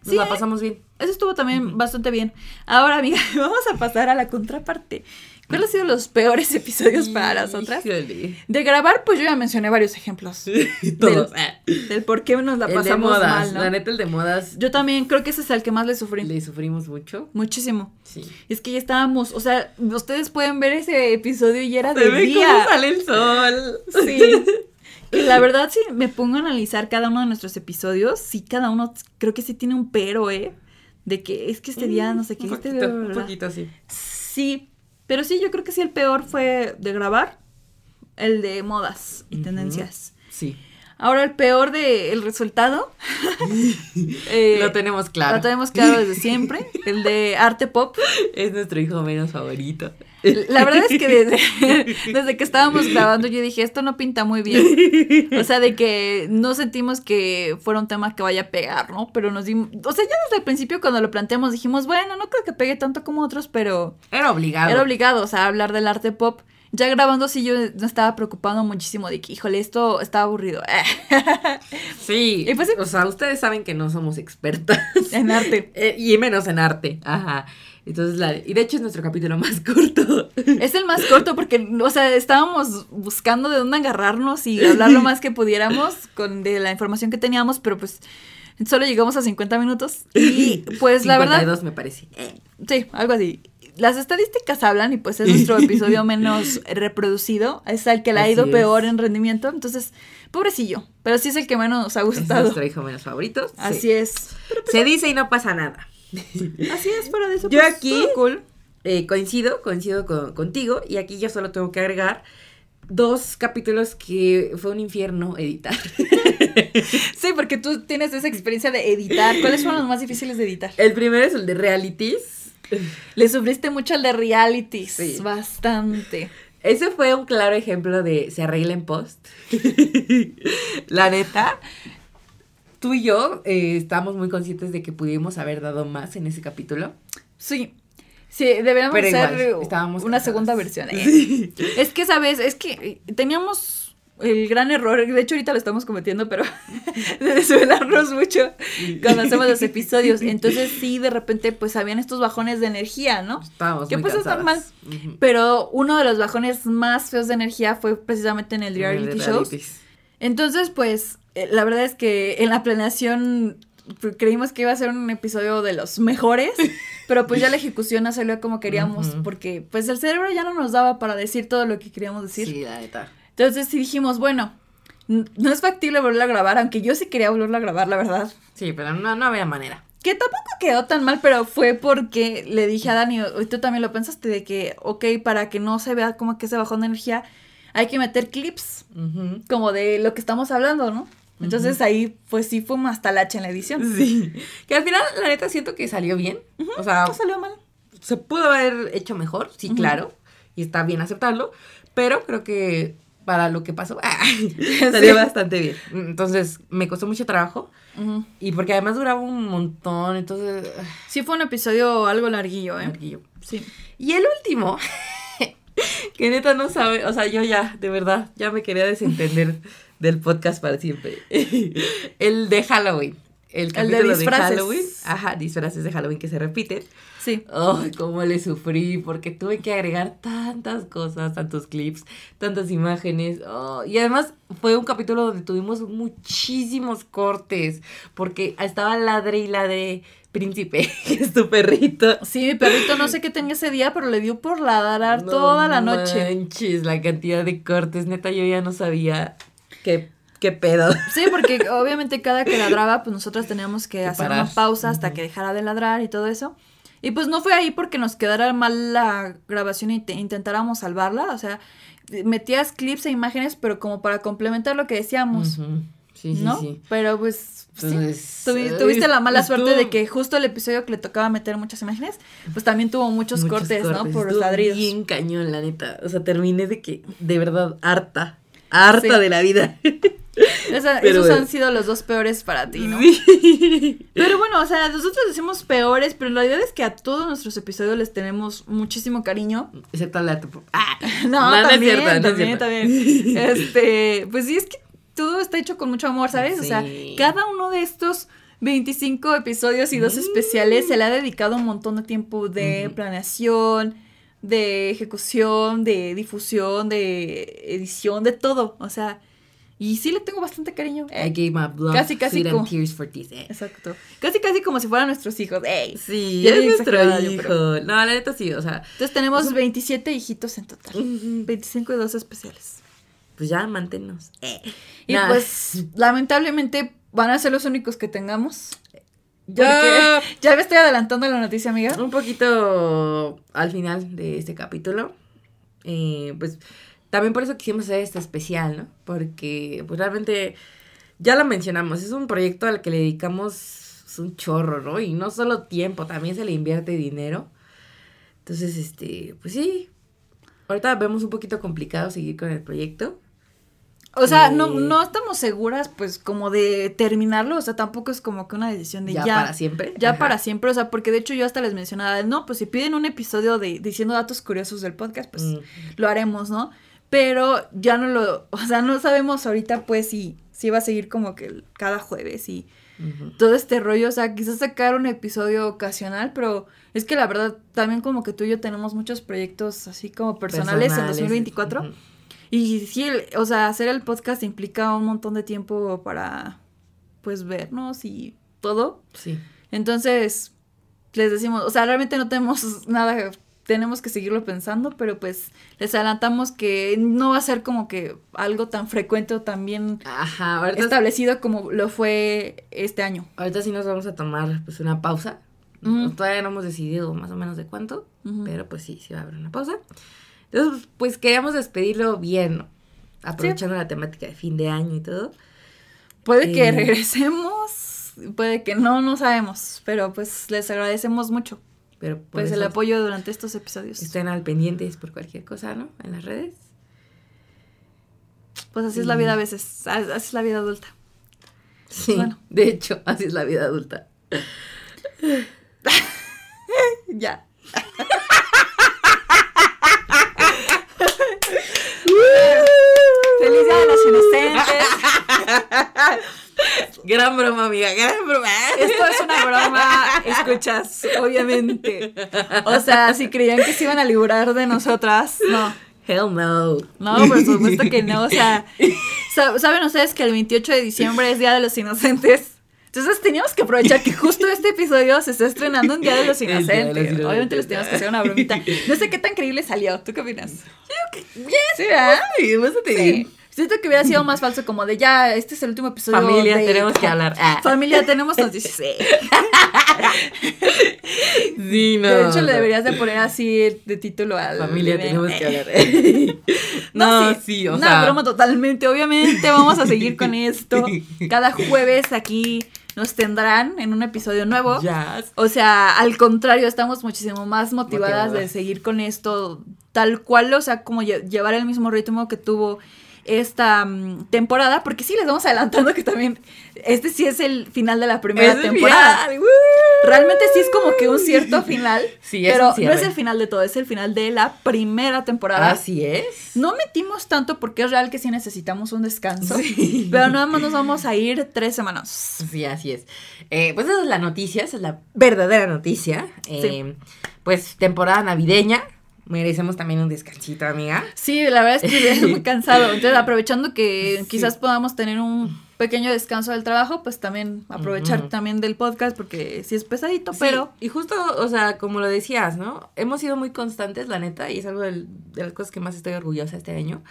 Nos sí, la pasamos bien. Eso estuvo también bastante bien. Ahora, amiga, vamos a pasar a la contraparte. ¿Cuáles han sido los peores episodios para las otras? De grabar, pues yo ya mencioné varios ejemplos. Todos. Del, por qué nos la pasamos mal, ¿no? La neta, el de modas. Yo también creo que ese es el que más le sufrí. Le sufrimos mucho. Muchísimo. Sí. Es que ya estábamos, o sea, ustedes pueden ver ese episodio y era de día. Cómo sale el sol. Sí. Y la verdad, si me pongo a analizar cada uno de nuestros episodios, sí, cada uno creo que sí tiene un pero, ¿eh? De que es que este día, no sé qué, un este poquito, Un poquito, sí. Sí, Pero sí, yo creo que sí el peor fue de grabar, el de modas y tendencias. Sí. Ahora el peor de el resultado. eh, Lo tenemos claro. Lo tenemos claro desde siempre. El de arte pop. Es nuestro hijo menos favorito. La verdad es que desde, desde que estábamos grabando yo dije, esto no pinta muy bien. O sea, de que no sentimos que fuera un tema que vaya a pegar, ¿no? Pero nos dimos... O sea, ya desde el principio cuando lo planteamos dijimos, bueno, no creo que pegue tanto como otros, pero Era obligado. era obligado, o sea, hablar del arte pop. Ya grabando sí yo me estaba preocupando muchísimo de que, híjole, esto está aburrido. Sí. Y pues. O sea, ustedes saben que no somos expertas. en arte. Eh, y menos en arte. Ajá. Entonces, la, y de hecho es nuestro capítulo más corto. Es el más corto porque, o sea, estábamos buscando de dónde agarrarnos y hablar lo más que pudiéramos con de la información que teníamos, pero pues solo llegamos a 50 minutos. Y pues la verdad, 52 me parece. Sí, algo así. Las estadísticas hablan y pues es nuestro episodio menos reproducido, es el que le ha ido es. peor en rendimiento, entonces, pobrecillo, pero sí es el que menos nos ha Es gustado. nuestro hijo menos favorito. sí. Así es. Se dice y no pasa nada. Así es, fuera de eso. Yo pues, aquí- cool. Eh, coincido, coincido con- contigo. Y aquí yo solo tengo que agregar dos capítulos que fue un infierno editar. Sí, porque tú tienes esa experiencia de editar. ¿Cuáles fueron los más difíciles de editar? El primero es el de realities. Le sufriste mucho al de realities. Sí. Bastante. Ese fue un claro ejemplo de se arregla en post. La neta, tú y yo eh, estamos muy conscientes de que pudimos haber dado más en ese capítulo. Sí. Sí, deberíamos Pero hacer igual, estábamos una segunda versión. ¿eh? Sí. Es que, ¿sabes? Es que eh, teníamos el gran error, de hecho ahorita lo estamos cometiendo, pero de desvelarnos mucho cuando hacemos los episodios. Entonces sí, de repente pues habían estos bajones de energía, ¿no? Estábamos Que muy pues es cansadas. Ujú. Pero uno de los bajones más feos de energía fue precisamente en el En el reality shows. Entonces, pues, eh, la verdad es que en la planeación pues, creímos que iba a ser un episodio de los mejores, pero pues ya la ejecución no salió como queríamos, porque pues el cerebro ya no nos daba para decir todo lo que queríamos decir. Sí, la neta. Entonces sí dijimos, bueno, no es factible volverla a grabar, aunque yo sí quería volverla a grabar, la verdad. Sí, pero no, no había manera. Que tampoco quedó tan mal, pero fue porque le dije a Dani, y tú también lo pensaste, de que, ok, para que no se vea como que ese bajón de energía, hay que meter clips como de lo que estamos hablando, ¿no? Entonces ahí, pues sí fue un hasta en la edición. Sí. Que al final, la neta, siento que salió bien. O sea, No salió mal. se pudo haber hecho mejor, sí, claro. Y está bien aceptarlo. Pero creo que para lo que pasó, salió bastante bien. Entonces, me costó mucho trabajo. Y porque además duraba un montón. Entonces, Sí fue un episodio algo larguillo, ¿eh? larguillo. Sí. Y el último, que neta no sabe, o sea, yo ya, de verdad, ya me quería desentender del podcast para siempre. el de Halloween. El de capítulo de, disfraces. Halloween. Ajá, disfraces de Halloween que se repiten. Sí. Ay, cómo le sufrí, porque tuve que agregar tantas cosas, tantos clips, tantas imágenes. oh, y además fue un capítulo donde tuvimos muchísimos cortes, porque estaba ladre y ladre Príncipe, que es tu perrito. Sí, mi perrito no sé qué tenía ese día, pero le dio por ladrar No toda la noche. Manches, la cantidad de cortes, neta, yo ya no sabía qué, qué pedo. Sí, porque obviamente cada que ladraba, pues nosotros teníamos que Que hacer parar. una pausa hasta que dejara de ladrar y todo eso. Y pues no fue ahí porque nos quedara mal la grabación y te- intentáramos salvarla. O sea, metías clips e imágenes, pero como para complementar lo que decíamos. Sí, sí, ¿no? sí. Pero pues sí. Entonces, Tuvi- ay, tuviste la mala estuvo- suerte de que justo el episodio que le tocaba meter muchas imágenes, pues también tuvo muchos, cortes, ¿no? Por los ladridos. Bien cañón, la neta. O sea, terminé de que, de verdad, harta. Harta Sí. de la vida. Esos bueno. han sido los dos peores para ti, ¿no? Sí. Pero bueno, o sea, nosotros decimos peores, pero la idea es que a todos nuestros episodios les tenemos muchísimo cariño. Excepto la de tu... Ah, No, no es también, cierto, no es también, cierto. también. Este, pues sí, es que todo está hecho con mucho amor, ¿sabes? O sea, cada uno de estos 25 episodios y dos Mm. especiales se le ha dedicado un montón de tiempo de planeación, de ejecución, de difusión, de edición, de todo. O sea, y sí le tengo bastante cariño. I gave my blood, Casi, casi como- tears for this. eh. Exacto. Casi, casi como si fueran nuestros hijos. ¡Ey! Sí, Ya es nuestro yo, hijo. pero- No, la neta sí, o sea, Entonces tenemos Pues- 27 hijitos en total. Ujú. 25 y 2 especiales. pues ya manténnos. Eh. Y Nah, pues, lamentablemente, van a ser los únicos que tengamos. Ya. ya me estoy adelantando la noticia, amiga. Un poquito al final de este capítulo. Eh, pues también por eso quisimos hacer este especial, ¿no? Porque pues realmente ya lo mencionamos, es un proyecto al que le dedicamos un chorro, ¿no? Y no solo tiempo, también se le invierte dinero. Entonces, este, pues sí. Ahorita vemos un poquito complicado seguir con el proyecto. O sea, no, no estamos seguras, pues, como de terminarlo. O sea, tampoco es como que una decisión de ya. ya, para siempre. ya para siempre. O sea, porque de hecho yo hasta les mencionaba, no, pues si piden un episodio de diciendo datos curiosos del podcast, pues Mm. lo haremos, ¿no? Pero ya no lo, o sea, no sabemos ahorita, pues, si, si va a seguir como que cada jueves y todo este rollo. O sea, quizás sacar un episodio ocasional, pero es que la verdad, también como que tú y yo tenemos muchos proyectos así como personales, en 2024. ujú. Y sí, el- o sea, hacer el podcast implica un montón de tiempo para, pues, vernos y todo. Sí. Entonces, les decimos, o sea, realmente no tenemos nada, tenemos que seguirlo pensando, pero pues les adelantamos que no va a ser como que algo tan frecuente o tan bien Ajá, ahorita, establecido como lo fue este año. ahorita sí nos vamos a tomar pues una pausa. Ujú. Todavía no hemos decidido más o menos de cuánto, pero pues sí, sí va a haber una pausa. Entonces, pues queríamos despedirlo bien, ¿no? Aprovechando la temática de fin de año y todo. Puede que Eh. regresemos, puede que no, no sabemos, pero pues les agradecemos mucho, Pero pues el apoyo durante estos episodios. Estén al pendientes por cualquier cosa, ¿no? En las redes. Pues así es la vida a veces, así es la vida adulta. Sí, Bueno. de hecho, así es la vida adulta. Ya. Feliz Día de los Inocentes. Gran broma, amiga, gran broma. Esto es una broma, escuchas, obviamente. O sea, si creían que se iban a librar de nosotras, no. Hell no. No, por supuesto que no. O sea, sa- ¿saben ustedes que el 28 de diciembre es Día de los Inocentes? Entonces teníamos que aprovechar que justo este episodio se está estrenando un Día de los Día de los Inocentes. Inocentes. Obviamente les teníamos que hacer una bromita. No sé qué tan creíble salió. ¿Tú qué opinas? Bien. Sí, ¿verdad? Sí. Siento que hubiera sido más falso como de ya, este es el último episodio. Familia, de- tenemos que hablar. Ah. Familia, tenemos noticias. Sí. Sí, no. de hecho, le deberías de poner así de título al Familia, tenemos que hablar. No, no, sí, o una sea. broma totalmente. Obviamente vamos a seguir con esto. Cada jueves aquí nos tendrán en un episodio nuevo. Ya. O sea, al contrario, estamos muchísimo más motivadas de seguir con esto tal cual, o sea, como lle- llevar el mismo ritmo que tuvo esta mm, temporada, porque sí les vamos adelantando que también este sí es el final de la primera Es temporada. Realmente sí es como que un cierto final, Sí, es pero no es el final de todo, es el final de la primera temporada. Así es. No metimos tanto porque es real que sí necesitamos un descanso, Sí. pero nada más nos vamos a ir tres semanas. Sí, así es. Eh, pues esa es la noticia, esa es la verdadera noticia. Eh, Pues temporada navideña. Merecemos también un descansito, amiga. Sí, la verdad es que es muy cansado. Entonces, aprovechando que Sí. quizás podamos tener un pequeño descanso del trabajo, pues también aprovechar también del podcast porque sí es pesadito, pero y justo, o sea, como lo decías, ¿no? Hemos sido muy constantes, la neta, y es algo del- de las cosas que más estoy orgullosa este año.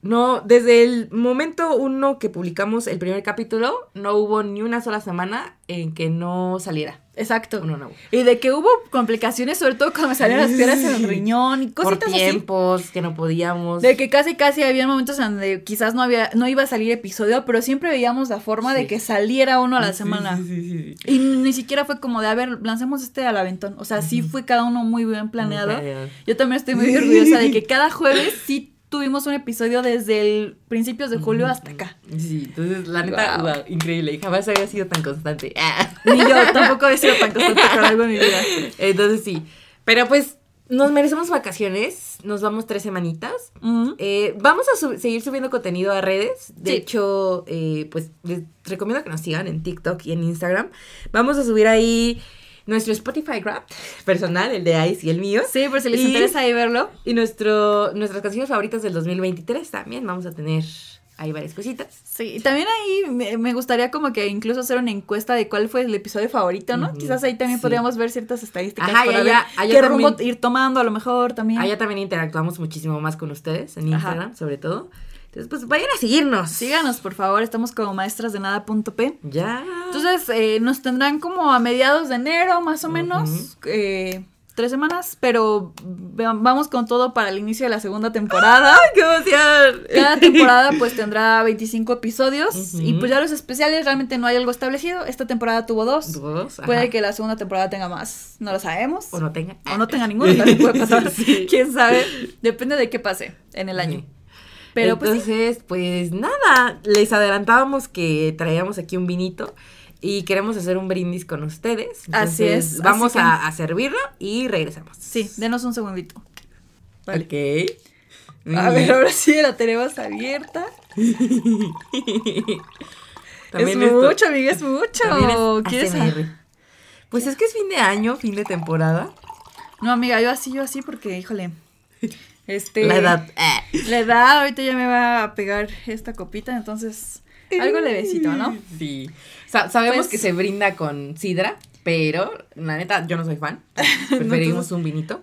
No, desde el momento uno que publicamos el primer capítulo, no hubo ni una sola semana en que no saliera exacto. uno nuevo. Y de que hubo complicaciones, sobre todo cuando me salieron las piedras en el riñón y Por cositas así. tiempos que no podíamos. De que casi casi había momentos en donde quizás no había, no iba a salir episodio, pero siempre veíamos la forma de que saliera uno a la Sí, semana. sí. Y ni siquiera fue como de, a ver, lancemos este al aventón. O sea, sí fue cada uno muy bien planeado. Yo también estoy muy orgullosa de que cada jueves sí tuvimos un episodio desde el principios de julio hasta acá. Sí, entonces la neta, Wow. wow, increíble. Jamás había sido tan constante. Ah. Ni yo tampoco he sido tan constante con algo en mi vida. Entonces sí. Pero pues nos merecemos vacaciones. Nos vamos tres semanitas. Eh, vamos a sub- seguir subiendo contenido a redes. De Sí. hecho, eh, pues les recomiendo que nos sigan en TikTok y en Instagram. Vamos a subir ahí nuestro Spotify Grab personal, el de Ice y el mío. Sí, por si les Y- interesa ahí verlo. Y nuestro, nuestras canciones favoritas del 2023 también. Vamos a tener ahí varias cositas. Sí, y también ahí me, gustaría como que incluso hacer una encuesta de cuál fue el episodio favorito, ¿no? Quizás ahí también sí. podríamos ver ciertas estadísticas Ajá, y para allá- ver allá qué rumbo ir tomando a lo mejor también. Allá también interactuamos muchísimo más con ustedes, en Ajá. Instagram sobre todo. Entonces, pues vayan a seguirnos. Síganos, por favor, estamos como maestrasdenada.p. Ya. Entonces, eh, nos tendrán como a mediados de enero, más o menos. eh, tres semanas, pero vamos con todo para el inicio de la segunda temporada. ¡Qué emoción! Cada temporada pues tendrá 25 episodios y pues ya los especiales realmente no hay algo establecido. Esta temporada tuvo dos. ¿Tuvo dos? Ajá. Puede que la segunda temporada tenga más, no lo sabemos. O no tenga. O no tenga ninguno, también puede pasar. Sí. Quién sabe. Depende de qué pase en el año. Pero pues sí. Entonces, pues nada, les adelantábamos que traíamos aquí un vinito y queremos hacer un brindis con ustedes. Así es, Vamos así que- a, a servirlo y regresamos. Sí, denos un segundito. Vale. Ok. A bien. ver, ahora sí la tenemos abierta. También es esto- mucho, amiga, es mucho. es ¿Quieres. Pues es que es fin de año, fin de temporada. No, amiga, yo así, yo así porque, híjole. Este. La edad. La edad, ahorita ya me va a pegar esta copita, entonces. Algo levecito, ¿no? Sí. Sa- sabemos Pues- que se brinda con sidra, pero la neta, yo no soy fan. Preferimos entonces- un vinito.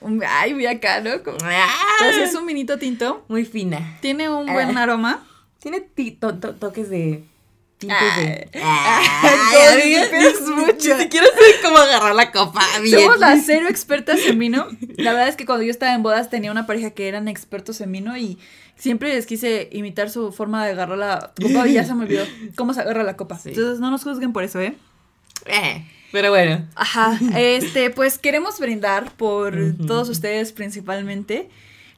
Un- Ay, muy acá, ¿no? Como- ¡Ah! Entonces es un vinito tinto. Muy fina. Tiene un buen Ah. aroma. Tiene ti- to- to- toques de. Tintes de. Ay, amiga, es mucho. Ni siquiera sé cómo agarrar la copa. Bien. Somos las cero expertas en vino. La verdad es que cuando yo estaba en bodas tenía una pareja que eran expertos en vino y siempre les quise imitar su forma de agarrar la copa y ya se me olvidó cómo se agarra la copa. Sí. Entonces no nos juzguen por eso, ¿eh? Eh, pero bueno. Ajá, este, pues queremos brindar por todos ustedes principalmente.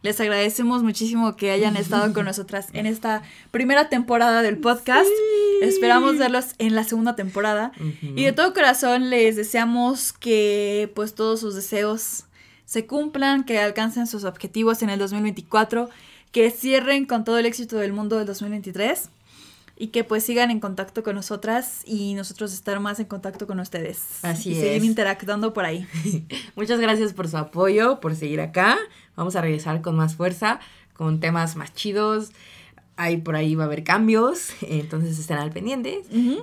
Les agradecemos muchísimo que hayan estado con nosotras en esta primera temporada del podcast. Sí. Esperamos verlos en la segunda temporada. Y de todo corazón les deseamos que pues todos sus deseos se cumplan, que alcancen sus objetivos en el 2024, que cierren con todo el éxito del mundo del 2023 y que pues sigan en contacto con nosotras y nosotros estar más en contacto con ustedes. Así y seguir es. interactuando por ahí. Muchas gracias por su apoyo, por seguir acá. Vamos a regresar con más fuerza, con temas más chidos. Ahí por ahí va a haber cambios, entonces estén al pendiente.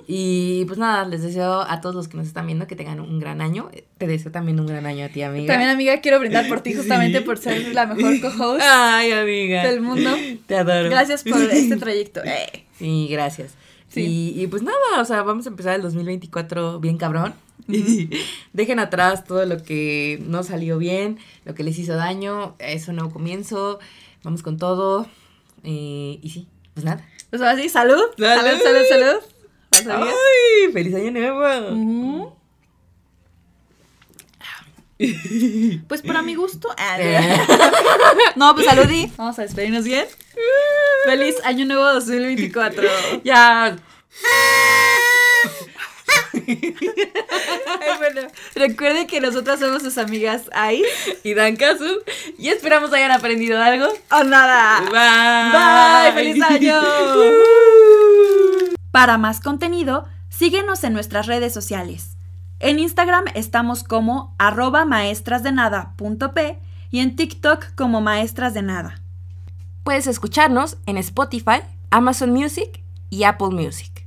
Y pues nada, les deseo a todos los que nos están viendo que tengan un gran año. Te deseo también un gran año a ti, amiga. También amiga quiero brindar por ti justamente Sí. por ser la mejor co-host Ay, amiga. del mundo. Te adoro. Gracias por este trayecto. Eh. Sí, gracias. Sí. Y, y pues nada, o sea, vamos a empezar el 2024 bien cabrón. Dejen atrás todo lo que no salió bien, lo que les hizo daño. Es un nuevo comienzo. Vamos con todo. Eh, y sí, pues nada. Pues ahora sí, salud. Salud. Salud, salud. ¡Ay! ¡Feliz año nuevo! Pues para mi gusto. Ah. No, pues saludí. Vamos a despedirnos bien. Feliz año nuevo 2024. ya. Ay, bueno, recuerden que nosotras somos sus amigas Ice Y dan caso. Y esperamos hayan aprendido algo. o nada. Bye. Bye, feliz año. Para más contenido, síguenos en nuestras redes sociales. En Instagram estamos como arroba maestrasdenada.p y en TikTok como maestras de nada. Puedes escucharnos en Spotify, Amazon Music y Apple Music.